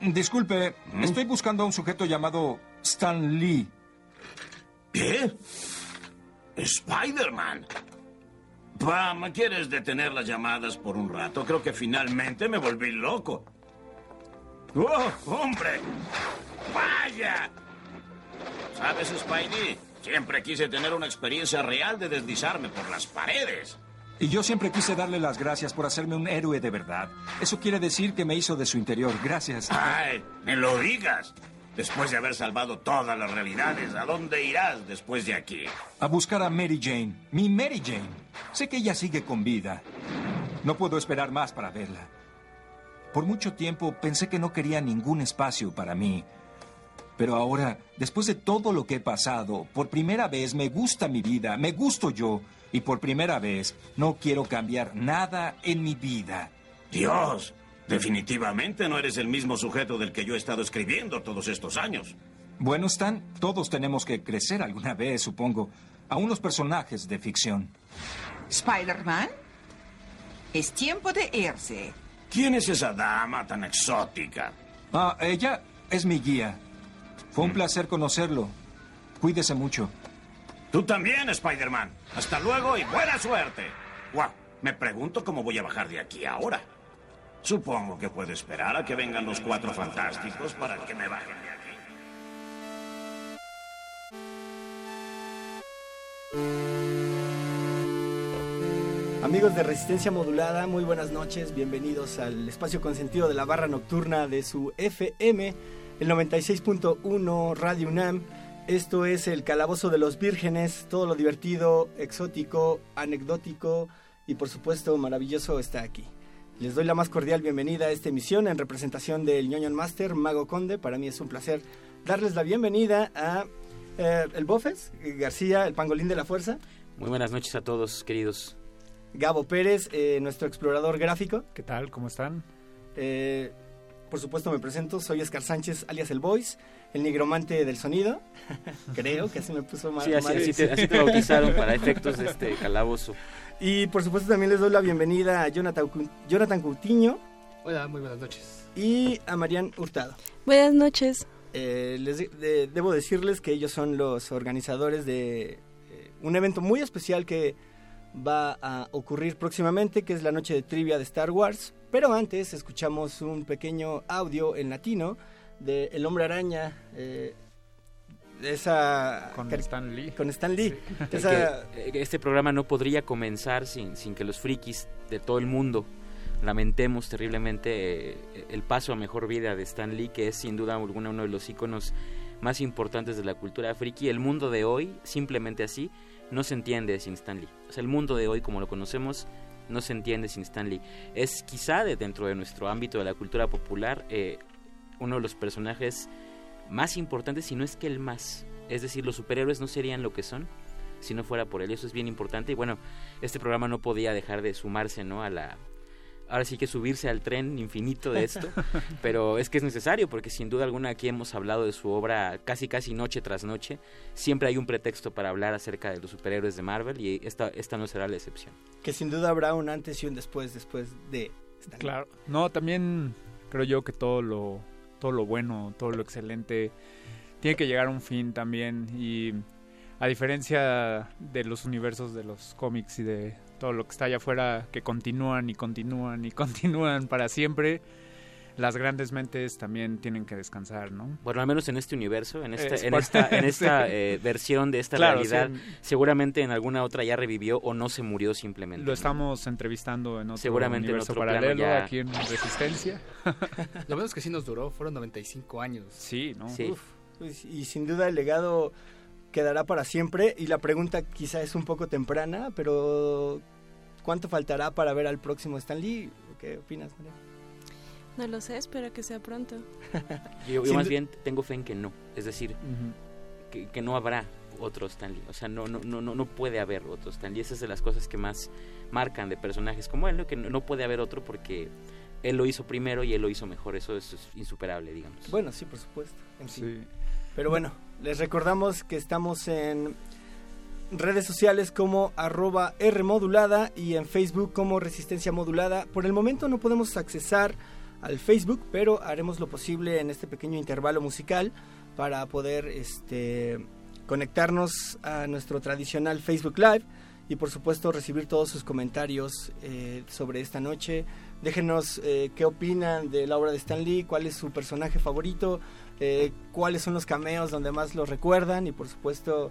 mm, disculpe, estoy buscando a un sujeto llamado Stan Lee. ¿Qué? Spider-Man. Pam, ¿quieres detener las llamadas por un rato? Creo que finalmente me volví loco. ¡Oh, hombre! ¡Vaya! ¿Sabes, Spidey? Siempre quise tener una experiencia real de deslizarme por las paredes. Y yo siempre quise darle las gracias por hacerme un héroe de verdad. Eso quiere decir que me hizo de su interior. Gracias. ¡Ay! ¡Me lo digas! Después de haber salvado todas las realidades, ¿a dónde irás después de aquí? A buscar a Mary Jane. Mi Mary Jane. Sé que ella sigue con vida. No puedo esperar más para verla. Por mucho tiempo pensé que no quería ningún espacio para mí. Pero ahora, después de todo lo que he pasado, por primera vez me gusta mi vida, me gusto yo. Y por primera vez no quiero cambiar nada en mi vida. Dios, definitivamente no eres el mismo sujeto del que yo he estado escribiendo todos estos años. Bueno, Stan, todos tenemos que crecer alguna vez, supongo. A unos personajes de ficción. ¿Spider-Man? Es tiempo de irse. ¿Quién es esa dama tan exótica? Ah, ella es mi guía. Fue un placer conocerlo. Cuídese mucho. Tú también, Spider-Man. Hasta luego y buena suerte. Guau, me pregunto cómo voy a bajar de aquí ahora. Supongo que puedo esperar a que vengan los cuatro fantásticos para que me bajen de aquí. Amigos de Resistencia Modulada, muy buenas noches, bienvenidos al espacio consentido de la barra nocturna de su FM, el 96.1 Radio UNAM. Esto es el Calabozo de los Vírgenes, todo lo divertido, exótico, anecdótico y por supuesto maravilloso está aquí. Les doy la más cordial bienvenida a esta emisión en representación del ñoño Master, Mago Conde. Para mí es un placer darles la bienvenida a eh, el Bofes, García, el pangolín de la fuerza. Muy buenas noches a todos, queridos. Gabo Pérez, eh, nuestro explorador gráfico. ¿Qué tal? ¿Cómo están? Eh, por supuesto me presento, soy Oscar Sánchez, alias El Voice, el nigromante del sonido. Creo que así me puso mal. Sí, así, te, así te bautizaron para efectos de este calabozo. Y por supuesto también les doy la bienvenida a Jonathan, Jonathan Coutinho. Hola, muy buenas noches. Y a Marian Hurtado. Buenas noches. Eh, les debo decirles que ellos son los organizadores de eh, un evento muy especial que va a ocurrir próximamente, que es la noche de trivia de Star Wars. Pero antes escuchamos un pequeño audio en latino de El Hombre Araña. Eh, esa con Stan Lee. Con Stan Lee. Eh, este programa no podría comenzar sin, sin que los frikis de todo el mundo lamentemos terriblemente eh, el paso a mejor vida de Stan Lee, que es sin duda alguna uno de los iconos más importantes de la cultura friki. El mundo de hoy, simplemente así, no se entiende sin Stan Lee. O sea, el mundo de hoy, como lo conocemos, no se entiende sin Stan Lee. Es quizá de, dentro de nuestro ámbito de la cultura popular eh, uno de los personajes más importante, si no es que el más. Es decir, los superhéroes no serían lo que son si no fuera por él. Eso es bien importante. Y bueno, este programa no podía dejar de sumarse, ¿no? A la. Ahora sí que subirse al tren infinito de esto, pero es que es necesario porque sin duda alguna aquí hemos hablado de su obra casi casi noche tras noche. Siempre hay un pretexto para hablar acerca de los superhéroes de Marvel y esta, esta no será la excepción. Que sin duda habrá un antes y un después después de... Claro, no, también creo yo que todo lo, todo lo bueno, todo lo excelente, tiene que llegar a un fin también. Y a diferencia de los universos de los cómics y de todo lo que está allá afuera, que continúan y continúan y continúan para siempre, las grandes mentes también tienen que descansar, ¿no? Bueno, al menos en este universo, en esta, en esta, en esta eh, versión de esta realidad, seguramente en alguna otra ya revivió o no se murió simplemente. Lo estamos entrevistando en otro universo paralelo, aquí en Resistencia. Lo menos que sí nos duró fueron 95 años. Sí, ¿no? Sí. Pues, y sin duda el legado quedará para siempre y la pregunta quizá es un poco temprana, pero ¿cuánto faltará para ver al próximo Stan Lee? ¿Qué opinas, María? No lo sé, espero que sea pronto. yo, más bien tengo fe en que no, es decir, que, no habrá otro Stanley, o sea, no, no, no, no puede haber otro Stanley, esas son las cosas que más marcan de personajes como él, que no, puede haber otro porque él lo hizo primero y él lo hizo mejor, eso es, insuperable, digamos. Bueno, sí, por supuesto. Pero bueno, les recordamos que estamos en redes sociales como arroba Rmodulada y en Facebook como Resistencia Modulada. Por el momento no podemos accesar al Facebook, pero haremos lo posible en este pequeño intervalo musical para poder este, conectarnos a nuestro tradicional Facebook Live y por supuesto recibir todos sus comentarios eh, sobre esta noche. Déjenos eh, qué opinan de la obra de Stan Lee, cuál es su personaje favorito, eh, cuáles son los cameos donde más lo recuerdan y por supuesto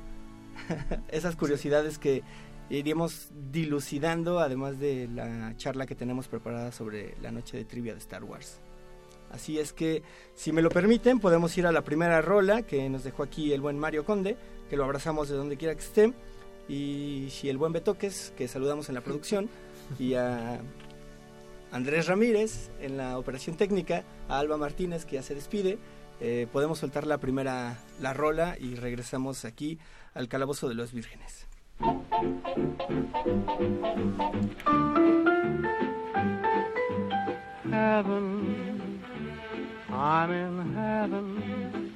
esas curiosidades que iríamos dilucidando, además de la charla que tenemos preparada sobre la noche de trivia de Star Wars. Así es que, si me lo permiten, podemos ir a la primera rola que nos dejó aquí el buen Mario Conde, que lo abrazamos de donde quiera que esté. Y si el buen Betoques, que saludamos en la producción, y a Andrés Ramírez en la operación técnica, a Alba Martínez, que ya se despide, eh, podemos soltar la primera, la rola, y regresamos aquí al Calabozo de los Vírgenes. Heaven, I'm in heaven,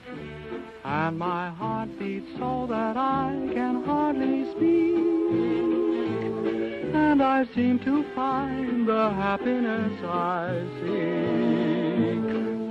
and my heart beats so that I can hardly speak. And I seem to find the happiness I seek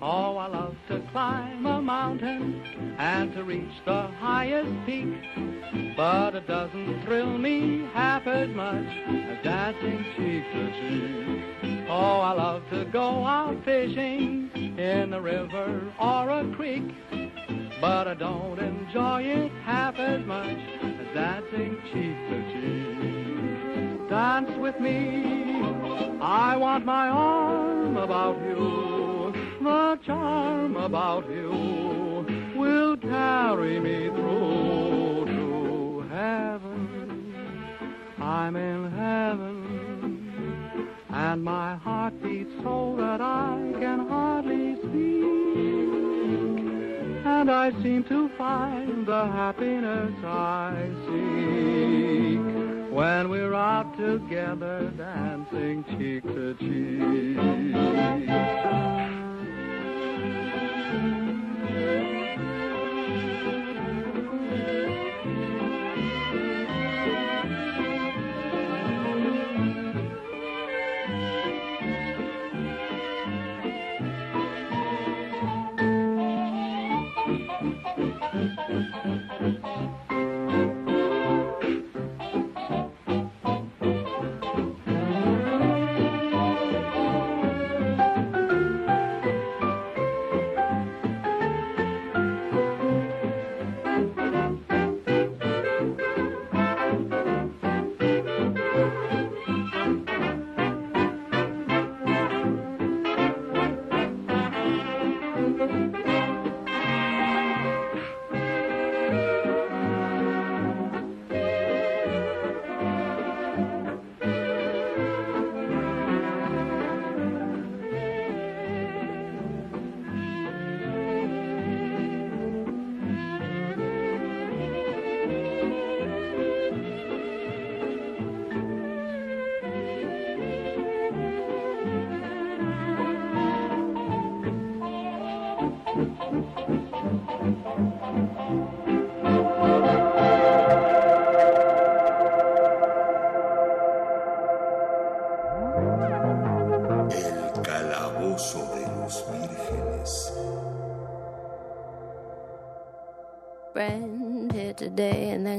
Oh, I love to climb a mountain and to reach the highest peak, but it doesn't thrill me half as much as dancing cheek to cheek. Oh, I love to go out fishing in a river or a creek, but I don't enjoy it half as much as dancing cheek to cheek. Dance with me, I want my arm about you, the charm about you will carry me through to heaven. I'm in heaven and my heart beats so that I can hardly speak. And I seem to find the happiness I seek when we're out together dancing cheek to cheek.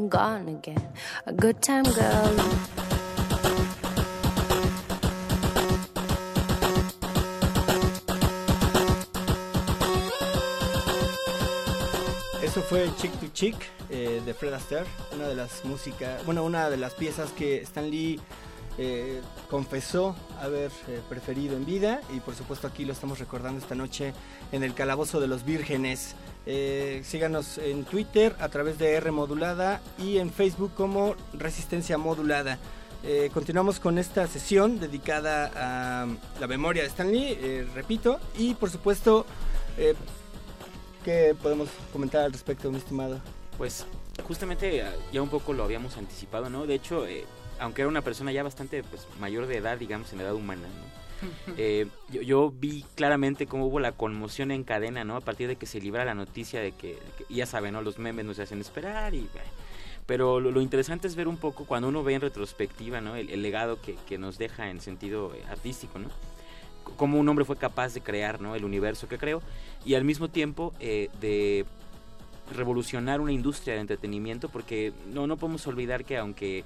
Gone again. A good time girl. Eso fue Chick to Chick eh, de Fred Astaire, una de las músicas, bueno, una de las piezas que Stan Lee eh, confesó haber eh, preferido en vida y por supuesto aquí lo estamos recordando esta noche en el Calabozo de los Vírgenes. Eh, síganos en Twitter a través de R Modulada y en Facebook como Resistencia Modulada. Continuamos con esta sesión dedicada a la memoria de Stan Lee, eh, repito, y por supuesto, ¿qué podemos comentar al respecto, mi estimado? Pues justamente eh, ya un poco lo habíamos anticipado, ¿no? De hecho, eh, aunque era una persona ya bastante pues, mayor de edad, digamos, en edad humana, ¿no? Eh, yo, yo vi claramente cómo hubo la conmoción en cadena, ¿no? A partir de que se libra la noticia de que, de que- ya saben, ¿no? Los memes nos hacen esperar y... bueno. Pero lo, lo interesante es ver un poco cuando uno ve en retrospectiva, ¿no? El, el legado que, que nos deja en sentido eh, artístico, ¿no? C- Cómo un hombre fue capaz de crear, ¿no? El universo que creó y al mismo tiempo eh, de revolucionar una industria de entretenimiento porque no, no podemos olvidar que aunque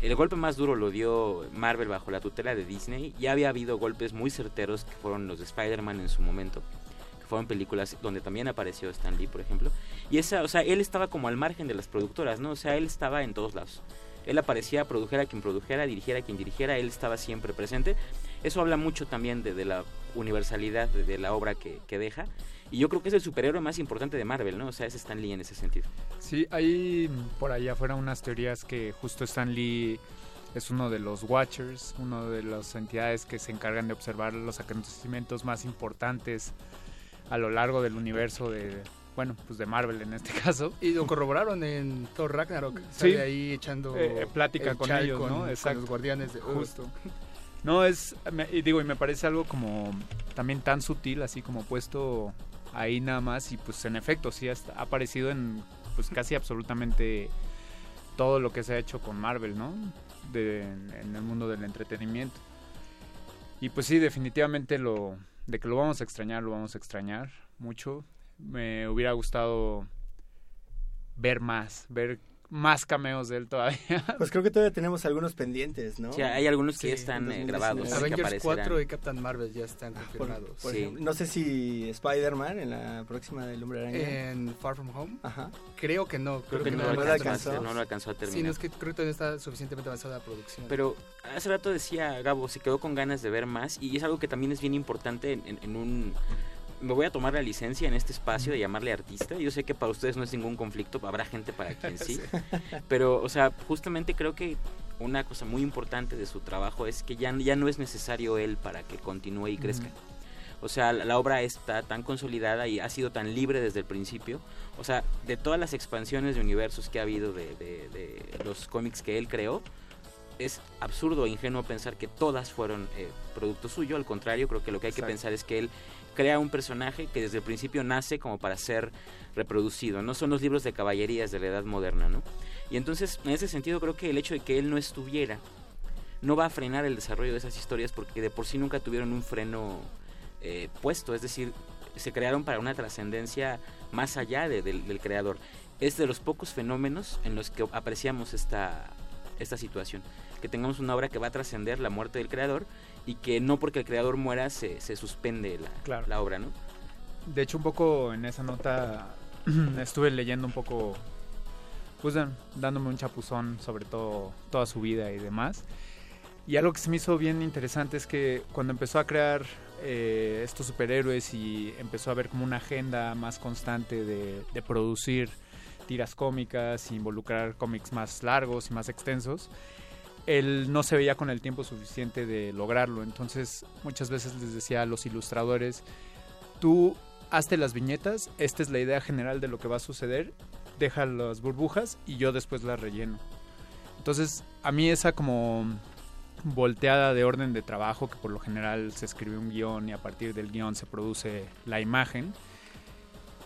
el golpe más duro lo dio Marvel bajo la tutela de Disney, ya había habido golpes muy certeros que fueron los de Spider-Man en su momento, que fueron películas donde también apareció Stan Lee, por ejemplo, y esa, o sea, él estaba como al margen de las productoras, ¿no? O sea, él estaba en todos lados. Él aparecía, produjera quien produjera, dirigiera quien dirigiera, él estaba siempre presente. Eso habla mucho también de, de la universalidad de, de la obra que, que deja. Y yo creo que es el superhéroe más importante de Marvel, ¿no? O sea, es Stan Lee en ese sentido. Sí, hay por allá afuera unas teorías que justo Stan Lee es uno de los Watchers, uno de las entidades que se encargan de observar los acontecimientos más importantes a lo largo del universo de, bueno, pues de Marvel en este caso. Y lo corroboraron en Thor Ragnarok. Sí. Sale ahí echando Eh, eh, plática el con ellos, con- ¿no? con los guardianes de Justo. No, es, me- y digo, y me parece algo como también tan sutil, así como puesto ahí nada más, y pues en efecto, sí ha aparecido en pues casi absolutamente todo lo que se ha hecho con Marvel, ¿no? De, en, en el mundo del entretenimiento. Y pues sí, definitivamente lo, de que lo vamos a extrañar, lo vamos a extrañar mucho. Me hubiera gustado ver más, ver más cameos de él todavía. Pues creo que todavía tenemos algunos pendientes, ¿no? Sí, hay algunos que Sí, ya están eh, 2019. grabados. Avengers aparecerán. 4 y Captain Marvel ya están Por, confirmados. por Sí. ejemplo, no sé si Spider-Man en la próxima del Hombre Araña. En Far From Home, Ajá. creo que no. Creo Creo, que no, no lo lo alcanzó, hacer, no lo alcanzó a Sí, terminar. no es que creo que todavía está suficientemente avanzada la producción. Pero hace rato decía Gabo, se quedó con ganas de ver más y es algo que también es bien importante en, en- en un... Me voy a tomar la licencia en este espacio de llamarle artista. Yo sé que para ustedes no es ningún conflicto, habrá gente para quien sí. Pero, o sea, justamente creo que una cosa muy importante de su trabajo es que ya, ya no es necesario él para que continúe y crezca. O sea, la, la obra está tan consolidada y ha sido tan libre desde el principio. O sea, de todas las expansiones de universos que ha habido de, de- de los cómics que él creó, es absurdo e ingenuo pensar que todas fueron eh, producto suyo. Al contrario, creo que lo que hay que pensar es que él crea un personaje que desde el principio nace como para ser reproducido. No son los libros de caballerías de la edad moderna, ¿no? Y entonces, en ese sentido, creo que el hecho de que él no estuviera no va a frenar el desarrollo de esas historias porque de por sí nunca tuvieron un freno eh, puesto, es decir, se crearon para una trascendencia más allá de- del, del creador. Es de los pocos fenómenos en los que apreciamos esta, esta situación, que tengamos una obra que va a trascender la muerte del creador y que no porque el creador muera se, se suspende la, Claro. la obra, ¿no? De hecho, un poco en esa nota estuve leyendo un poco, pues dándome un chapuzón sobre todo toda su vida y demás. Y algo que se me hizo bien interesante es que cuando empezó a crear eh, estos superhéroes y empezó a ver como una agenda más constante de, de producir tiras cómicas, involucrar cómics más largos y más extensos, él no se veía con el tiempo suficiente de lograrlo. Entonces muchas veces les decía a los ilustradores, tú hazte las viñetas, esta es la idea general de lo que va a suceder, deja las burbujas y yo después las relleno. Entonces, a mí esa como volteada de orden de trabajo, que por lo general se escribe un guion y a partir del guion se produce la imagen,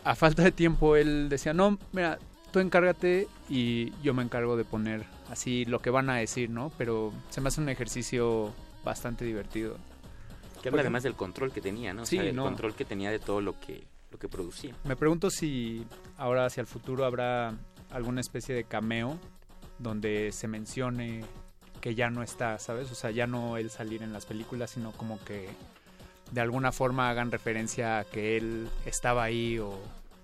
a falta de tiempo él decía, no, mira, tú encárgate y yo me encargo de poner así lo que van a decir, ¿no? Pero se me hace un ejercicio bastante divertido. Que habla además del control que tenía, ¿no? O Sí, sea, el no. control que tenía de todo lo que, lo que producía. Me pregunto si ahora hacia el futuro habrá alguna especie de cameo donde se mencione que ya no está, ¿sabes? O sea, ya no él salir en las películas, sino como que de alguna forma hagan referencia a que él estaba ahí o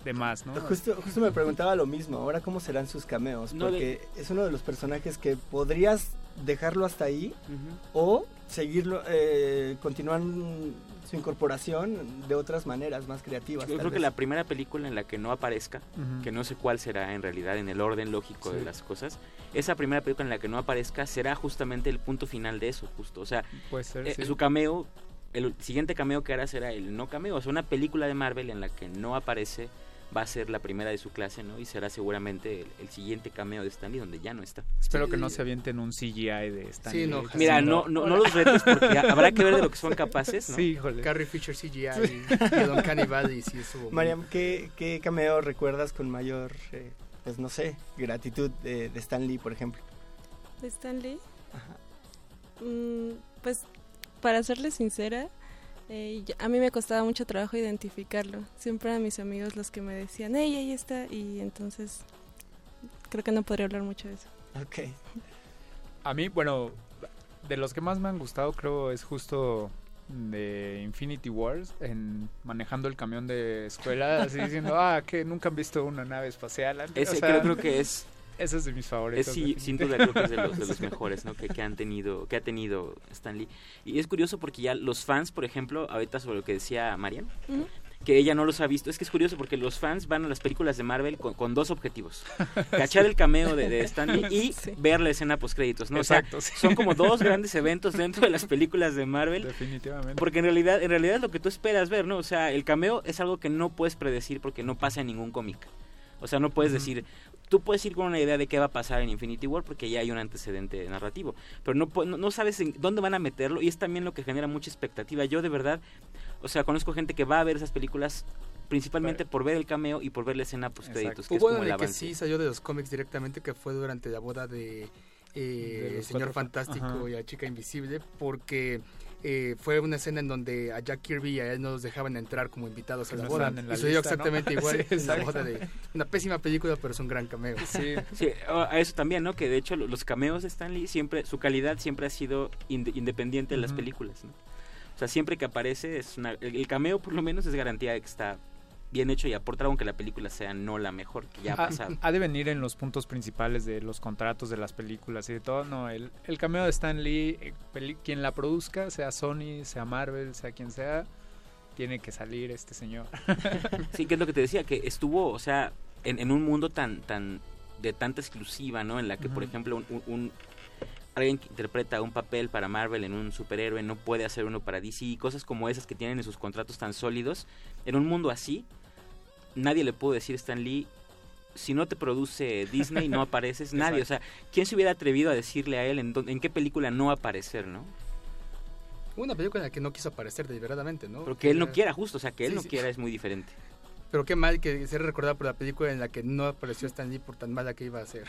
demás, ¿no? Justo, justo me preguntaba lo mismo, ahora cómo serán sus cameos, No, porque es uno de los personajes que podrías dejarlo hasta ahí o seguirlo, eh, continuar su incorporación de otras maneras más creativas. Yo creo que la primera película en la que no aparezca, que no sé cuál será en realidad en el orden lógico de las cosas, esa primera película en la que no aparezca será justamente el punto final de eso, justo. O sea, Puede ser, eh, sí. su cameo, el siguiente cameo que hará será el no cameo. O sea, una película de Marvel en la que no aparece va a ser la primera de su clase, ¿no? Y será seguramente el, el siguiente cameo de Stanley donde ya no está. Espero que no se avienten un CGI de Stan Sí, no, Mira, no, no, no los retes porque habrá que ver de lo que son capaces, ¿no? Sí, híjole. Carrie Fisher CGI y Don Canny Valley sí muy- Mariam, ¿qué, ¿qué cameo recuerdas con mayor, eh, pues no sé, gratitud de, de Stan Lee, por ejemplo? ¿De Stanley? Mm, pues, para serle sincera, eh, a mí me costaba mucho trabajo identificarlo. Siempre eran mis amigos los que me decían, hey, ahí está. Y entonces, creo que no podría hablar mucho de eso. Ok. A mí, bueno, de los que más me han gustado creo es justo de Infinity Wars en manejando el camión de escuela así diciendo ah que nunca han visto una nave espacial antes?". Ese O sea, creo, creo que es ese es de mis favoritos Es, sí, sin duda creo que es de los, de los mejores, ¿no? Que, que han tenido, que ha tenido Stan Lee. Y es curioso porque ya los fans, por ejemplo, ahorita sobre lo que decía Marian, que ella no los ha visto, es que es curioso porque los fans van a las películas de Marvel con, con dos objetivos. Cachar el cameo de, de Stan Lee y Sí. ver la escena post créditos, ¿no? O sea, Exacto, sí. son como dos grandes eventos dentro de las películas de Marvel. Definitivamente. Porque en realidad, en realidad es lo que tú esperas ver, ¿no? O sea, el cameo es algo que no puedes predecir porque no pasa en ningún cómic. O sea, no puedes decir, tú puedes ir con una idea de qué va a pasar en Infinity War porque ya hay un antecedente narrativo, pero no, no, no sabes en dónde van a meterlo y es también lo que genera mucha expectativa. Yo de verdad, o sea, conozco gente que va a ver esas películas principalmente por ver el cameo y por ver la escena post créditos, que es Hubo como el el que sí salió de los cómics directamente, que fue durante la boda de, eh, De los Señor cuatro Fantástico Ajá. y la Chica Invisible, porque eh, fue una escena en donde a Jack Kirby y a él no los dejaban entrar como invitados Que a la no boda. en la y sucedió lista, ¿no? exactamente igual Sí, en la boda de una pésima película, pero es un gran cameo. Sí, a a eso también, ¿no? Que de hecho lo- los cameos de Stan Lee siempre, su calidad siempre ha sido inde- independiente de las películas, ¿no? O sea, siempre que aparece es una, el, el cameo por lo menos es garantía de que está bien hecho y aporta aunque la película sea no la mejor que ya ha pasado. ha de venir en los puntos principales de los contratos de las películas y de todo. No, el, el cameo de Stan Lee, eh, peli- quien la produzca, sea Sony, sea Marvel, sea quien sea, tiene que salir este señor. Sí, que es lo que te decía, que estuvo, o sea, en, en un mundo tan, tan, de tanta exclusiva, ¿no? En la que, por ejemplo, un, un- un- alguien que interpreta un papel para Marvel en un superhéroe no puede hacer uno para DC y cosas como esas que tienen en sus contratos tan sólidos. En un mundo así, nadie le puede decir a Stan Lee, si no te produce Disney, no apareces. Nadie, o sea, ¿quién se hubiera atrevido a decirle a él en, en qué película no aparecer, no? Una película en la que no quiso aparecer deliberadamente, ¿no? Pero que él no Era- quiera, justo, o sea, que él Sí, no sí. quiera es muy diferente. Pero qué mal que ser recordado por la película en la que no apareció Stan Lee por tan mala que iba a ser.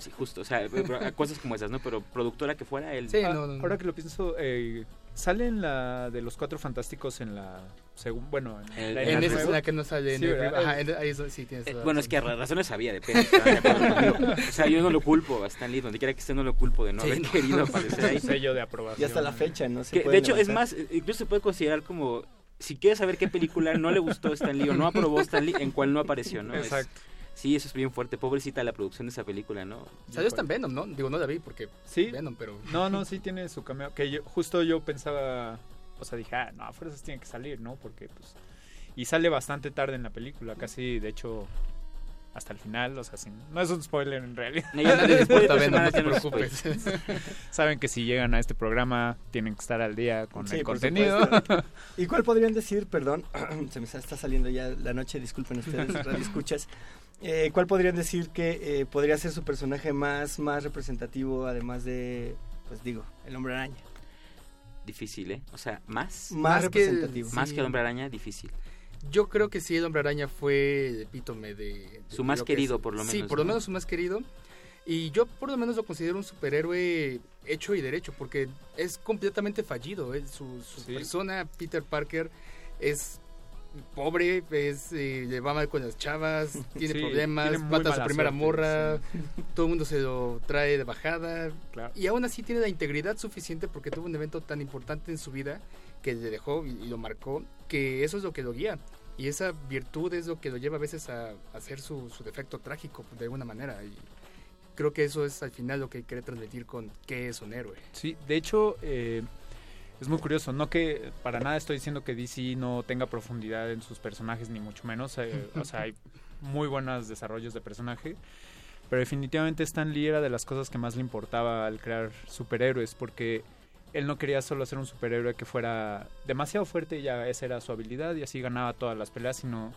Sí, justo, o sea, pero- cosas como esas, ¿no? Pero productora que fuera él. Sí, Ah, no, no, no. Ahora que lo pienso, eh, sale en la de los cuatro fantásticos en la según bueno en, El- la- en En la esa nueva. escena que no sale en Sí, el- ¿verdad? ajá, en- ahí es sí tienes Eh, la bueno, es que a razones había de pena. ¿estás de acuerdo conmigo? o sea, yo no lo culpo a Stan Lee, donde quiera que esté no lo culpo de no Sí, haber no. querido aparecer ahí. sello de aprobación. Y hasta la fecha, ¿no? Se Que, de hecho, es levantar. más, eh, incluso se puede considerar como, si quieres saber qué película no le gustó a Stan Lee o no aprobó a Stan Lee, en cuál no apareció, ¿no? Es- Exacto. Sí, eso es bien fuerte. Pobrecita la producción de esa película, ¿no? Salió hasta en Venom, ¿no? Digo, no la vi porque Sí. Venom, pero... No, no, sí tiene su cameo. Que yo, justo yo pensaba, o sea, dije, ah, no, a fuerzas tiene que salir, ¿no? Porque, pues. Y sale bastante tarde en la película, casi, de hecho, hasta el final, o sea, sin- no es un spoiler en realidad. No, ya no- bien, semanas no te preocupes. Saben que si llegan a este programa, tienen que estar al día con Sí, el contenido. supuesto. ¿Y cuál podrían decir, perdón, se me está saliendo ya la noche, disculpen ustedes, radio escuchas, eh, cuál podrían decir que eh, podría ser su personaje más, más representativo, además de, pues digo, el hombre araña? Difícil, ¿eh? O sea, más. Más, Más que- representativo. Más Sí. que el Hombre Araña, difícil. Yo creo que sí, el Hombre Araña fue el epítome de... de Su más querido, por lo Sí, menos, por lo ¿no? menos su más querido. Y yo por lo menos lo considero un superhéroe hecho y derecho, porque es completamente fallido. ¿eh? Su, su Sí. persona, Peter Parker, es pobre, es, eh, le va mal con las chavas, tiene Sí, problemas, tiene mata a su primera suerte, morra, todo el mundo se lo trae de bajada. Claro. Y aún así tiene la integridad suficiente porque tuvo un evento tan importante en su vida que le dejó y, y lo marcó, que eso es lo que lo guía. Y esa virtud es lo que lo lleva a veces a, a hacer su, su defecto trágico de alguna manera. Y creo que eso es al final lo que quiere transmitir con qué es un héroe. Sí, de hecho, eh, es muy curioso. No que para nada estoy diciendo que DC no tenga profundidad en sus personajes, ni mucho menos. eh, o sea, hay muy buenos desarrollos de personaje. Pero definitivamente Stan Lee era de las cosas que más le importaba al crear superhéroes, porque él no quería solo hacer un superhéroe que fuera demasiado fuerte y ya esa era su habilidad y así ganaba todas las peleas, sino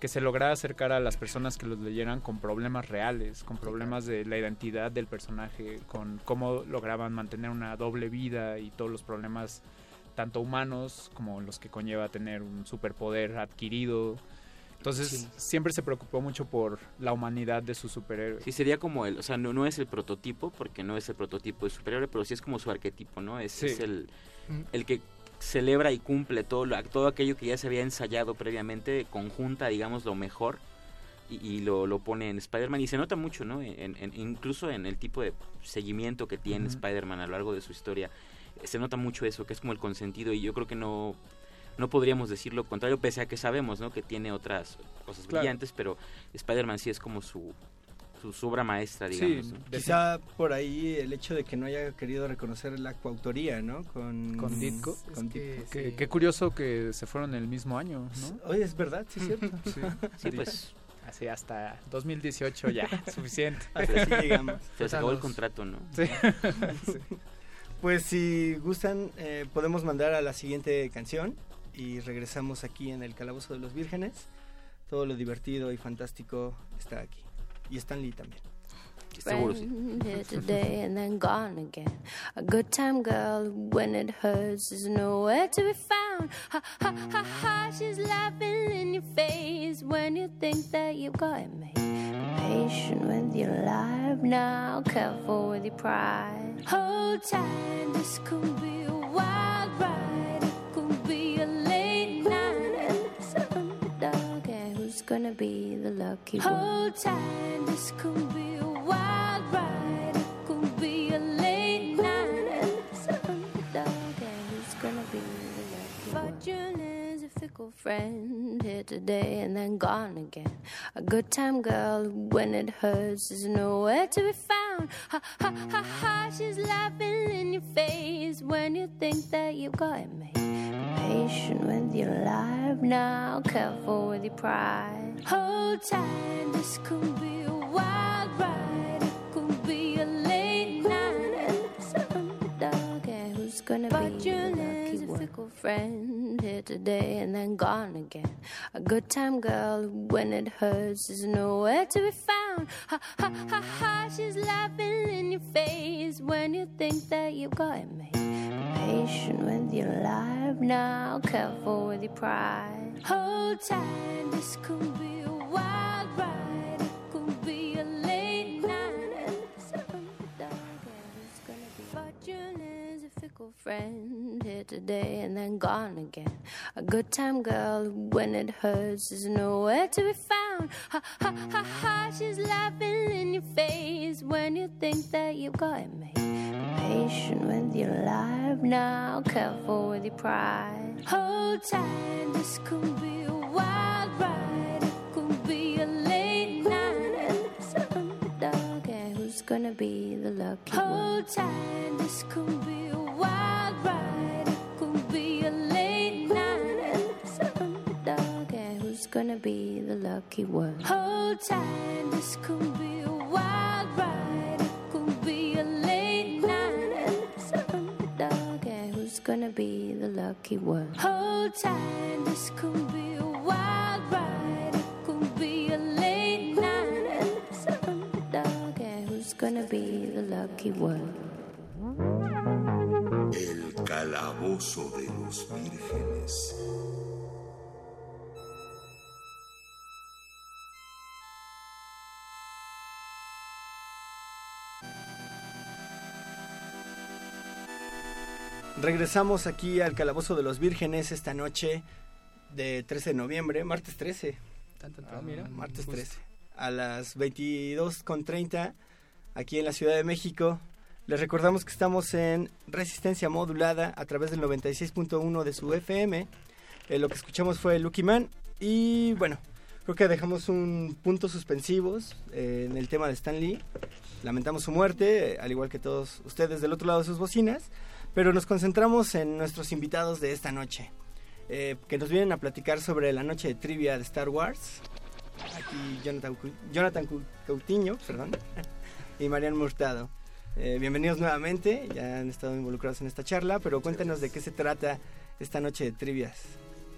que se lograra acercar a las personas que los leyeran con problemas reales, con problemas de la identidad del personaje, con cómo lograban mantener una doble vida y todos los problemas tanto humanos como los que conlleva tener un superpoder adquirido. Entonces Sí. siempre se preocupó mucho por la humanidad de sus superhéroes. Sí, sería como el, o sea, no, no es el prototipo, porque no es el prototipo de superhéroe, pero sí es como su arquetipo, ¿no? Es, Sí. es el, Mm. el que celebra y cumple todo, lo, todo aquello que ya se había ensayado previamente, conjunta, digamos, lo mejor y, y lo, lo pone en Spider-Man. Y se nota mucho, ¿no? En, en- incluso en el tipo de seguimiento que tiene. Spider-Man a lo largo de su historia. eh, Se nota mucho eso, que es como el consentido. Y yo creo que no, no podríamos decir lo contrario, pese a que sabemos, ¿no? Que tiene otras cosas Claro. brillantes, pero Spider-Man sí es como su, su, su obra maestra, Sí, digamos. ¿no? Quizá por ahí el hecho de que no haya querido reconocer la coautoría, ¿no? Con, Con Ditko. con que Ditko. Qué, sí. qué curioso que se fueron el mismo año, ¿no? Oye, es verdad, sí es cierto. Sí, Sí, pues Así hasta 2018 ya, suficiente. Hasta así llegamos. se acabó el contrato, ¿no? Sí. Pues si gustan, eh, podemos mandar a la siguiente canción y regresamos aquí en el Calabozo de los Vírgenes. Todo lo divertido y fantástico está aquí. Y Stan Lee también. Seguro sí. Friend here today and then gone again. A good time girl when it hurts is nowhere to be found. Ha ha ha ha, she's laughing in your face when you think that you've got it made. Be patient with your life now, careful with your pride. Hold tight, this could be gonna be the lucky one? Hold tight. This could be a wild ride. Fickle friend here today and then gone again. A good time girl when it hurts is nowhere to be found. Ha ha ha ha, she's laughing in your face when you think that you've got it made. Be patient with your life now, careful with your pride. Hold tight, this could be a wild ride. It could be a late night and it's underdog. And who's gonna be fickle friend here today and then gone again. A good time girl when it hurts is nowhere to be found. Ha ha ha ha, she's laughing in your face when you think that you've got it made. Be patient with your life now, careful with your pride. Hold tight, this could be a wild ride. Fickle friend here today and then gone again. A good time girl when it hurts is nowhere to be found. Ha ha ha ha, she's laughing in your face when you think that you've got it made. Patient with your life now, careful with your pride. Hold tight, this could be a wild ride. It could be a late night and it's. And who's gonna be the lucky one? Hold tight, this could be gonna be the lucky one? Hold tight, this could be a wild ride. It could be a late night and it's underdog. Who's gonna be the lucky one? Hold tight, this could be a wild ride. It could be a late night and it's underdog. Who's gonna be the lucky one? El calabozo de los vírgenes. Regresamos aquí al Calabozo de los Vírgenes esta noche de 13 de noviembre, martes 13. Tan, tan, tan, Ah, mira, martes justo. 13. A las 22.30 aquí en la Ciudad de México. Les recordamos que estamos en resistencia modulada a través del 96.1 de su FM. Eh, lo que escuchamos fue Lucky Man. Y bueno, creo que dejamos un punto suspensivos eh, en el tema de Stan Lee. Lamentamos su muerte, eh, al igual que todos ustedes del otro lado de sus bocinas. Pero nos concentramos en nuestros invitados de esta noche. eh, que nos vienen a platicar sobre la noche de trivia de Star Wars. Aquí Jonathan, Jonathan perdón, y Marian Murtado. Eh, bienvenidos nuevamente, ya han estado involucrados en esta charla, pero cuéntanos de qué se trata esta noche de trivias.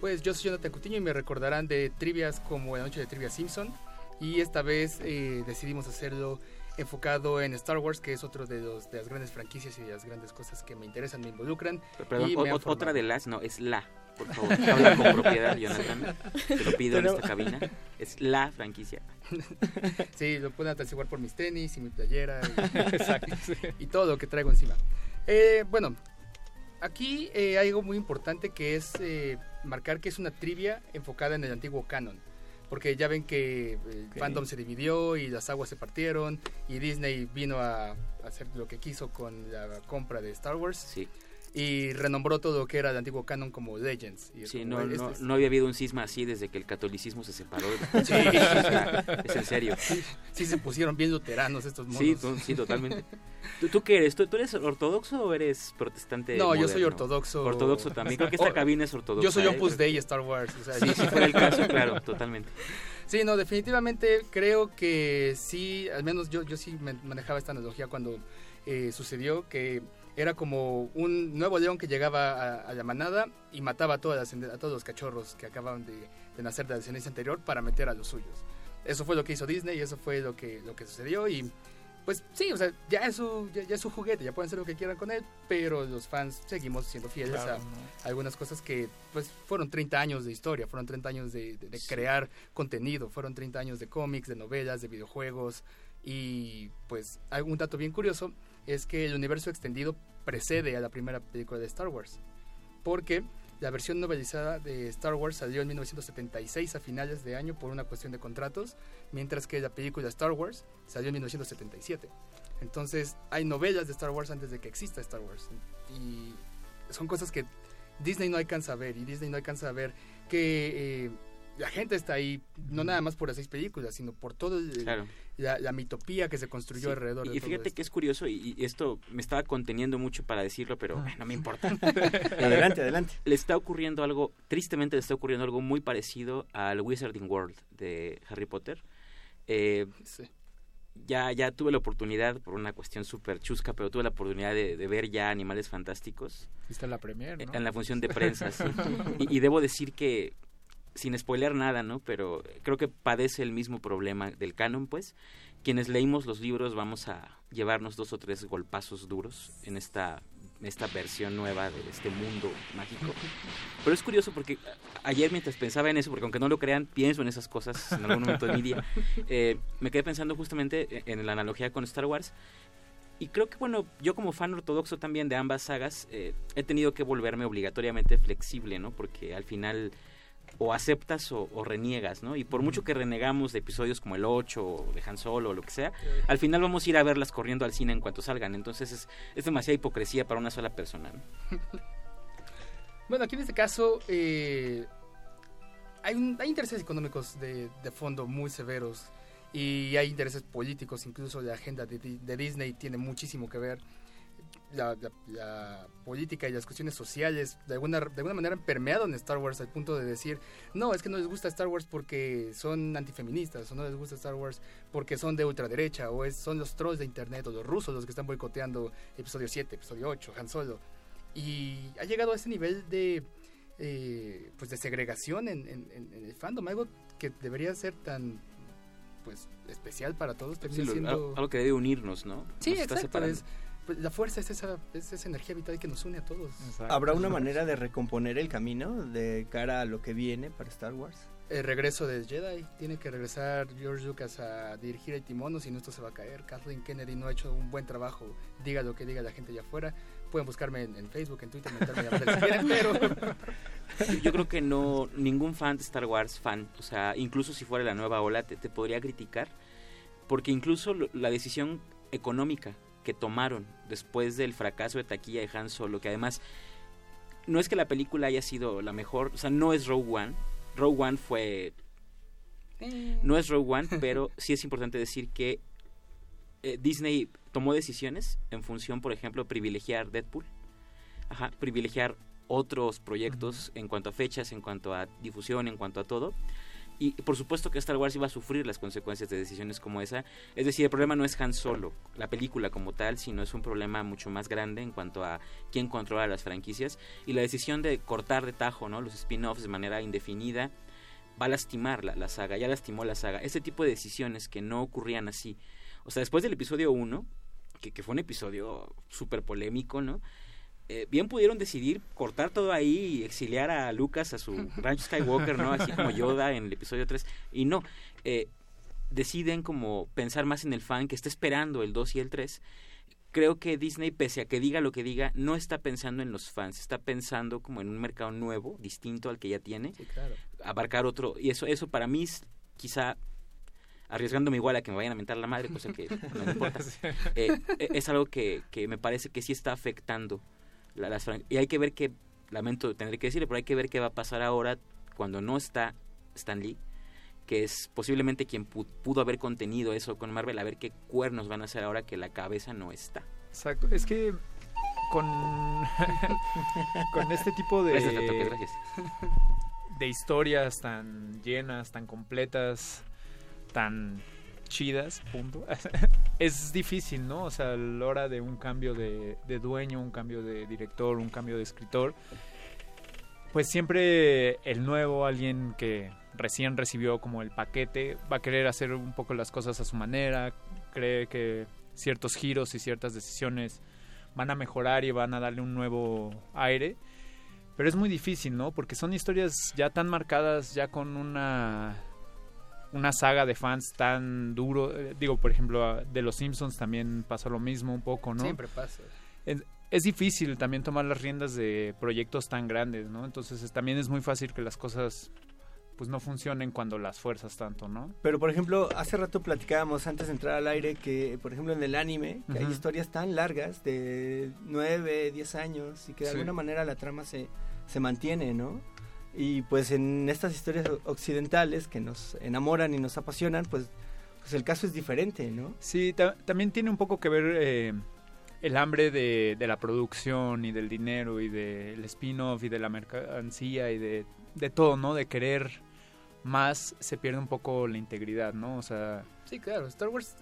Pues yo soy Jonathan Cutiño y me recordarán de trivias como la noche de trivia Simpson. Y esta vez eh, decidimos hacerlo enfocado en Star Wars, que es otro de, los, de las grandes franquicias y de las grandes cosas que me interesan, me involucran. Perdón, y o- me han o- otra de las, no, es la, por favor. Habla con propiedad, Jonathan. Te lo pido en esta cabina. Es la franquicia. Sí, lo pueden atestiguar por mis tenis y mi playera y, Exacto, sí. y todo lo que traigo encima. Eh, bueno, aquí eh, hay algo muy importante que es eh, marcar que es una trivia enfocada en el antiguo canon. Porque ya ven que el fandom se dividió y las aguas se partieron y Disney vino a hacer lo que quiso con la compra de Star Wars. Sí. Y renombró todo lo que era el antiguo canon como Legends. Y Sí, como, no, este no, no había habido un cisma así desde que el catolicismo se separó. de- Sí. Es en serio. Sí, sí se pusieron bien luteranos estos monos. Sí, tú- sí, totalmente. ¿Tú, tú qué eres? ¿Tú, tú eres ortodoxo o eres protestante? No, yo soy ortodoxo. Ortodoxo también. Creo que esta cabina es ortodoxa. Yo soy ¿eh? Opus Dei Star Wars. o sea, Sí, si fuera el caso, claro, totalmente. Sí, no, definitivamente creo que sí, al menos yo, yo sí me- manejaba esta analogía cuando eh, sucedió que era como un nuevo león que llegaba a, a la manada y mataba a, todas las- a todos los cachorros que acababan de, de nacer de la descendencia anterior para meter a los suyos. Eso fue lo que hizo Disney y eso fue lo que, lo que sucedió y pues sí, o sea, ya es, su, ya, ya es su juguete, ya pueden hacer lo que quieran con él, pero los fans seguimos siendo fieles Claro, a ¿no? algunas cosas que pues fueron 30 años de historia, fueron 30 años de, de- de crear contenido, fueron 30 años de cómics, de novelas, de videojuegos y pues algún dato bien curioso es que el universo extendido precede a la primera película de Star Wars. Porque la versión novelizada de Star Wars salió en 1976 a finales de año por una cuestión de contratos, mientras que la película Star Wars salió en 1977. Entonces hay novelas de Star Wars antes de que exista Star Wars. Y son cosas que Disney no alcanza a ver y Disney no alcanza a ver que... eh, la gente está ahí, no nada más por las seis películas, sino por toda la, la mitopía que se construyó Sí, alrededor de y todo fíjate esto. que es curioso y, y esto me estaba conteniendo mucho para decirlo, pero eh, no me importa. Adelante, adelante. Le está ocurriendo algo, tristemente le está ocurriendo algo muy parecido al Wizarding World de Harry Potter. Eh, ya, ya tuve la oportunidad, por una cuestión súper chusca, pero tuve la oportunidad de, de ver ya Animales Fantásticos Viste la premier, ¿no? en la función de prensa, sí. y, y debo decir que, sin spoiler nada, ¿no? Pero creo que padece el mismo problema del canon, pues. Quienes leímos los libros vamos a llevarnos dos o tres golpazos duros en esta, esta versión nueva de este mundo mágico. Pero es curioso porque ayer mientras pensaba en eso, porque aunque no lo crean, pienso en esas cosas en algún momento de mi día, eh, me quedé pensando justamente en la analogía con Star Wars. Y creo que, bueno, yo como fan ortodoxo también de ambas sagas, eh, he tenido que volverme obligatoriamente flexible, ¿no? Porque al final o aceptas o, o reniegas, ¿no? Y por mucho que renegamos de episodios como el 8 o de Han Solo o lo que sea, al final vamos a ir a verlas corriendo al cine en cuanto salgan. Entonces es, es demasiada hipocresía para una sola persona, ¿no? Bueno, aquí en este caso eh, hay, un- hay intereses económicos de, de fondo muy severos y hay intereses políticos, incluso la agenda de Disney tiene muchísimo que ver. La, la- la política y las cuestiones sociales de alguna, de alguna manera han permeado en Star Wars al punto de decir, no, es que no les gusta Star Wars porque son antifeministas, o no les gusta Star Wars porque son de ultraderecha, o es, son los trolls de internet, o los rusos los que están boicoteando episodio 7, episodio 8, Han Solo. Y ha llegado a ese nivel de, eh, pues de segregación en, en- en- el fandom, algo que debería ser tan pues especial para todos. Sí, lo- siendo- algo, que debe unirnos, ¿no? Sí, Nos está exacto. separando. Pues, la fuerza es esa, es esa energía vital que nos une a todos. ¿Habrá una manera de recomponer el camino de cara a lo que viene para Star Wars? El regreso del Jedi. Tiene que regresar George Lucas a dirigir el timón, o si no, esto se va a caer. Kathleen Kennedy no ha hecho un buen trabajo. Diga lo que diga la gente allá afuera. Pueden buscarme en, en Facebook, en Twitter, quieren, pero Yo creo que no, ningún fan de Star Wars, fan, o sea, incluso si fuera la nueva ola, te, te podría criticar, porque incluso la decisión económica que tomaron después del fracaso de taquilla de Han Solo, que además no es que la película haya sido la mejor, o sea, no es Rogue One, Rogue One fue... No es Rogue One, pero sí es importante decir que eh, Disney tomó decisiones en función, por ejemplo, privilegiar Deadpool, ajá, privilegiar otros proyectos en cuanto a fechas, en cuanto a difusión, en cuanto a todo. Y por supuesto que Star Wars iba a sufrir las consecuencias de decisiones como esa. Es decir, el problema no es Han Solo, la película como tal, sino es un problema mucho más grande en cuanto a quién controla las franquicias. Y la decisión de cortar de tajo ¿no? los spin-offs de manera indefinida va a lastimar la, la saga, ya lastimó la saga. Ese tipo de decisiones que no ocurrían así. O sea, después del episodio 1, que, que fue un episodio súper polémico, ¿no? Eh, bien pudieron decidir cortar todo ahí y exiliar a Lucas a su rancho Skywalker, ¿no? Así como Yoda en el episodio 3. Y no, eh, deciden como pensar más en el fan que está esperando el 2 y el 3. Creo que Disney, pese a que diga lo que diga, no está pensando en los fans, está pensando como en un mercado nuevo, distinto al que ya tiene, claro. abarcar otro. Y eso, eso para mí es quizá arriesgándome igual a que me vayan a mentar la madre, cosa que no me importa. Eh, eh, es algo que, que me parece que sí está afectando la- las fran- y hay que ver qué lamento tener que decirle pero hay que ver qué va a pasar ahora cuando no está Stan Lee que es posiblemente quien pu- pudo haber contenido eso con Marvel a ver qué cuernos van a hacer ahora que la cabeza no está Exacto, es que con, con este tipo de, gracias. de historias tan llenas, tan completas, tan chidas, punto, es difícil, ¿no? O sea, a la hora de un cambio de, dueño, un cambio de director, un cambio de escritor, pues siempre el nuevo, alguien que recién recibió como el paquete, va a querer hacer un poco las cosas a su manera, cree que ciertos giros y ciertas decisiones van a mejorar y van a darle un nuevo aire. Pero es muy difícil, ¿no? Porque son historias ya tan marcadas, ya con una una saga de fans tan duro. Eh, Digo, por ejemplo, de los Simpsons también pasó lo mismo un poco, ¿no? Siempre pasa. Es difícil también tomar las riendas de proyectos tan grandes, ¿no? Entonces es- también es muy fácil que las cosas pues no funcionen cuando las fuerzas tanto, ¿no? Pero por ejemplo, hace rato platicábamos antes de entrar al aire que, por ejemplo, en el anime, que hay historias tan largas de 9, 10 años y que de Sí. alguna manera la trama se, se mantiene, ¿no? Y pues en estas historias occidentales que nos enamoran y nos apasionan, pues, pues el caso es diferente, ¿no? Sí, ta- también tiene un poco que ver eh, el hambre de, de la producción y del dinero y del spin-off y de la mercancía y de, de todo, ¿no? De querer más se pierde un poco la integridad, ¿no? O sea, Sí, claro, Star Wars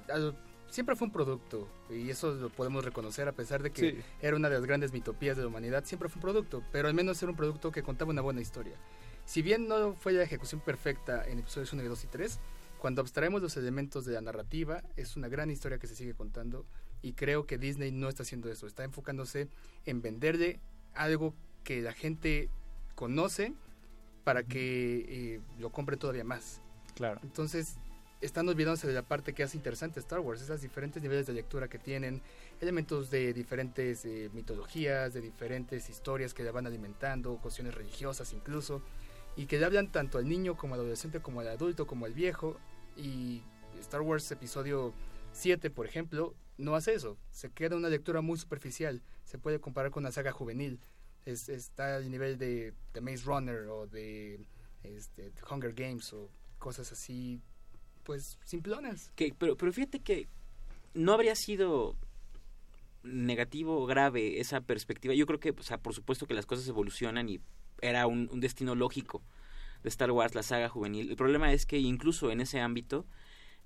siempre fue un producto y eso lo podemos reconocer a pesar de que Sí. era una de las grandes mitopías de la humanidad, siempre fue un producto, pero al menos era un producto que contaba una buena historia. Si bien no fue la ejecución perfecta en episodios 1, 2 y 3, cuando abstraemos los elementos de la narrativa, es una gran historia que se sigue contando y creo que Disney no está haciendo eso, está enfocándose en venderle algo que la gente conoce para que eh, lo compre todavía más. Claro. Entonces, están olvidándose de la parte que hace interesante Star Wars, esas diferentes niveles de lectura que tienen, elementos de diferentes eh, mitologías, de diferentes historias que la van alimentando, cuestiones religiosas incluso, y que le hablan tanto al niño como al adolescente, como al adulto, como al viejo, y Star Wars episodio 7, por ejemplo, no hace eso, se queda una lectura muy superficial, se puede comparar con una saga juvenil, es, está al nivel de, de Maze Runner o de este, The Hunger Games o cosas así, pues simplonas. Que, pero, pero fíjate que no habría sido negativo o grave esa perspectiva. Yo creo que, o sea, por supuesto que las cosas evolucionan y era un, destino lógico de Star Wars, la saga juvenil. El problema es que incluso en ese ámbito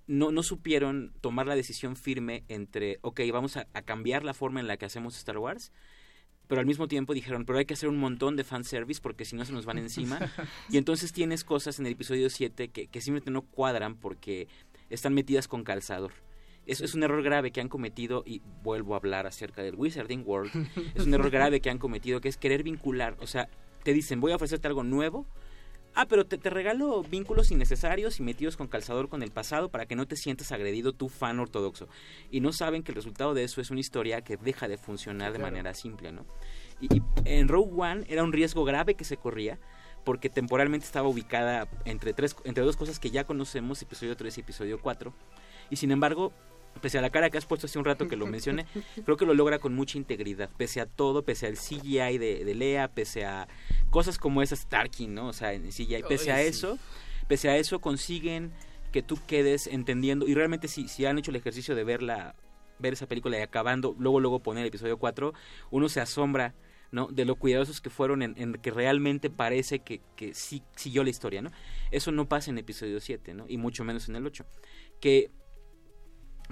no, no supieron tomar la decisión firme entre, ok, vamos a cambiar la forma en la que hacemos Star Wars, pero al mismo tiempo dijeron, pero hay que hacer un montón de fanservice porque si no se nos van encima. y entonces tienes cosas en el episodio 7 que, que simplemente no cuadran porque están metidas con calzador. Eso es un error grave que han cometido, y vuelvo a hablar acerca del Wizarding World, es un error grave que han cometido, que es querer vincular, o sea, te dicen, voy a ofrecerte algo nuevo, ah, pero te, te regalo vínculos innecesarios y metidos con calzador con el pasado para que no te sientas agredido tu fan ortodoxo. Y no saben que el resultado de eso es una historia que deja de funcionar de Claro. manera simple, ¿no? Y, y en Rogue One era un riesgo grave que se corría porque temporalmente estaba ubicada entre, tres, entre dos cosas que ya conocemos, episodio 3 y episodio 4. Y sin embargo, pese a la cara que has puesto hace un rato que lo mencioné, creo que lo logra con mucha integridad, pese a todo, pese al CGI de, de Lea, pese a cosas como esas Tarkin, ¿no? O sea, en CGI, pese a eso, pese a eso consiguen que tú quedes entendiendo y realmente si, si han hecho el ejercicio de verla ver esa película y acabando, luego luego poner el episodio 4, uno se asombra ¿no? de lo cuidadosos que fueron en, en que realmente parece que, que sí siguió la historia, ¿no? Eso no pasa en episodio 7, ¿no? Y mucho menos en el 8. Que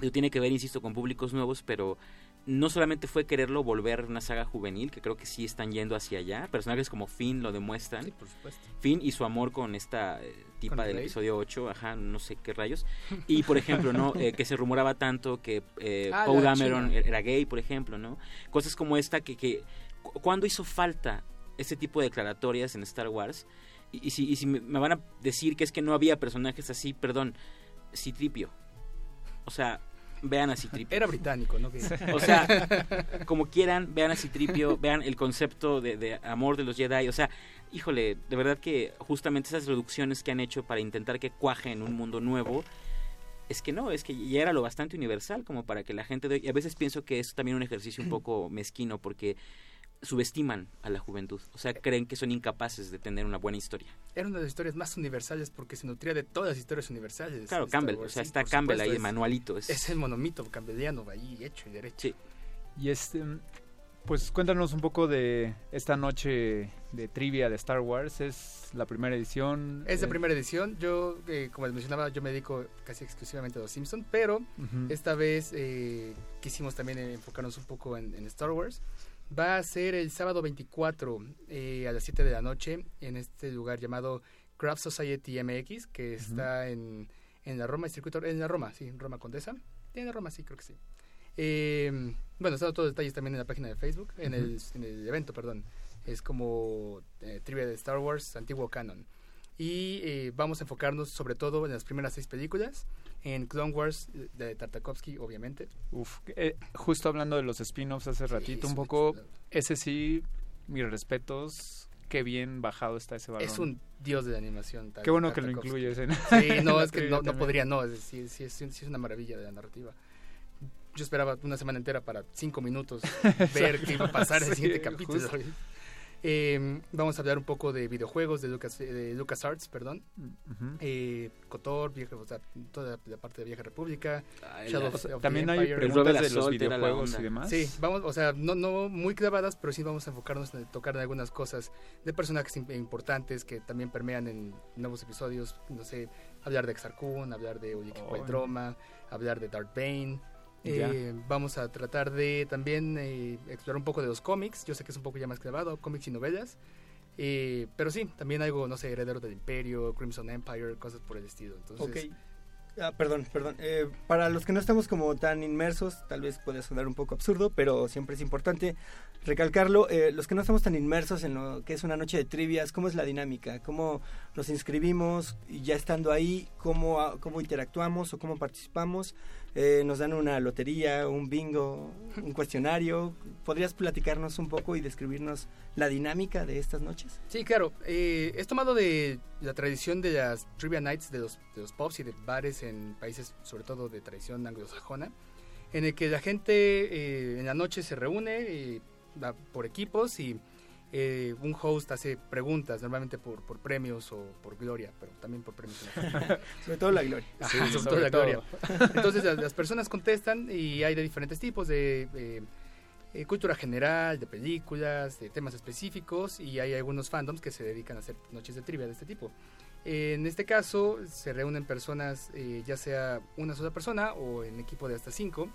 eso tiene que ver, insisto, con públicos nuevos, pero no solamente fue quererlo volver una saga juvenil, que creo que sí están yendo hacia allá. Personajes como Finn lo demuestran. por supuesto. Finn y su amor con esta eh, tipa Con del Rey. episodio 8, ajá, no sé qué rayos. Y por ejemplo, ¿no? Eh, que se rumoraba tanto que eh, Ah, la Dameron China. era gay, por ejemplo, ¿no? Cosas como esta que, que cu- ¿cuándo hizo falta ese tipo de declaratorias en Star Wars? Y, y si, y si me, me van a decir que es que no había personajes así, perdón, Citripio. O sea, vean a Citripio. Era británico, ¿no? O sea, como quieran, vean a Citripio, vean el concepto de, de amor de los Jedi. O sea, híjole, de verdad que justamente esas reducciones que han hecho para intentar que cuaje en un mundo nuevo, es que no, es que ya era lo bastante universal como para que la gente... De, y a veces pienso que es también un ejercicio un poco mezquino porque subestiman a la juventud. O sea, creen que son incapaces de tener una buena historia. Era una de las historias más universales porque se nutría de todas las historias universales. Claro, Campbell, Wars. o sea, Sí, está Campbell supuesto, ahí, es- manualito. Es, Es el monomito campbelliano ahí hecho y derecho. Y este, pues cuéntanos un poco de esta noche de trivia de Star Wars. Es la primera edición. Es la eh, primera edición. Yo, eh, como les mencionaba, yo me dedico casi exclusivamente a los Simpsons, pero Ujú. esta vez eh, quisimos también enfocarnos un poco en, en Star Wars. Va a ser el sábado 24 eh, a las 7 de la noche en este lugar llamado Craft Society MX, que está en, en la Roma, el circuito, en la Roma, sí, en Roma Condesa. En la Roma, sí, creo que sí. Eh, bueno, están todos los detalles también en la página de Facebook, en, el, en el evento, perdón. Es como eh, trivia de Star Wars, antiguo canon. Y eh, vamos a enfocarnos sobre todo en las primeras seis películas. En Clone Wars de Tartakovsky, obviamente. Uf, eh, justo hablando de los spin-offs hace ratito, un poco, ese sí, mis respetos, qué bien bajado está ese balón. Es un dios de la animación. Qué bueno que lo incluyes. En sí, no, es que no, no podría, no, es, sí, sí, sí, es una maravilla de la narrativa. Yo esperaba una semana entera para cinco minutos ver qué iba a pasar en el siguiente capítulo. Eh, vamos a hablar un poco de videojuegos de Lucas de LucasArts, perdón. eh, Cotor, o sea, toda la parte de Vieja República. Ay, Shadow la, of, of también hay preguntas de, de los videojuegos y demás. Sí, vamos, o sea, no, no muy clavadas, pero sí vamos a enfocarnos en tocar en algunas cosas de personajes importantes que también permean en nuevos episodios. No sé, hablar de Exarcun, hablar de Ulrich oh, Droma, hablar de Darth Bane. Eh, vamos a tratar de también eh, explorar un poco de los cómics. Yo sé que es un poco ya más clavado, cómics y novelas. Eh, pero sí, también algo, no sé, Heredero del Imperio, Crimson Empire, cosas por el estilo. Entonces, okay. Ah, perdón, perdón. Eh, para los que no estamos como tan inmersos, tal vez puede sonar un poco absurdo, pero siempre es importante recalcarlo. Eh, los que no estamos tan inmersos en lo que es una noche de trivias, ¿cómo es la dinámica? ¿Cómo nos inscribimos y ya estando ahí, cómo, cómo interactuamos o cómo participamos? Eh, nos dan una lotería, un bingo, un cuestionario. ¿Podrías platicarnos un poco y describirnos la dinámica de estas noches? Sí, claro. Eh, es tomado de la tradición de las trivia nights de los, pubs y de bares en países, sobre todo de tradición anglosajona, en el que la gente eh, en la noche se reúne por equipos y eh, un host hace preguntas, normalmente por, por premios o por gloria, pero también por premios. sobre todo la gloria. Sí, sobre, todo la gloria. Entonces las, las, personas contestan y hay de diferentes tipos, de eh, eh, cultura general, de películas, de temas específicos y hay algunos fandoms que se dedican a hacer noches de trivia de este tipo. en este caso se reúnen personas, eh, ya sea una sola persona o en equipo de hasta cinco.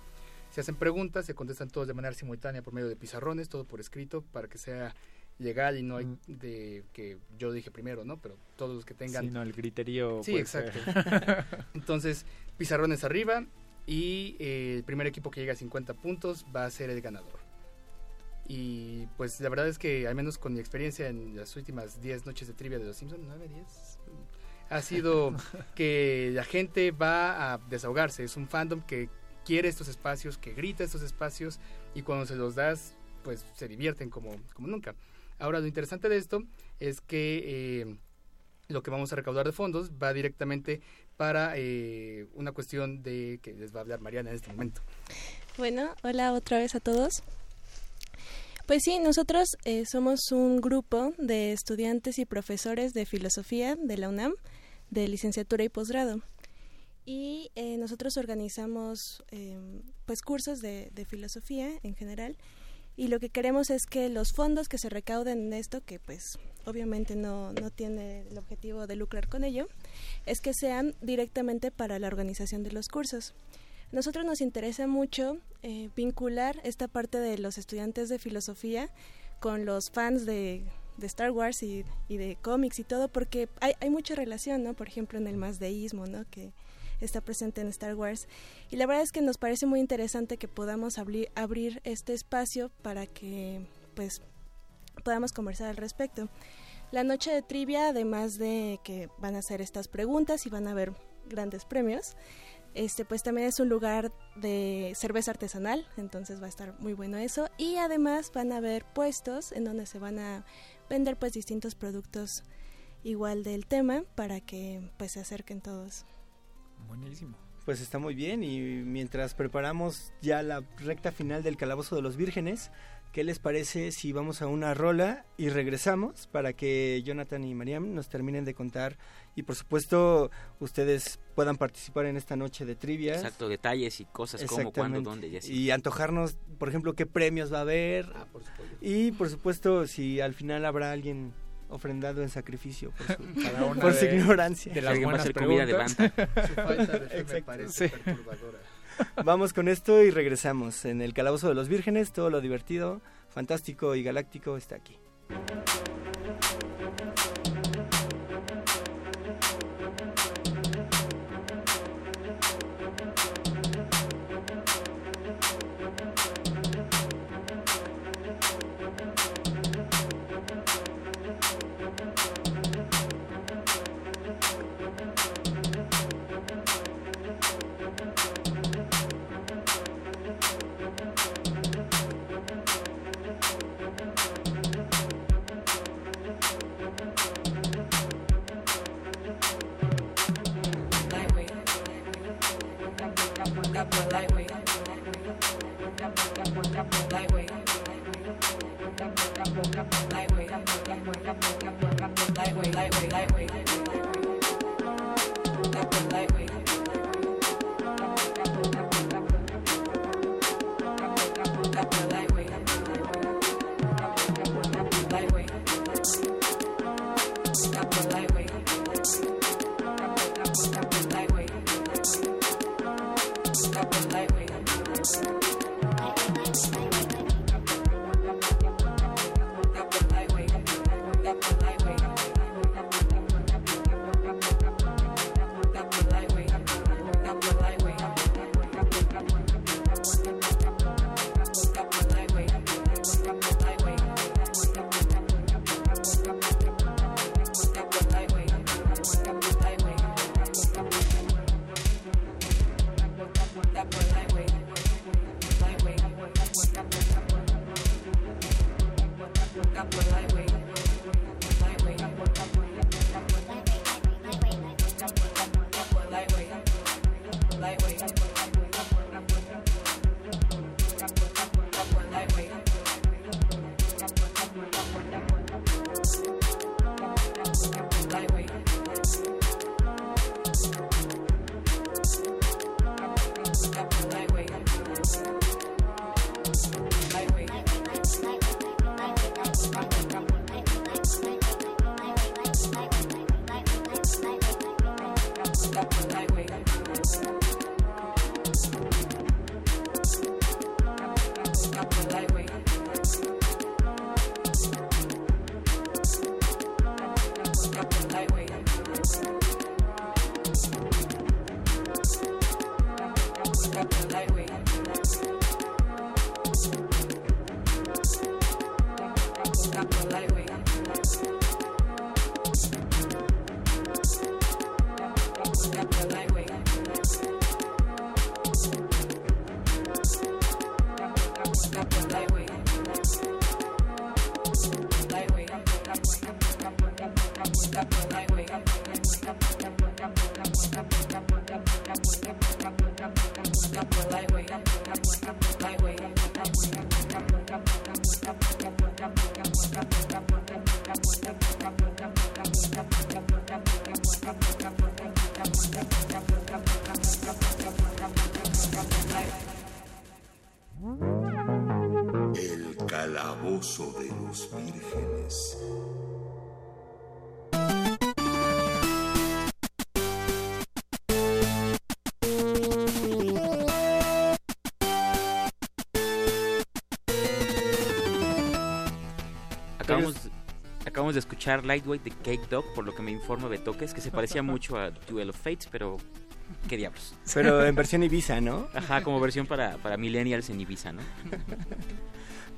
Se hacen preguntas, se contestan todos de manera simultánea por medio de pizarrones, todo por escrito, para que sea legal y no hay de que yo dije primero, ¿no? Pero todos los que tengan... Sí, no, el criterio... Sí, exacto. Entonces, pizarrones arriba y eh, el primer equipo que llega a 50 puntos va a ser el ganador. Y pues la verdad es que, al menos con mi experiencia en las últimas 10 noches de trivia de los Simpsons, 9, 10, ha sido que la gente va a desahogarse. Es un fandom que quiere estos espacios, que grita estos espacios y cuando se los das, pues se divierten como, como nunca. Ahora, lo interesante de esto es que eh, lo que vamos a recaudar de fondos va directamente para eh, una cuestión de que les va a hablar Mariana en este momento. Bueno, hola otra vez a todos. Pues sí, nosotros eh, somos un grupo de estudiantes y profesores de filosofía de la UNAM, de licenciatura y posgrado. Y eh, nosotros organizamos pues cursos de filosofía en general y lo que queremos es que los fondos que se recauden en esto, que pues obviamente no, no tiene el objetivo de lucrar con ello, es que sean directamente para la organización de los cursos. Nosotros nos interesa mucho eh, vincular esta parte de los estudiantes de filosofía con los fans de, de Star Wars y, y, de cómics y todo, porque hay, hay mucha relación, ¿no? Por ejemplo, en el masdeísmo, ¿no? Que, está presente en Star Wars. Y la verdad es que nos parece muy interesante que podamos abrir, este espacio para que pues podamos conversar al respecto. La noche de trivia, además de que van a hacer estas preguntas y van a haber grandes premios, este pues también es un lugar de cerveza artesanal, entonces va a estar muy bueno eso y además van a haber puestos en donde se van a vender pues distintos productos igual del tema para que pues se acerquen todos. Buenísimo. Pues está muy bien y mientras preparamos ya la recta final del Calabozo de los Vírgenes, ¿qué les parece si vamos a una rola y regresamos para que Jonathan y Mariam nos terminen de contar y por supuesto ustedes puedan participar en esta noche de trivia? Exacto, detalles y cosas como, cuándo, dónde y así. Y antojarnos, por ejemplo, qué premios va a haber. Ah, por y por supuesto si al final habrá alguien ofrendado en sacrificio por su, Cada una por de, su ignorancia. De las buenas hacer comida de banda. Su falta de fe me parece sí. perturbadora. Vamos con esto y regresamos. En el Calabozo de los Vírgenes, todo lo divertido, fantástico y galáctico está aquí. Come on. Los vírgenes. Acabamos, acabamos de escuchar Lightweight de Cake Dog, por lo que me informa Betoques, que se parecía mucho a Duel of Fates, pero qué diablos. Pero en versión Ibiza, ¿no? Ajá, como versión para, para millennials en Ibiza, ¿no?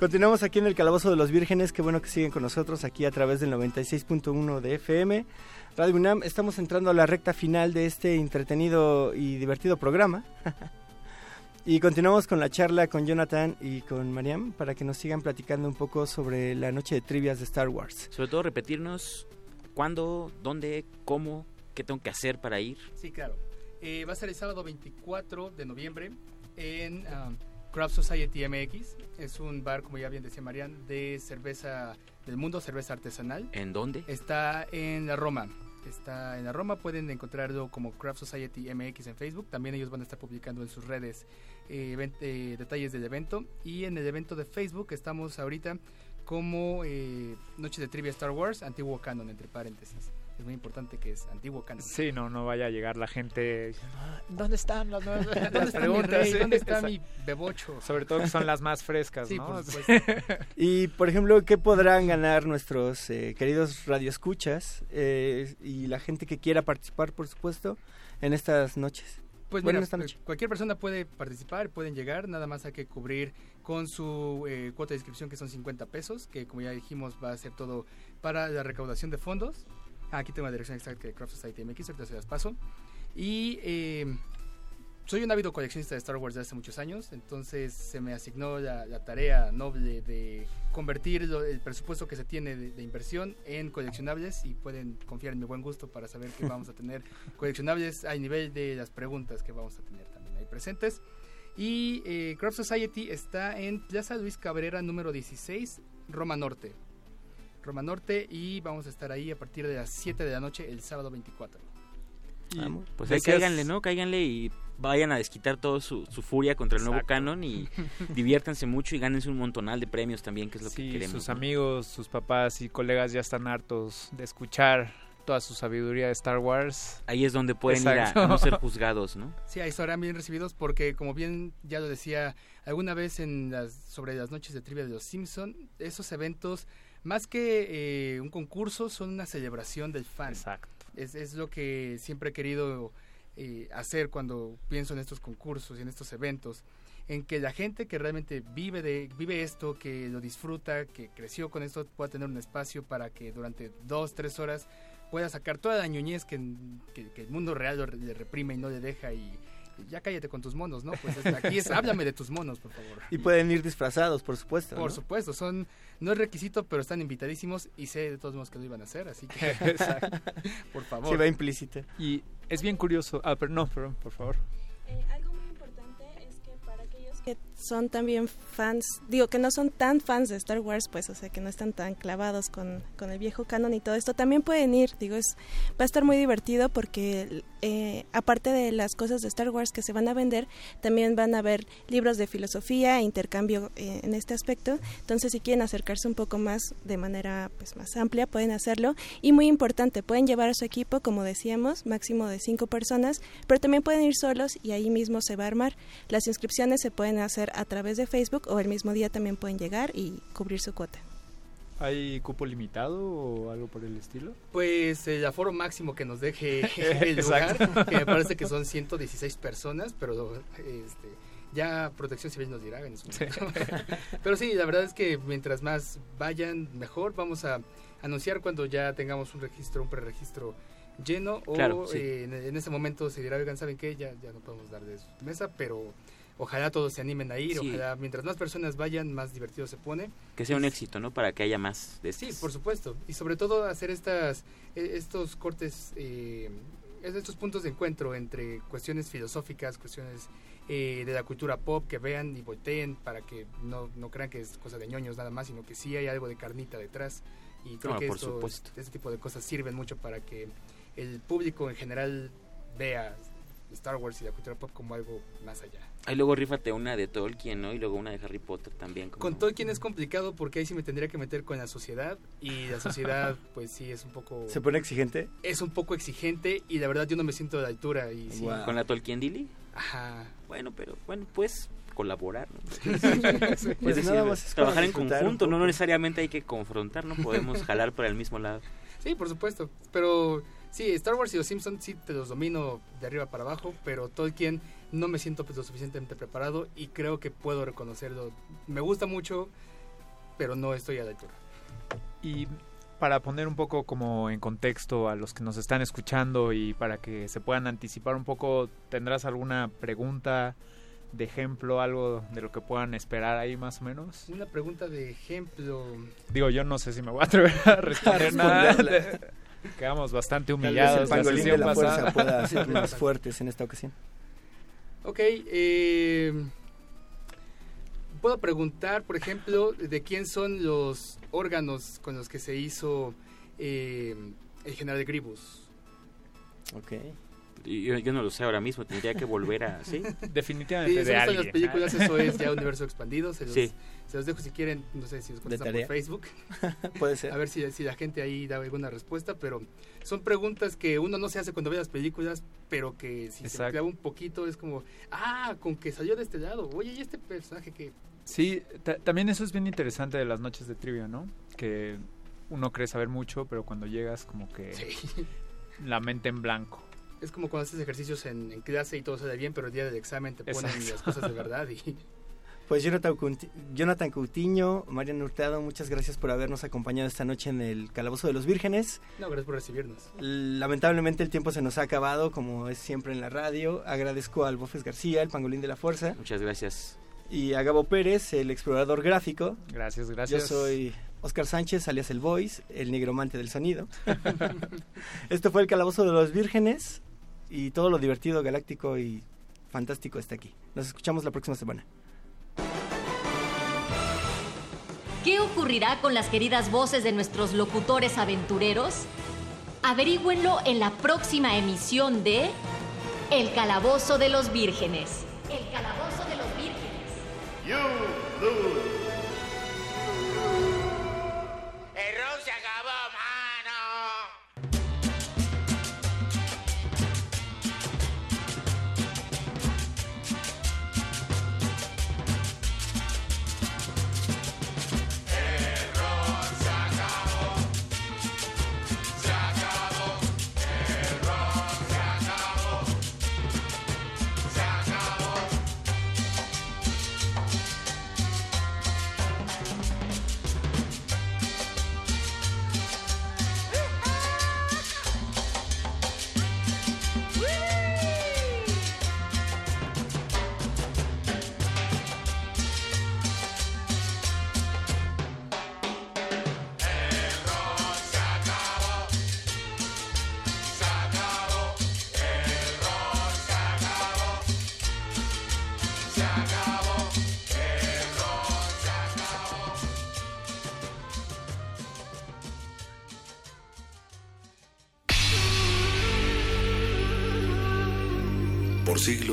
Continuamos aquí en el Calabozo de los Vírgenes. Qué bueno que siguen con nosotros aquí a través del 96.1 de FM. Radio UNAM, estamos entrando a la recta final de este entretenido y divertido programa. y continuamos con la charla con Jonathan y con Mariam para que nos sigan platicando un poco sobre la noche de trivias de Star Wars. Sobre todo repetirnos cuándo, dónde, cómo, qué tengo que hacer para ir. Sí, claro. Eh, va a ser el sábado 24 de noviembre en um, Craft Society MX. Es un bar, como ya bien decía Marian, de cerveza del mundo, cerveza artesanal. ¿En dónde? Está en la Roma. Está en la Roma, pueden encontrarlo como Craft Society MX en Facebook. También ellos van a estar publicando en sus redes eh, event- eh, detalles del evento. Y en el evento de Facebook estamos ahorita como eh, Noche de Trivia Star Wars, antiguo canon, entre paréntesis. Es muy importante que es antiguo canon. Sí, no, no vaya a llegar la gente "Ah, ¿dónde están las nuevas ¿Dónde las está mi preguntas? rey? ¿Dónde está mi bebocho? Sobre todo que son las más frescas, Sí, ¿no? por. Y por ejemplo, ¿qué podrán ganar nuestros eh, queridos radioescuchas eh, y la gente que quiera participar, por supuesto, en estas noches? Pues Bueno, mira, esta noche. cu- cualquier persona puede participar, pueden llegar, nada más hay que cubrir con su eh, cuota de inscripción que son 50 pesos, que como ya dijimos va a ser todo para la recaudación de fondos. Ah, aquí tengo la dirección exacta de Craft Society MX, ahorita se las paso. Y eh, soy un ávido coleccionista de Star Wars desde hace muchos años, entonces se me asignó la, la tarea noble de convertir lo- el presupuesto que se tiene de, de inversión en coleccionables y pueden confiar en mi buen gusto para saber que vamos a tener coleccionables a nivel de las preguntas que vamos a tener también ahí presentes. Y eh, Craft Society está en Plaza Luis Cabrera número 16, Roma Norte. Roma Norte y vamos a estar ahí a partir de las 7 de la noche el sábado 24. Vamos. Pues ahí cáiganle, ¿no? Cáiganle y vayan a desquitar toda su, su furia contra el nuevo Exacto. canon y diviértanse mucho y gánense un montonal de premios también, que es lo que queremos. sus ¿no? amigos, sus papás y colegas ya están hartos de escuchar toda su sabiduría de Star Wars. Ahí es donde pueden ir a no ser juzgados, ¿no? Sí, ahí estarán bien recibidos porque, como bien ya lo decía alguna vez en las, sobre las noches de trivia de los Simpson, esos eventos, más que eh, un concurso, son una celebración del fan. Exacto. Es, es lo que siempre he querido eh, hacer cuando pienso en estos concursos y en estos eventos, en que la gente que realmente vive de vive esto, que lo disfruta, que creció con esto, pueda tener un espacio para que durante dos, tres horas pueda sacar toda la ñoñez que, que- que el mundo real le reprime y no le deja y ya cállate con tus monos, ¿no? Pues es- aquí es háblame de tus monos, por favor. Y pueden ir disfrazados, por supuesto. Por ¿no? supuesto, son no es requisito, pero están invitadísimos y sé de todos modos que lo iban a hacer, así que Exacto. por favor. Sí, va implícita. Y es bien curioso. Ah, pero no, perdón, por favor. Eh, algo muy importante es que para aquellos que son también fans, digo que no son tan fans de Star Wars, pues, o sea, que no están tan clavados con, con el viejo canon y todo esto, también pueden ir, digo, es, va a estar muy divertido porque eh, aparte de las cosas de Star Wars que se van a vender, también van a haber libros de filosofía e intercambio eh, en este aspecto, entonces si quieren acercarse un poco más de manera pues más amplia, pueden hacerlo y muy importante, pueden llevar a su equipo, como decíamos, máximo de cinco personas, pero también pueden ir solos y ahí mismo se va a armar. Las inscripciones se pueden hacer a través de Facebook o el mismo día también pueden llegar y cubrir su cuota. ¿Hay cupo limitado o algo por el estilo? Pues el aforo máximo que nos deje el lugar, que me parece que son 116 personas, pero este, ya Protección Civil nos dirá en su momento. Pero sí, la verdad es que mientras más vayan, mejor. Vamos a anunciar cuando ya tengamos un registro, un preregistro lleno. O Claro, sí. eh, en, en ese momento se dirá, oigan, ¿saben qué? Ya, ya no podemos dar de su mesa, pero ojalá todos se animen a ir. Sí. Ojalá mientras más personas vayan, más divertido se pone. Que sea un éxito, ¿no? Para que haya más de Sí, por supuesto. Y sobre todo hacer estas, eh, estos cortes, eh, es- estos puntos de encuentro entre cuestiones filosóficas, cuestiones eh, de la cultura pop, que vean y volteen para que no, no crean que es cosa de ñoños nada más, sino que sí hay algo de carnita detrás. Y creo No, que por esto- este tipo de cosas sirven mucho para que el público en general vea Star Wars y la cultura pop como algo más allá. Ahí luego rífate una de Tolkien, ¿no? Y luego una de Harry Potter también. como- Con Tolkien es complicado porque ahí sí me tendría que meter con la sociedad y la sociedad pues sí es un poco... ¿Se pone exigente? es un poco exigente y la verdad yo no me siento de altura y sí. ¿Con la Tolkien Dilly? Ajá. Bueno, pero bueno, pues colaborar, ¿no? Pues Es decir, nada más es para trabajar en conjunto, no necesariamente hay que confrontar, no podemos jalar para el mismo lado. Sí, por supuesto. Pero sí, Star Wars y los Simpsons sí te los domino de arriba para abajo, pero Tolkien no me siento pues, lo suficientemente preparado y creo que puedo reconocerlo. Me gusta mucho, pero no estoy a la altura. Y para poner un poco como en contexto a los que nos están escuchando y para que se puedan anticipar un poco, ¿tendrás alguna pregunta de ejemplo, algo de lo que puedan esperar ahí más o menos? Una pregunta de ejemplo. Digo, yo no sé si me voy a atrever a responder nada. Quedamos bastante Tal vez el humillados la pangolín de la fuerza pasada. pueda ser más fuertes en esta ocasión. Ok, eh, puedo preguntar, por ejemplo, de quién son los órganos con los que se hizo eh, el general Gribus. Ok. Y yo, yo no lo sé ahora mismo, tendría que volver a... ¿Sí? Definitivamente Sí, de alguien. las películas, eso es ya universo expandido. Se los, Sí. se los dejo si quieren, no sé si los contestan por Facebook. Puede ser. A ver si, si la gente ahí da alguna respuesta, pero son preguntas que uno no se hace cuando ve las películas, pero que si se Exacto. clava un poquito es como, ah, con que salió de este lado. Oye, ¿y este personaje que Sí, ta- también eso es bien interesante de las noches de trivia, ¿no? Que uno cree saber mucho, pero cuando llegas como que la mente en blanco. Es como cuando haces ejercicios en, en clase y todo sale bien, pero el día del examen te ponen Exacto. las cosas de verdad y Pues Jonathan Coutinho, Marian Hurtado, muchas gracias por habernos acompañado esta noche en el Calabozo de los Vírgenes. no, gracias por recibirnos. Lamentablemente el tiempo se nos ha acabado, como es siempre en la radio. Agradezco al Bofes García, el pangolín de la fuerza, Muchas gracias. y a Gabo Pérez, el explorador gráfico. Gracias, gracias. Yo soy Oscar Sánchez, alias el Voice, el nigromante del sonido. Esto fue el Calabozo de los Vírgenes y todo lo divertido, galáctico y fantástico está aquí. Nos escuchamos la próxima semana. ¿Qué ocurrirá con las queridas voces de nuestros locutores aventureros? Averígüenlo en la próxima emisión de El Calabozo de los Vírgenes. El Calabozo de los Vírgenes. You lose.